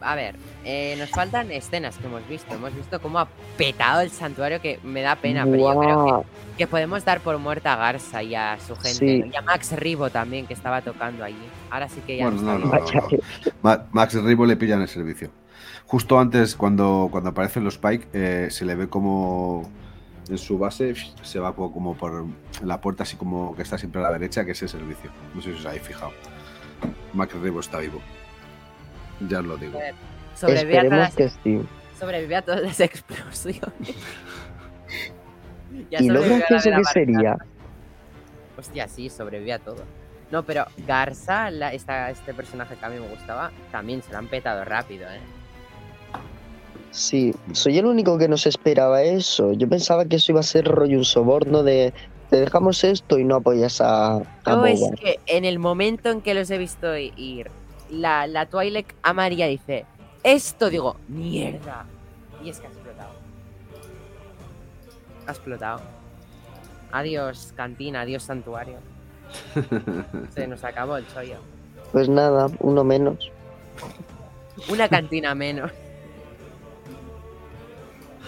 A ver, eh, nos faltan escenas que hemos visto. Hemos visto cómo ha petado el santuario, que me da pena, pero yo creo que, que podemos dar por muerta a Garza y a su gente. Y a Max Ribo también, que estaba tocando allí. Ahora sí que ya Bueno, no, no, no, Max Ribo le pillan el servicio. Justo antes, cuando, cuando aparecen los Pike, eh, se le ve como en su base se va como por la puerta, así como que está siempre a la derecha, que es el servicio. No sé si os habéis fijado. Max Ribo está vivo. Ya os lo digo. Sobrevive a, todas las, que sí. sobrevive a todas las explosiones. Ya Y lo gracioso que sería. Hostia, sí, sobrevive a todo. No, pero Garza, la- esta, este personaje que a mí me gustaba, también se lo han petado rápido, ¿eh? sí, soy el único que no se esperaba eso. Yo pensaba que eso iba a ser rollo un soborno de te dejamos esto y no apoyas a, a Yo es que en el momento en que los he visto ir la, la Twilight a María dice, esto digo, mierda. Y es que ha explotado. Ha explotado. Adiós cantina, adiós santuario. Se nos acabó el chollo. Pues nada, uno menos. Una cantina menos.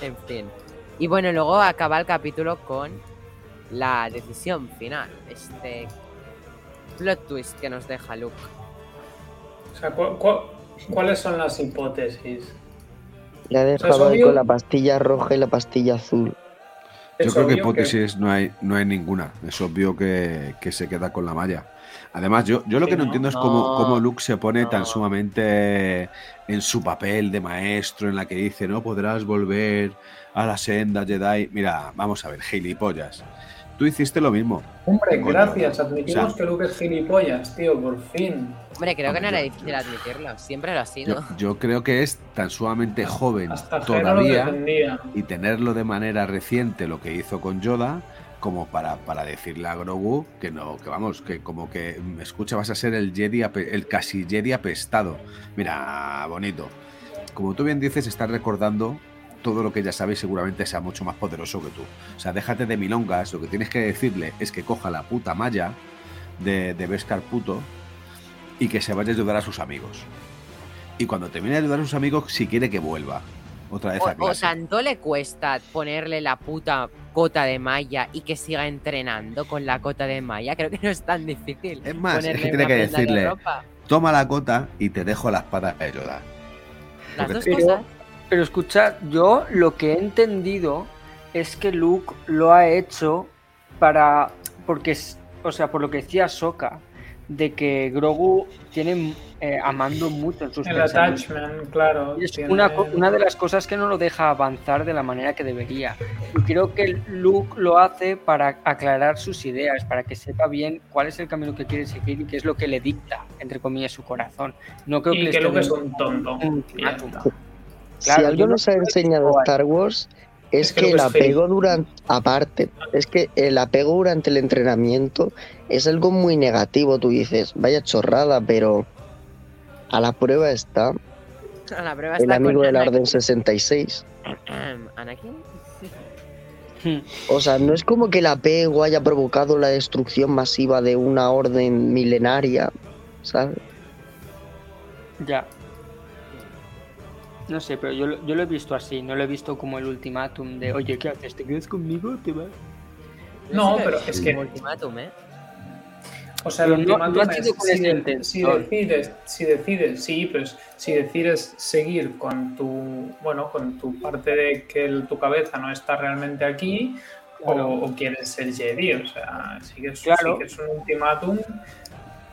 En fin. Y bueno, luego acaba el capítulo con la decisión final. Este plot twist que nos deja Luke. O sea, ¿cu- cu- cuáles son las hipótesis? Dejado ahí obvio- con la pastilla roja y la pastilla azul. Yo creo que hipótesis no, hay, no hay ninguna. Es obvio que, que se queda con la malla. Además, yo, yo lo Sí, que no, ¿no? entiendo es cómo, No, cómo Luke se pone tan sumamente en su papel de maestro, en la que dice, no podrás volver a la senda Jedi. Mira, vamos a ver, gilipollas. Tú hiciste lo mismo. Hombre, Coño. gracias. Admitimos O sea- que Luke es gilipollas, tío, por fin. Hombre, creo que no era yo- difícil admitirlo. Siempre lo ha sido. Yo, yo creo que es tan sumamente joven Hasta todavía y tenerlo de manera reciente lo que hizo con Yoda como para, para decirle a Grogu que no, que vamos, que como que mm, escucha, vas a ser el Jedi, el casi Jedi apestado. Mira, bonito. Como tú bien dices, estás recordando todo lo que ya sabe y seguramente sea mucho más poderoso que tú. O sea, déjate de milongas, lo que tienes que decirle es que coja la puta malla de, de Beskar puto y que se vaya a ayudar a sus amigos. Y cuando termine de ayudar a sus amigos, si quiere que vuelva. Otra vez a O, o clase. tanto le cuesta ponerle la puta cota de malla y que siga entrenando con la cota de malla. Creo que no es tan difícil. Es más, es que tiene que de decirle. Toma la cota y te dejo la espada de Yoda. Las dos Pero- cosas. Pero escucha, yo lo que he entendido es que Luke lo ha hecho para. Porque, o sea, por lo que decía Soka, de que Grogu tiene eh, a Mando mucho en sus El pensamientos. attachment, claro. Y es tiene- una, una de las cosas que no lo deja avanzar de la manera que debería. Y creo que Luke lo hace para aclarar sus ideas, para que sepa bien cuál es el camino que quiere seguir y qué es lo que le dicta, entre comillas, su corazón. No creo que Y Luke es un tonto. un si Claro, algo yo no nos ha enseñado Star Wars Es que el apego durante, aparte, es que el apego durante el entrenamiento es algo muy negativo. Tú dices, vaya chorrada, pero a la prueba está A la prueba el está amigo con de la Anakin. Orden 66. ¿Anakin? O sea, no es como que el apego haya provocado la destrucción masiva de una orden milenaria, ¿sabes? Ya. No sé, pero yo, lo- yo lo he visto así, no lo he visto como el ultimátum de, oye, ¿qué haces? ¿Te quedas conmigo te vas? No, pero es que- ultimátum, ¿eh? O sea, el Pero no- ultimátum no es si, de- si decides, si decides, sí, pero es- si decides seguir con tu, bueno, con tu parte de que el- tu cabeza no está realmente aquí, Claro. o, o quieres ser Jedi, o sea, sí que es, Claro. sí que es un ultimátum,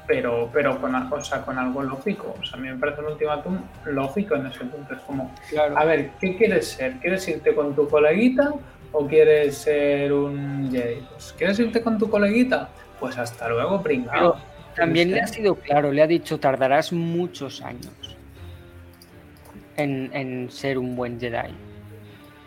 pero, pero con, o sea, con algo lógico. O sea, a mí me parece un ultimátum lógico en ese punto. Es como, Claro. a ver, ¿qué quieres ser? ¿Quieres irte con tu coleguita o quieres ser un Jedi? Pues, ¿quieres irte con tu coleguita? Pues hasta luego, pringao. Pero también le ha sido claro, le ha dicho, tardarás muchos años en, en ser un buen Jedi.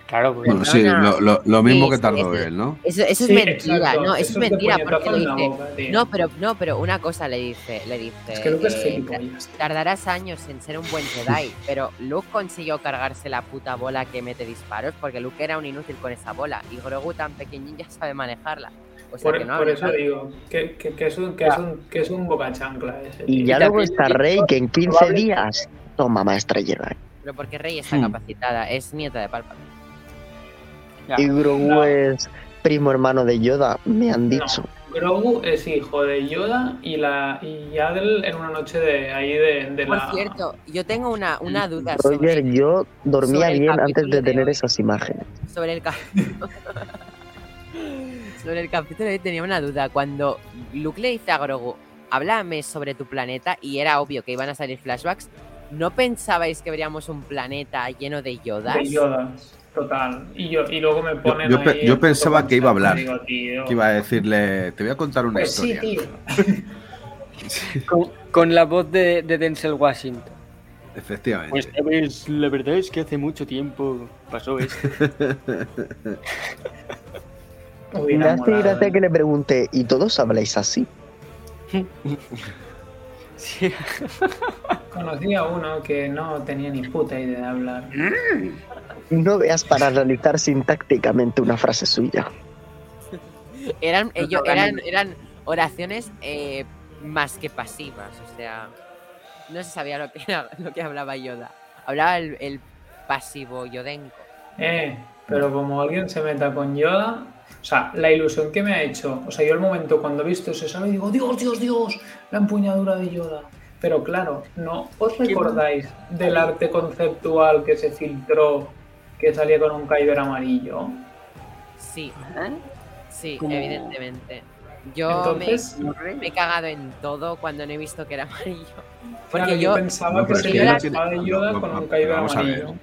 Claro, porque Bueno, sí, lo, lo- lo mismo Sí, que tardó él, ¿no? Eso, eso Sí, es mentira, exacto. no, eso, Eso es es mentira porque le dice. boca. No, pero no, pero una cosa le dice, le dice. Es que Luke es eh, gilipollas. Tardarás años en ser un buen Jedi, pero Luke consiguió cargarse la puta bola que mete disparos porque Luke era un inútil con esa bola y Grogu tan pequeñín ya sabe manejarla. O sea Por, que no por eso digo que, que, que es un, que, es un, que es un boca chancla ese. Y ya luego está Rey, que en 15 probable- días toma maestra Jedi. Pero porque Rey está Hmm. capacitada, es nieta de Palpatine. Ya. Y Grogu No. es primo hermano de Yoda, me han dicho. Grogu es hijo de Yoda y la y Yaddle en una noche de ahí de, de Por la. cierto, yo tengo una, una duda Roger, sobre, yo dormía sobre bien antes de tener esas imágenes. sobre el capítulo. sobre el capítulo de hoy tenía una duda. Cuando Luke le dice a Grogu, háblame sobre tu planeta, y era obvio que iban a salir flashbacks, ¿no pensabais que veríamos un planeta lleno de Yodas? de Yoda. Total. Y, yo, y luego me ponen. yo ahí pensaba que iba a hablar. digo, tío, Que iba a decirle, te voy a contar una Pues sí, historia. tío. Con, con la voz de, de Denzel Washington. Efectivamente. Pues sabes, la verdad es que hace mucho tiempo pasó esto. Me hace enamorado, gracia ¿eh? que le pregunte, ¿y todos habláis así? Sí. Conocí a uno que no tenía ni puta idea de hablar. No veas para analizar sintácticamente una frase suya. Eran, Pero ello- ganan. eran, eran oraciones eh, más que pasivas, o sea, no se sabía lo que, era, lo que hablaba Yoda. Hablaba el, el pasivo yodenco. Eh, pero como alguien se meta con Yoda, o sea, la ilusión que me ha hecho, o sea, yo el momento cuando he visto ese sale digo, Dios, Dios, Dios, la empuñadura de Yoda. Pero claro, ¿no os recordáis del arte conceptual que se filtró que salía con un Kyber amarillo? Sí, ¿Eh? sí, evidentemente. Yo me- Entonces, me, he cagado en todo cuando no he visto que era amarillo. claro, Porque yo yo, pensaba No, que que sería la espada de Yoda no, con no, un Kyber amarillo.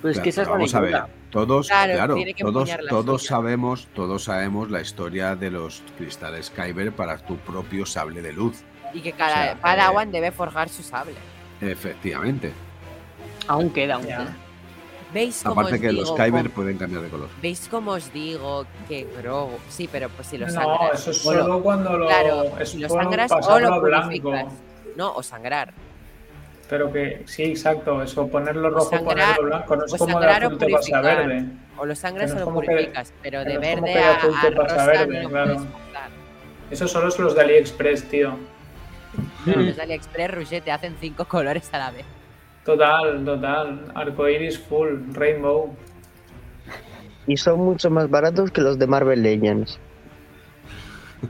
Pues que esa es Claro, la vamos a ver. Yoda. Todos, Claro, claro, que todos, todos suya. sabemos, todos sabemos la historia de los cristales Kyber para tu propio sable de luz. Y que cada o sea, Padawan debe forjar su sable. Efectivamente. Aún queda, aún Ya. queda. ¿Veis cómo Aparte os que digo, los Kyber pueden cambiar de color. ¿Veis cómo os digo que Grogu... Sí, pero pues si lo No, sangras... eso es o lo- solo cuando lo, Claro, es si lo sangras o lo a blanco. purificas. No, o sangrar. Pero que sí, exacto, eso, ponerlo rojo, sangrar- ponerlo blanco, no es o como de sangrar o azul te pasa verde. O lo sangras no o lo como que- purificas, pero de no verde a, a rosa verde, no claro. Eso solo es los de AliExpress, tío. No, los de AliExpress, Rouget, te hacen cinco colores a la vez. Total, total. Arcoiris full, rainbow. Y son mucho más baratos que los de Marvel Legends.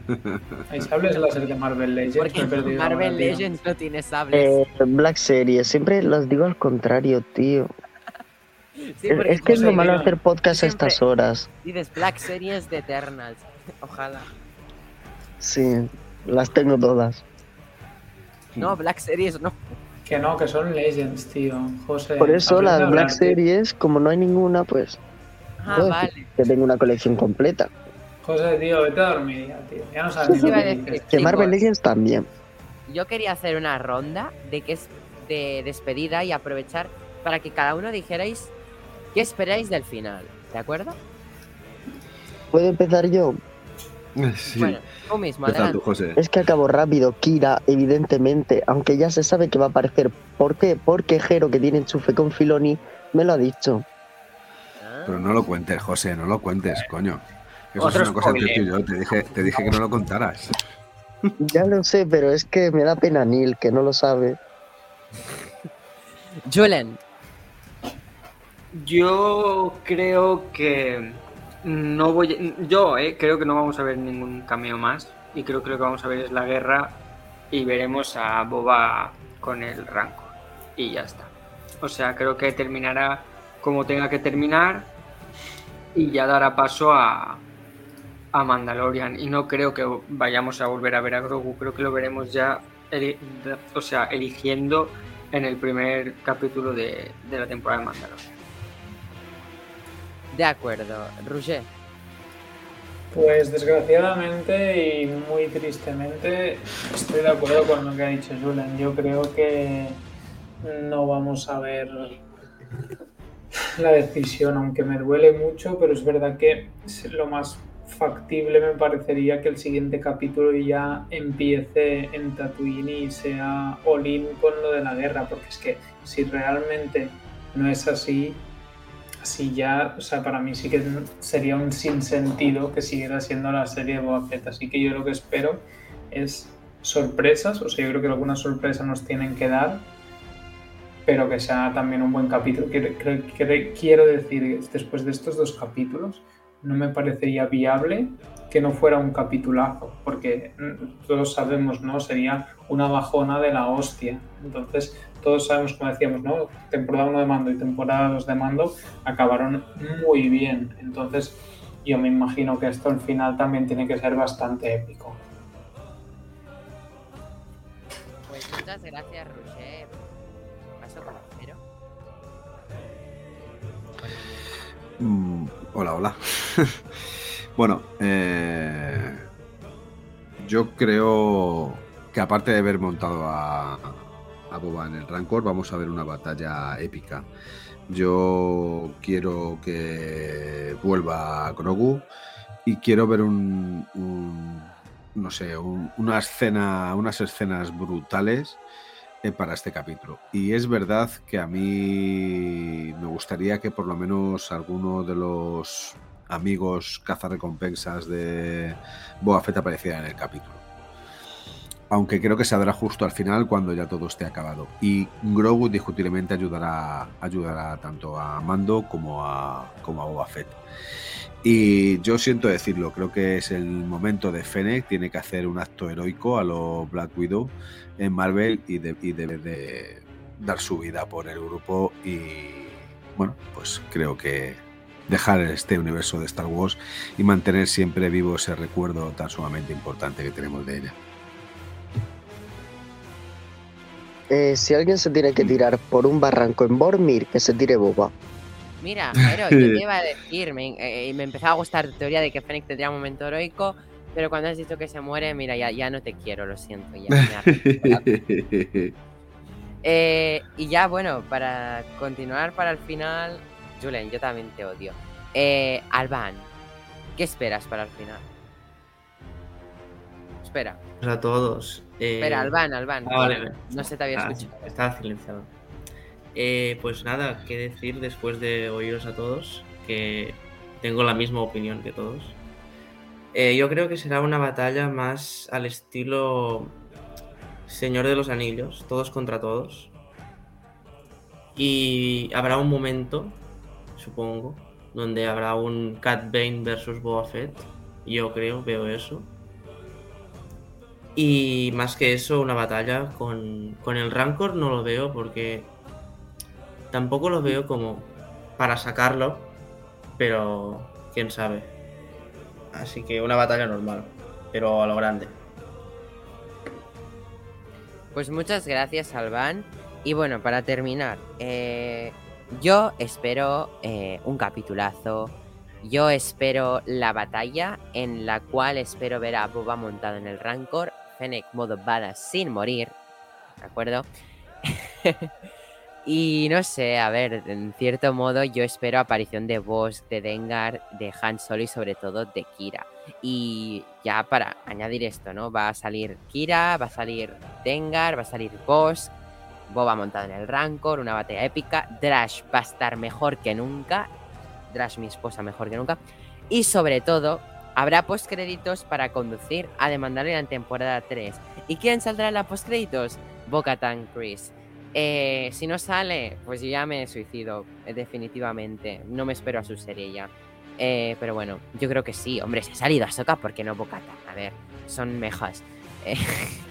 Hay sables láser de Marvel Legends. Porque me he perdido Marvel ahora, tío. Legends no tiene sables. Eh, Black Series, siempre los digo al contrario, tío. sí, Es, que es lo malo hacer podcast a estas horas. dices Black Series de Eternals. Ojalá. Sí, las tengo todas. No, Black Series no. Que no, que son Legends, tío. José. Por eso las hablar, Black tío. Series, como no hay ninguna, pues Ah, vale. que tengo una colección completa. José, tío, vete a dormir ya, tío. Ya no sabes ni a que. Marvel Legends también. Yo quería hacer una ronda de que es de despedida y aprovechar para que cada uno dijerais qué esperáis del final. ¿De acuerdo? ¿Puedo empezar yo? Sí. Bueno, tú mismo, adelante. tú, José. Es que acabo rápido. Kira, evidentemente, aunque ya se sabe que va a aparecer. ¿Por qué? Porque Jero, que tiene enchufe con Filoni, me lo ha dicho. Pero no lo cuentes, José, no lo cuentes, coño. Eso Otro es una cosa entre tú spoiler. y yo. Te dije, te dije que no lo contaras. Ya lo sé, pero es que me da pena Neil, que no lo sabe. Julen, Yo creo que no voy. Yo eh, creo que no vamos a ver ningún cameo más. Y creo que lo que vamos a ver es la guerra. Y veremos a Boba con el Rancor. Y ya está. O sea, creo que terminará como tenga que terminar. Y ya dará paso a, a Mandalorian. Y no creo que vayamos a volver a ver a Grogu. Creo que lo veremos ya. O sea, eligiendo en el primer capítulo de, de la temporada de Mandalorian. De acuerdo. Roger, Pues desgraciadamente y muy tristemente estoy de acuerdo con lo que ha dicho Julen. Yo creo que no vamos a ver la decisión, aunque me duele mucho, pero es verdad que lo más factible me parecería que el siguiente capítulo ya empiece en Tatooine y sea all-in con lo de la guerra, porque es que si realmente no es así, así ya, o sea, para mí sí que sería un sinsentido que siguiera siendo la serie de Boba. Así que yo lo que espero es sorpresas, o sea, yo creo que algunas sorpresas nos tienen que dar, pero que sea también un buen capítulo. Quiero, decir, después de estos dos capítulos, no me parecería viable que no fuera un capitulazo, porque todos sabemos, ¿no? Sería una bajona de la hostia. Entonces, todos sabemos, como decíamos, ¿no? Temporada 1 de mando y temporada 2 de mando acabaron muy bien. Entonces, yo me imagino que esto al final también tiene que ser bastante épico. pues muchas gracias, Roger. Paso con Jero. Mm, hola, hola. bueno, eh, yo creo que aparte de haber montado a, a Boba en el Rancor, vamos a ver una batalla épica. Yo quiero que vuelva Grogu y quiero ver un, no sé, un- una escena, unas escenas brutales eh, para este capítulo. Y es verdad que a mí me gustaría que por lo menos alguno de los amigos cazarrecompensas de Boba Fett apareciera en el capítulo. Aunque creo que se dará justo al final cuando ya todo esté acabado. Y Grogu discutiblemente ayudará, ayudará tanto a Mando como a, como a Boba Fett. Y yo siento decirlo, creo que es el momento de Fennec, tiene que hacer un acto heroico a lo Black Widow en Marvel y debe de dar su vida por el grupo y bueno, pues creo que dejar este universo de Star Wars y mantener siempre vivo ese recuerdo tan sumamente importante que tenemos de ella. Eh, si alguien se tiene que tirar por un barranco en Bormir, que se tire boba. Mira, pero yo te iba a decir, me, eh, me empezaba a gustar tu teoría de que Fennec tendría un momento heroico, pero cuando has dicho que se muere, mira, ya, ya no te quiero, lo siento. Ya, me. Eh, y ya, bueno, para continuar para el final, Julen, yo también te odio. Eh, Alban, ¿qué esperas para el final? Espera, Pues a todos. Eh, espera, Alban, Alban. ah, vale. No se te había Ah, escuchado. Estaba silenciado. Eh, pues nada, qué decir después de oíros a todos, que tengo la misma opinión que todos. Eh, yo creo que será una batalla más al estilo Señor de los Anillos, todos contra todos. Y habrá un momento, supongo, donde habrá un Cat Bane versus Boba Fett. Yo creo, veo eso. Y más que eso, una batalla con, con el Rancor no lo veo porque tampoco lo veo como para sacarlo, pero quién sabe. Así que una batalla normal, pero a lo grande. Pues muchas gracias, Alban. Y bueno, para terminar, eh, yo espero eh, un capitulazo. Yo espero la batalla en la cual espero ver a Boba montado en el Rancor, Fennec modo badass sin morir, ¿de acuerdo? y no sé, a ver, en cierto modo yo espero aparición de Boss, de Dengar, de Han Solo y sobre todo de Kira. Y ya para añadir esto, ¿no? Va a salir Kira, va a salir Dengar, va a salir Boss, Boba montado en el Rancor, una batalla épica. Drash va a estar mejor que nunca. Drash, mi esposa, mejor que nunca. Y sobre todo, habrá postcréditos para conducir a The Mandalorian temporada 3. ¿Y quién saldrá en la postcréditos? Bo-Katan Chris. Eh, si no sale, pues yo ya me suicido, eh, definitivamente. No me espero a su serie ya. Eh, pero bueno, yo creo que sí. Hombre, se ha salido Ahsoka, ¿por qué no Bo-Katan? A ver, son mejas. Eh,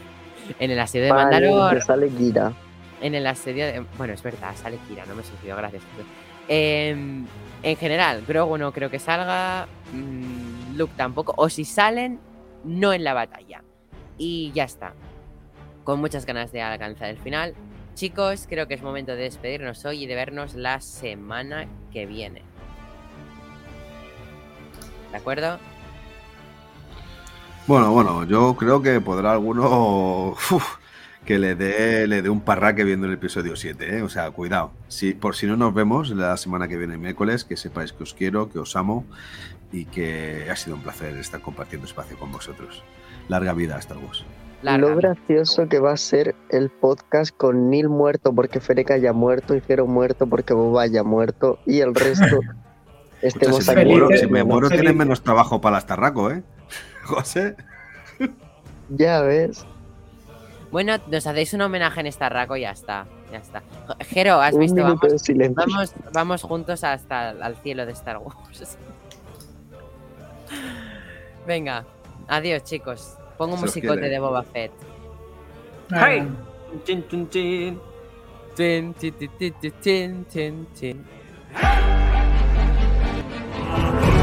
en el asedio de Vale, Mandalor. sale Kira. En el asedio de. Bueno, es verdad, sale Kira, no me suicido, gracias. Em, en general, Grogu no creo que salga. mm, Luke tampoco. O si salen, no en la batalla. Y ya está. Con muchas ganas de alcanzar el final. Chicos, creo que es momento de despedirnos hoy y de vernos la semana que viene. ¿De acuerdo? Bueno, bueno, yo creo que podrá alguno que le dé, le dé un parraque viendo el episodio 7, ¿eh? O sea, cuidado. Si, por si no nos vemos la semana que viene, miércoles, que sepáis que os quiero, que os amo y que ha sido un placer estar compartiendo espacio con vosotros. Larga vida a Star Wars. Larga Lo vida. gracioso que va a ser el podcast con Neil muerto porque Ferek haya muerto y Jero muerto porque Boba haya muerto y el resto Escucha, estemos si me aquí. muero, Felices- si me muero felices. tienes menos trabajo para las Tarraco, ¿eh? José. Ya ves, Bueno, nos hacéis un homenaje en esta raco y ya está. Ya está. Jero, has un visto, vamos. Vamos, vamos juntos hasta el al cielo de Star Wars. Venga, adiós chicos. Pongo un Se musicote quiere. de Boba Fett. ¡Hey! Chin, chin, chin. Tin, tin, tin, tin, tin. Thank